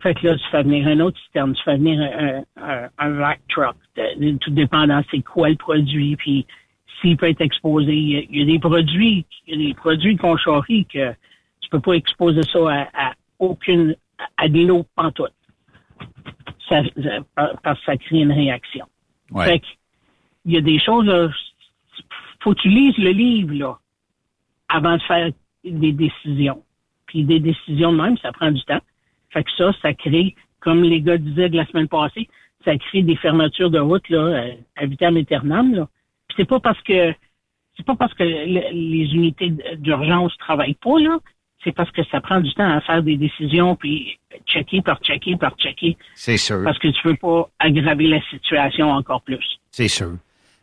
Fait que là, tu fais venir un autre citerne, tu fais venir un, un, un vac truck, tout dépendant c'est quoi le produit, puis s'il peut être exposé. Il y a, des produits, il y a des produits qu'on charrie que tu peux pas exposer ça à, à aucune, à de l'eau pantoute. Ça, ça- parce que ça crée une réaction. Ouais. Fait que, il y a des choses, là, faut que tu lises le livre, là, avant de faire des décisions. Puis des décisions de même, ça prend du temps. Fait que ça, ça crée, comme les gars disaient de la semaine passée, ça crée des fermetures de route, là, euh, à vitam aeternam, là. C'est pas parce que, c'est pas parce que le- les unités d'urgence travaillent pas, là. C'est parce que ça prend du temps à faire des décisions, puis checker par checker par checker. C'est sûr. Parce que tu veux pas aggraver la situation encore plus. C'est sûr.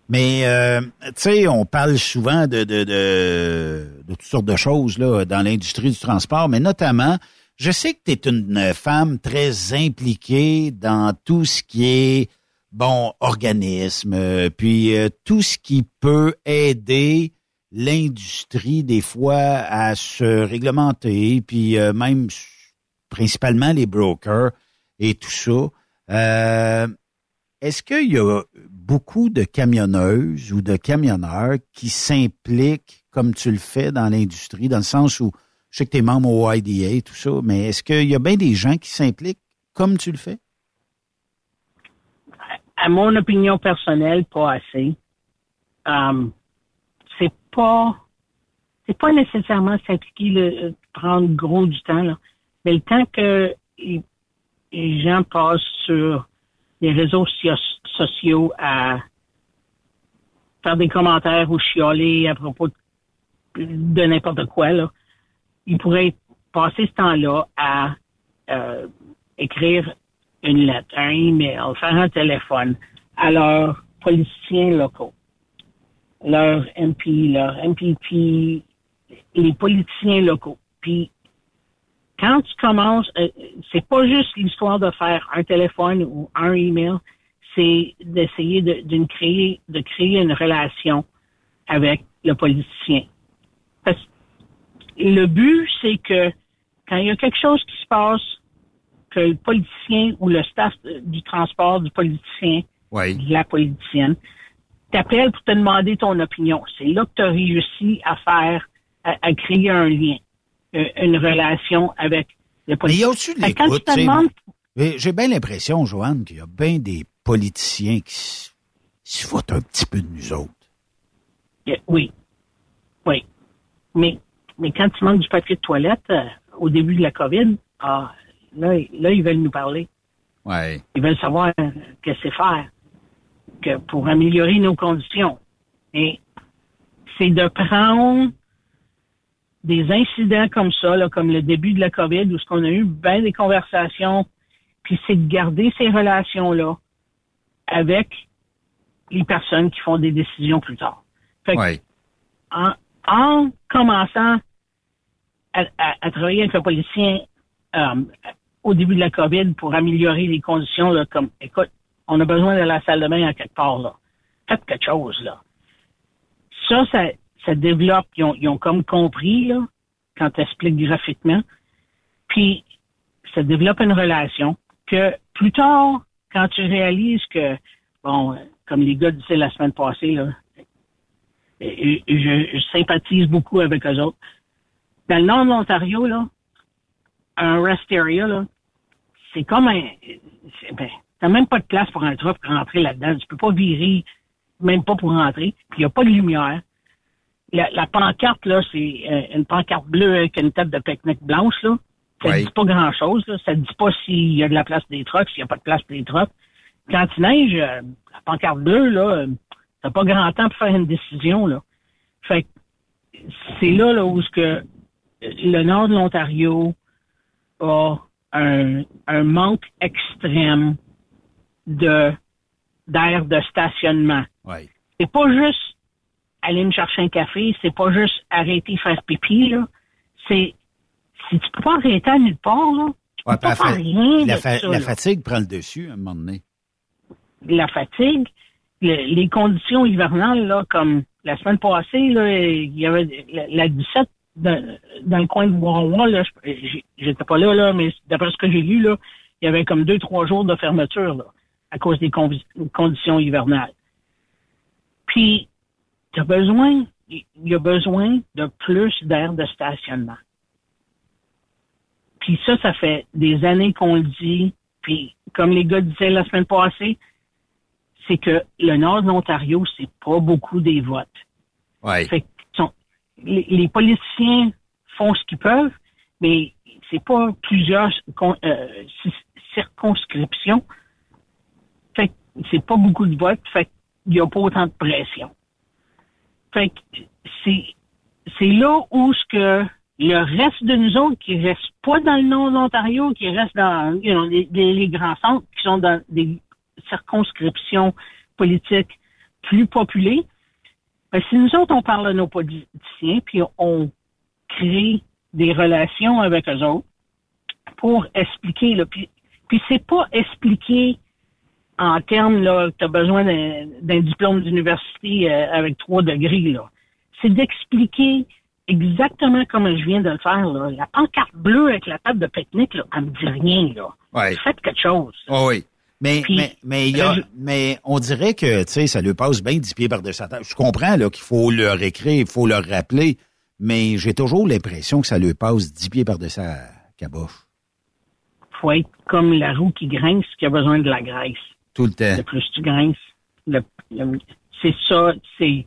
Mais, euh, tu sais, on parle souvent de, de, de, de toutes sortes de choses là, dans l'industrie du transport, mais notamment, je sais que tu es une femme très impliquée dans tout ce qui est, bon, organisme, euh, puis euh, tout ce qui peut aider l'industrie, des fois, à se réglementer, puis euh, même principalement les brokers et tout ça. Est-ce qu'il y a beaucoup de camionneuses ou de camionneurs qui s'impliquent comme tu le fais dans l'industrie, dans le sens où je sais que tu es membre au IDA et tout ça, mais est-ce qu'il y a bien des gens qui s'impliquent comme tu le fais? À mon opinion personnelle, pas assez. Um, c'est pas c'est pas nécessairement s'impliquer le prendre gros du temps là. mais le temps que les, les gens passent sur des réseaux sociaux à faire des commentaires ou chialer à propos de, de n'importe quoi, là, il pourrait passer ce temps-là à euh, écrire une lettre, un email, faire un téléphone à leurs politiciens locaux, leurs MP, leurs MPP, les politiciens locaux. Puis quand tu commences, euh, c'est pas juste l'histoire de faire un téléphone ou un email, c'est d'essayer de, créer, de créer une relation avec le politicien. Parce que le but, c'est que quand il y a quelque chose qui se passe, que le politicien ou le staff du transport du politicien, de la politicienne, t'appelle pour te demander ton opinion. C'est là que tu as réussi à faire, à, à créer un lien, euh, une relation avec le Mais politicien. y a quand tu te demandes mais J'ai bien l'impression, Joanne, qu'il y a bien des politiciens qui se foutent un petit peu de nous autres. Euh, Oui. Oui. Mais, mais quand tu manques du papier de toilette euh, au début de la COVID, ah, là, là, ils veulent nous parler. Ouais. Ils veulent savoir qu'est-ce que c'est faire que pour améliorer nos conditions. Et c'est de prendre des incidents comme ça, là, comme le début de la COVID, où ce qu'on a eu bien des conversations, puis c'est de garder ces relations-là avec les personnes qui font des décisions plus tard. Fait que, en, en commençant à, à- à travailler avec le politicien euh, au début de la COVID pour améliorer les conditions, là, comme, écoute, on a besoin de la salle de bain à quelque part, là. Faites quelque chose, là. Ça, ça, ça développe, ils ont, ils ont comme compris, là, quand tu expliques graphiquement. Puis, ça développe une relation que plus tard, quand tu réalises que, bon, comme les gars disaient la semaine passée, là, je, je sympathise beaucoup avec eux autres. Dans le nord de l'Ontario, là, un rest area, là, c'est comme un. c'est- Ben, t'as même pas de place pour un truck pour rentrer là-dedans. Tu peux pas virer, même pas pour rentrer. Puis il n'y a pas de lumière. La, la pancarte, là, c'est euh, une pancarte bleue avec une tête de pique-nique blanche, là. Ça Ouais. dit pas grand-chose, là. Ça dit pas s'il y a de la place pour des trucks, s'il n'y a pas de place pour des trucks. Quand il neige, euh, la pancarte bleue, là, euh, t'as pas grand temps pour faire une décision, là. Fait que c'est là, là où ce que le nord de l'Ontario a un, un manque extrême de d'air de stationnement. Ouais. C'est pas juste aller me chercher un café, c'est pas juste arrêter faire pipi, là. C'est si tu peux pas arrêter à nulle part, là, tu Ouais, peux pas faire fa- rien la de fa- ça, la là. fatigue prend le dessus à un moment donné. la fatigue, le- les conditions hivernales, là, comme la semaine passée, là, il y avait la, la 17 dans, dans le coin de Wawa, là, j'étais pas là, là, mais d'après ce que j'ai lu, là, il y avait comme deux, trois jours de fermeture, là, à cause des conditions hivernales. Puis, t'as besoin, il y a besoin de plus d'air de stationnement. Puis ça, ça fait des années qu'on le dit. Puis, comme les gars disaient la semaine passée, c'est que le nord de l'Ontario, c'est pas beaucoup des votes. Ouais. Fait que sont- les, politiciens font ce qu'ils peuvent, mais c'est pas plusieurs euh, ci- circonscriptions. Fait c'est pas beaucoup de votes, fait qu'il y a pas autant de pression. Fait que c'est là où ce que le reste de nous autres qui restent pas dans le nord de l'Ontario, qui restent dans les- les grands centres, qui sont dans des circonscriptions politiques plus populées, ben, si nous autres, on parle à nos politiciens, puis on crée des relations avec eux autres pour expliquer, là, puis, puis c'est pas expliquer en termes, là, tu as besoin d'un diplôme d'université euh, avec trois degrés, là. C'est d'expliquer exactement comme je viens de le faire, là. La pancarte bleue avec la table de pique-nique, là, elle me dit rien, là. Ouais. Faites quelque chose. Oh oui. Mais, Puis, mais, mais, il y a- mais on dirait que, tu sais, ça lui passe bien dix pieds par-dessus sa tête. Je comprends, là, qu'il faut leur écrire, il faut leur rappeler, mais j'ai toujours l'impression que ça lui passe dix pieds par-dessus sa caboche. faut être comme la roue qui grince, qui a besoin de la graisse. Tout le temps. Le plus tu grinces, le, le- c'est ça, c'est,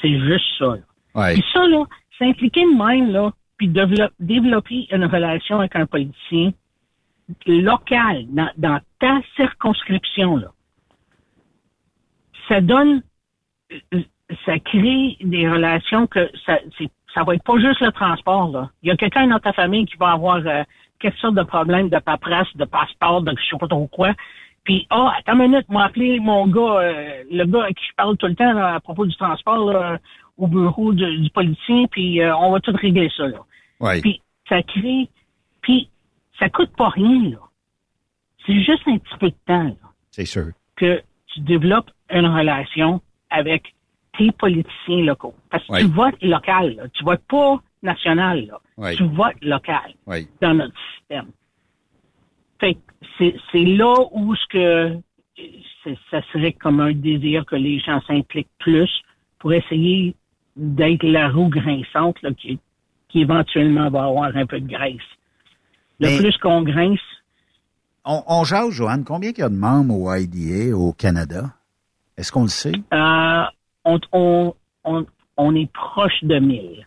c'est juste ça. là. Ouais. Puis ça, là, s'impliquer de même, là, puis dévelop- développer une relation avec un politicien local, dans, dans ta circonscription, là, ça donne, ça crée des relations que ça, ça va être pas juste le transport, là. Il y a quelqu'un dans ta famille qui va avoir euh, quelque sorte de problème de paperasse, de passeport, de je sais pas trop quoi. Puis, ah, attends une minute, m'a appelé mon gars, euh, le gars à qui je parle tout le temps là, à propos du transport là, au bureau de- du politicien, puis euh, on va tout régler ça. Là. Ouais. Puis, ça crée, puis ça coûte pas rien. là. C'est juste un petit peu de temps C'est sûr. que tu développes une relation avec tes politiciens locaux. Parce que Ouais. tu votes local, là. tu votes pas national. Là. Ouais. Tu votes local dans notre système. Fait que c'est, c'est là où ce que ça serait comme un désir que les gens s'impliquent plus pour essayer d'être la roue grinçante là, qui, qui éventuellement va avoir un peu de graisse. Le Mais- plus qu'on grince, On, on jase, Joanne, combien il y a de membres au IDA au Canada? Est-ce qu'on le sait? euh, on, on, on, on est proche de 1000.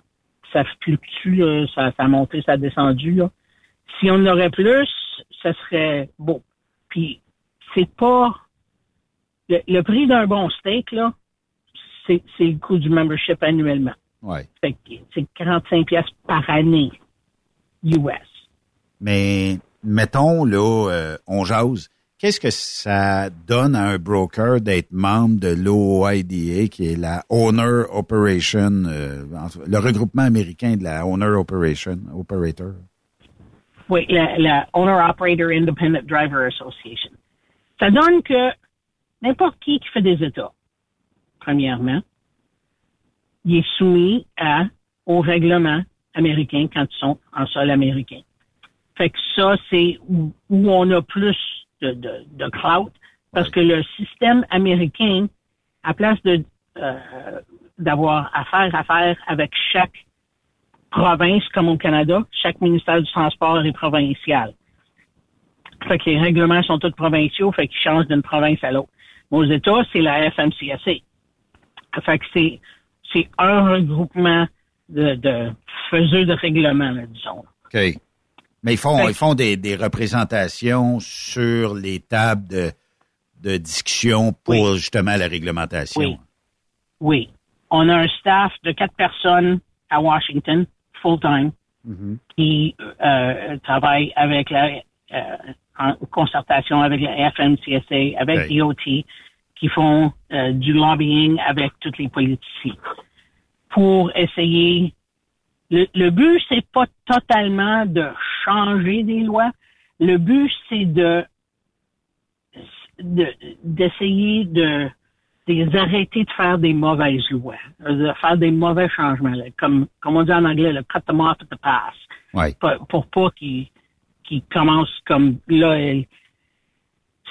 Ça fluctue, ça, ça a monté, ça a descendu. là. Si on en aurait plus, ça serait beau. Puis, c'est pas... Le, le prix d'un bon steak, là, c'est c'est le coût du membership annuellement. Que c'est 45 pièces par année US. Mais mettons, là, euh, on jase. Qu'est-ce que ça donne à un broker d'être membre de l'OIDA, qui est la Owner Operation, euh, le regroupement américain de la Owner Operation, Operator? Oui, la, Owner Operator Independent Driver Association. Ça donne que n'importe qui qui fait des États, premièrement, il est soumis à, au règlement américain quand ils sont en sol américain. Fait que ça, c'est où, on a plus de, de, clout, parce que le système américain, à place de euh, d'avoir affaire à faire avec chaque province comme au Canada, chaque ministère du Transport est provincial. Fait que les règlements sont tous provinciaux, fait qu'ils changent d'une province à l'autre. Mais aux États, c'est la FMCSA. Fait que c'est, c'est un regroupement de, de faiseux de règlements, disons. Mais ils font, ils font des, des représentations sur les tables de, de discussion pour justement la réglementation. Oui. Oui. On a un staff de quatre personnes à Washington, full-time, Mhm. qui euh, travaillent avec la euh, en concertation avec la FMCSA, avec Oui. DOT, qui font euh, du lobbying avec tous les politiciens pour essayer. Le, le but, c'est pas totalement de changer des lois. Le but, c'est de de- d'essayer de, de les arrêter de faire des mauvaises lois, de faire des mauvais changements, là, comme, comme on dit en anglais, le cut them off at the pass, Ouais. pour, pour pas qu'ils qu'ils commencent comme là.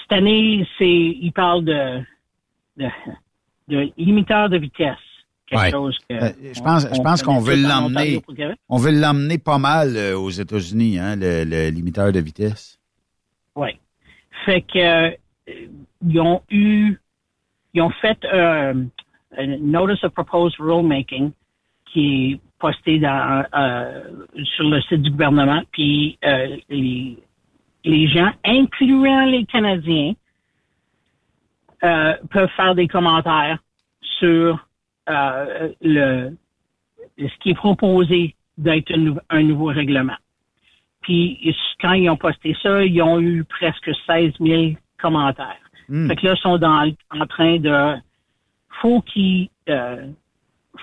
cette année, c'est ils parlent de, de, de limiteur de vitesse. Quelque Ouais. chose que Euh, je pense, je pense on qu'on veut l'emmener, on veut l'emmener pas mal euh, aux États-Unis, hein, le, le limiteur de vitesse. Oui. Fait que euh, ils ont eu, ils ont fait un notice of proposed rulemaking qui est posté dans, sur le site du gouvernement, puis les, les gens, incluant les Canadiens, euh, peuvent faire des commentaires sur euh, le ce qui est proposé d'être un, nou- un nouveau règlement. Puis quand ils ont posté ça, ils ont eu presque 16 000 commentaires. Hmm. Fait que là, ils sont dans, en train de... Faut qu'ils... Euh,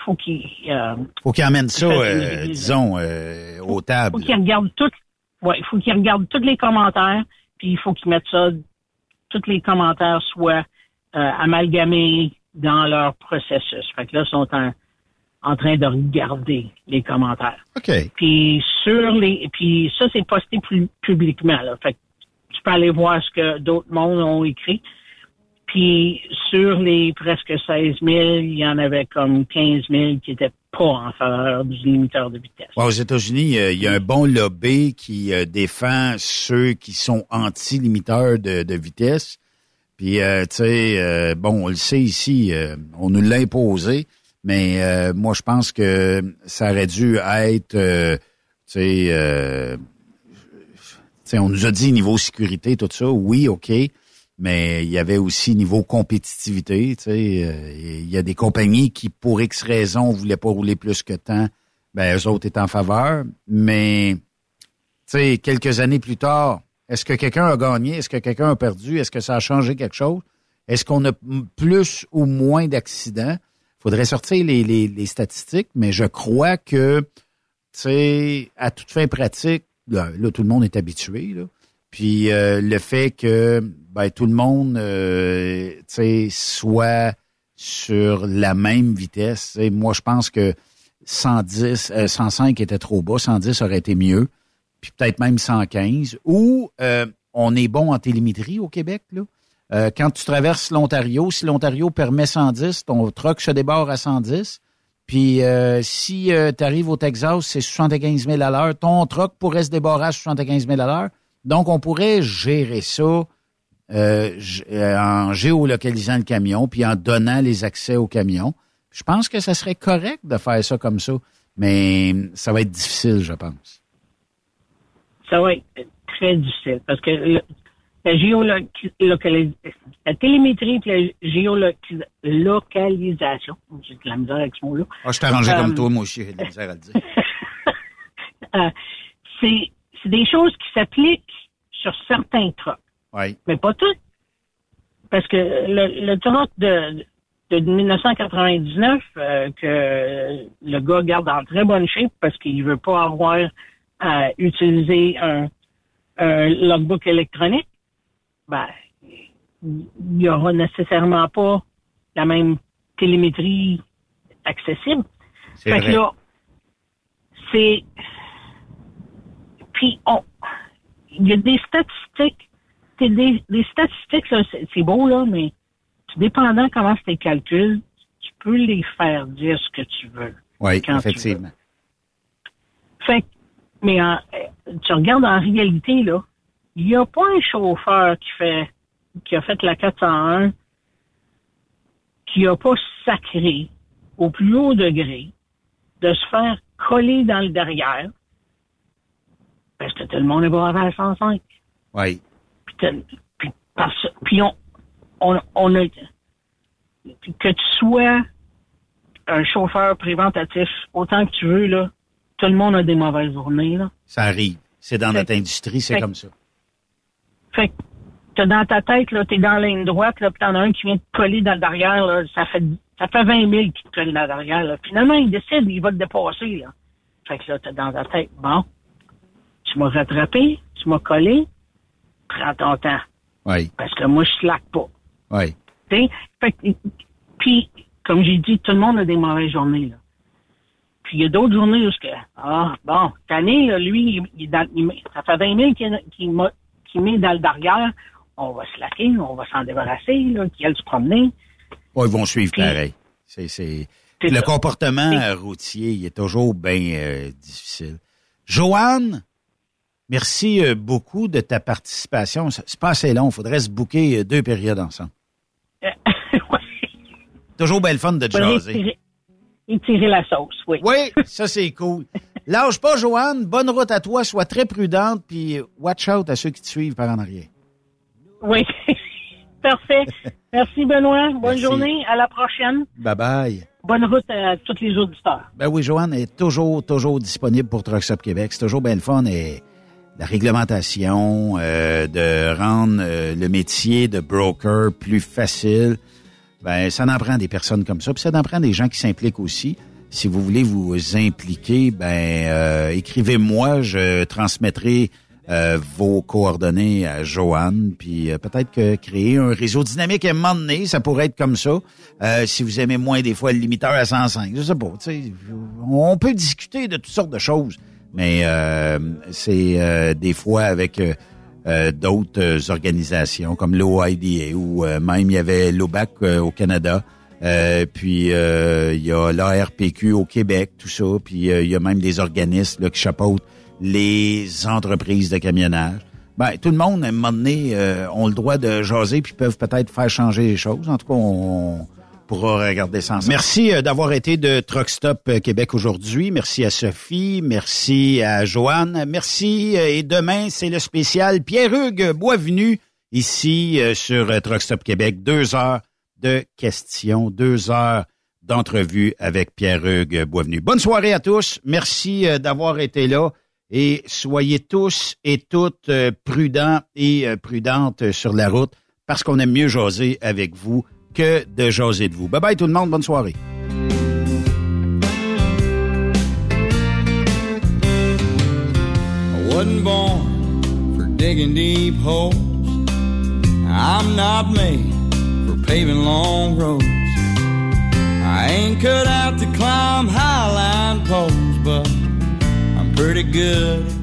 faut qu'ils... Euh, Faut qu'ils amènent ça, euh, disons, euh, aux faut tables. qu'ils regardent tout... Ouais, faut qu'ils regardent tous les commentaires, puis il faut qu'ils mettent ça... Tous les commentaires soient euh, amalgamés dans leur processus. Fait que là, ils sont en, en train de regarder les commentaires. OK. Puis sur les, puis ça c'est posté pu- publiquement là. Fait que tu peux aller voir ce que d'autres mondes ont écrit. Puis sur les presque 16 000, il y en avait comme 15 000 qui étaient pas en faveur du limiteur de vitesse. Ouais, aux États-Unis, euh, il y a un bon lobby qui euh, défend ceux qui sont anti-limiteurs de, de vitesse. Puis, euh, tu sais, euh, bon, on le sait ici, euh, on nous l'a imposé, mais euh, moi, je pense que ça aurait dû être, euh, tu sais, euh, on nous a dit niveau sécurité, tout ça, oui, OK, mais il y avait aussi niveau compétitivité. Tu sais, euh, il y a des compagnies qui, pour X raisons, voulaient pas rouler plus que tant. Ben, eux autres étaient en faveur. Mais, tu sais, quelques années plus tard, est-ce que quelqu'un a gagné? Est-ce que quelqu'un a perdu? Est-ce que ça a changé quelque chose? Est-ce qu'on a plus ou moins d'accidents? faudrait sortir les, les- les statistiques, mais je crois que, tu sais, à toute fin pratique, là, tout le monde est habitué, là. Puis euh, le fait que ben, tout le monde euh, soit sur la même vitesse. moi, je pense que 110, euh, 105 était trop bas, 110 aurait été mieux, puis peut-être même 115. Ou euh, on est bon en télémétrie au Québec, là. Euh, quand tu traverses l'Ontario, si l'Ontario permet 110, ton truck se débarre à 110. Puis euh, si tu arrives au Texas, c'est 75 000 à l'heure, ton truck pourrait se débarrer à 75 000 à l'heure. Donc, on pourrait gérer ça en géolocalisant le camion, puis en donnant les accès au camion. Je pense que ça serait correct de faire ça comme ça, mais ça va être difficile, je pense. Ça va être très difficile parce que le- la géolocalisation, la télémétrie et la géolocalisation, j'ai de la misère avec ce mot-là. Ah, je t'arrangeais Euh, comme toi, moi aussi, j'ai de la misère à le dire. *laughs* Euh, c'est c'est des choses qui s'appliquent sur certains trucks, Oui. mais pas toutes. Parce que le, le truck de, de 1999 euh, que le gars garde en très bonne shape parce qu'il veut pas avoir à utiliser un, un logbook électronique, ben, il n'y aura nécessairement pas la même télémétrie accessible. C'est Fait que vrai. là, c'est. Puis, on. Il y a des statistiques. Des, des statistiques, là, c'est c'est beau, là, mais dépendant comment c'est tes calculs, tu peux les faire dire ce que tu veux. Oui, effectivement. Fait que- mais en- euh, tu regardes en réalité, là, il n'y a pas un chauffeur qui fait qui a fait la 401 qui a pas sacré au plus haut degré de se faire coller dans le derrière parce que tout le monde est pas à 105. Oui. Puis, t'as- puis, parce- puis on, on, on a que tu sois un chauffeur préventatif autant que tu veux là, tout le monde a des mauvaises journées là. Ça arrive. C'est dans Fait- notre industrie, c'est comme ça. Fait que t'as dans ta tête, là, t'es dans la ligne droite, là, puis t'en as un qui vient te coller dans le derrière, là, ça fait ça fait 20 000 qui te colle dans le derrière. Là. Finalement, il décide, il va te dépasser. Là. Fait que là, t'as dans ta tête, bon, tu m'as rattrapé, tu m'as collé, prends ton temps. Oui. Parce que moi, je slack pas. Oui. Fait que, puis, comme j'ai dit, tout le monde a des mauvaises journées. Là. Puis il y a d'autres journées où que, ah, bon, cette année, là, lui, il, il dans- ça fait 20 000 qu'il met dans le derrière. On va slacker, on va s'en débarrasser, là, qu'il aille se promener. Ouais, ils vont suivre Puis- pareil. C'est, Le ça. comportement euh, routier, il est toujours bien euh, difficile. Joanne, merci euh, beaucoup de ta participation. C'est pas assez long. Il faudrait se booker euh, deux périodes ensemble. *laughs* Toujours bien le fun de te jaser. Étirer la sauce, oui. Oui, *laughs* ça c'est cool. Lâche pas, Joanne. Bonne route à toi. Sois très prudente. Puis watch out à ceux qui te suivent par en arrière. Oui. *laughs* Parfait. Merci, Benoît. Bonne Merci. journée. À la prochaine. Bye bye. Bonne route à tous les auditeurs. Ben oui, Joanne est toujours, toujours disponible pour Trucks Up Québec. C'est toujours bien le fun et la réglementation, euh, de rendre euh, le métier de broker plus facile. Ben, ça en prend des personnes comme ça. Puis ça en prend des gens qui s'impliquent aussi. Si vous voulez vous impliquer, ben euh, écrivez-moi, je transmettrai euh, vos coordonnées à Joanne, puis euh, peut-être que créer un réseau dynamique à un moment donné, ça pourrait être comme ça. Euh, si vous aimez moins des fois le limiteur à 105, je sais pas, tu sais, on peut discuter de toutes sortes de choses, mais euh, c'est euh, des fois avec euh, d'autres euh, organisations comme l'OIDA ou euh, même il y avait l'OBAC euh, au Canada. Euh, puis il y a l'ARPQ au Québec, tout ça. Puis il y a même des organismes là, qui chapeautent les entreprises de camionnage. Ben, tout le monde, à un moment donné, ont le droit de jaser puis peuvent peut-être faire changer les choses. En tout cas, on, Merci euh, d'avoir été de Truck Stop euh, Québec aujourd'hui. Merci à Sophie. Merci à Joanne. Merci. euh, Et demain, c'est le spécial Pierre-Hugues Boisvenu ici sur Truck Stop Québec. Deux heures de questions, deux heures d'entrevue avec Pierre-Hugues Boisvenu. Bonne soirée à tous. Merci d'avoir été là. Et soyez tous et toutes prudents et prudentes sur la route parce qu'on aime mieux jaser avec vous que de jaser de vous. Bye bye tout le monde, bonne soirée. Wasn't born for digging deep holes. I'm not made for paving long roads. I ain't cut out to climb highline poles, but I'm pretty good.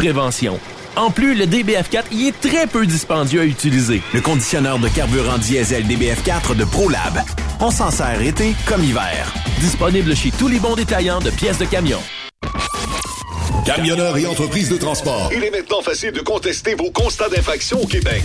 prévention. En plus, le DBF4 y est très peu dispendieux à utiliser. Le conditionneur de carburant diesel DBF4 de ProLab. On s'en sert été comme hiver. Disponible chez tous les bons détaillants de pièces de camion. Camionneurs et entreprises de transport. Il est maintenant facile de contester vos constats d'infraction au Québec.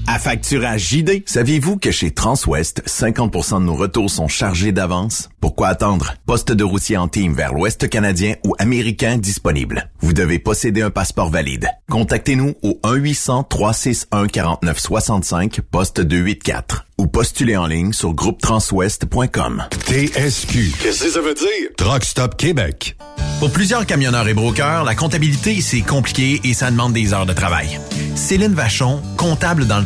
À facturage JD. Saviez-vous que chez Transwest, 50% de nos retours sont chargés d'avance? Pourquoi attendre? Poste de routier en team vers l'Ouest canadien ou américain disponible. Vous devez posséder un passeport valide. Contactez-nous au 1-800-361-4965, poste 284 ou postulez en ligne sur groupetranswest.com. TSQ. Qu'est-ce que ça veut dire? Truck Stop Québec. Pour plusieurs camionneurs et brokers, la comptabilité, c'est compliqué et ça demande des heures de travail. Céline Vachon, comptable dans le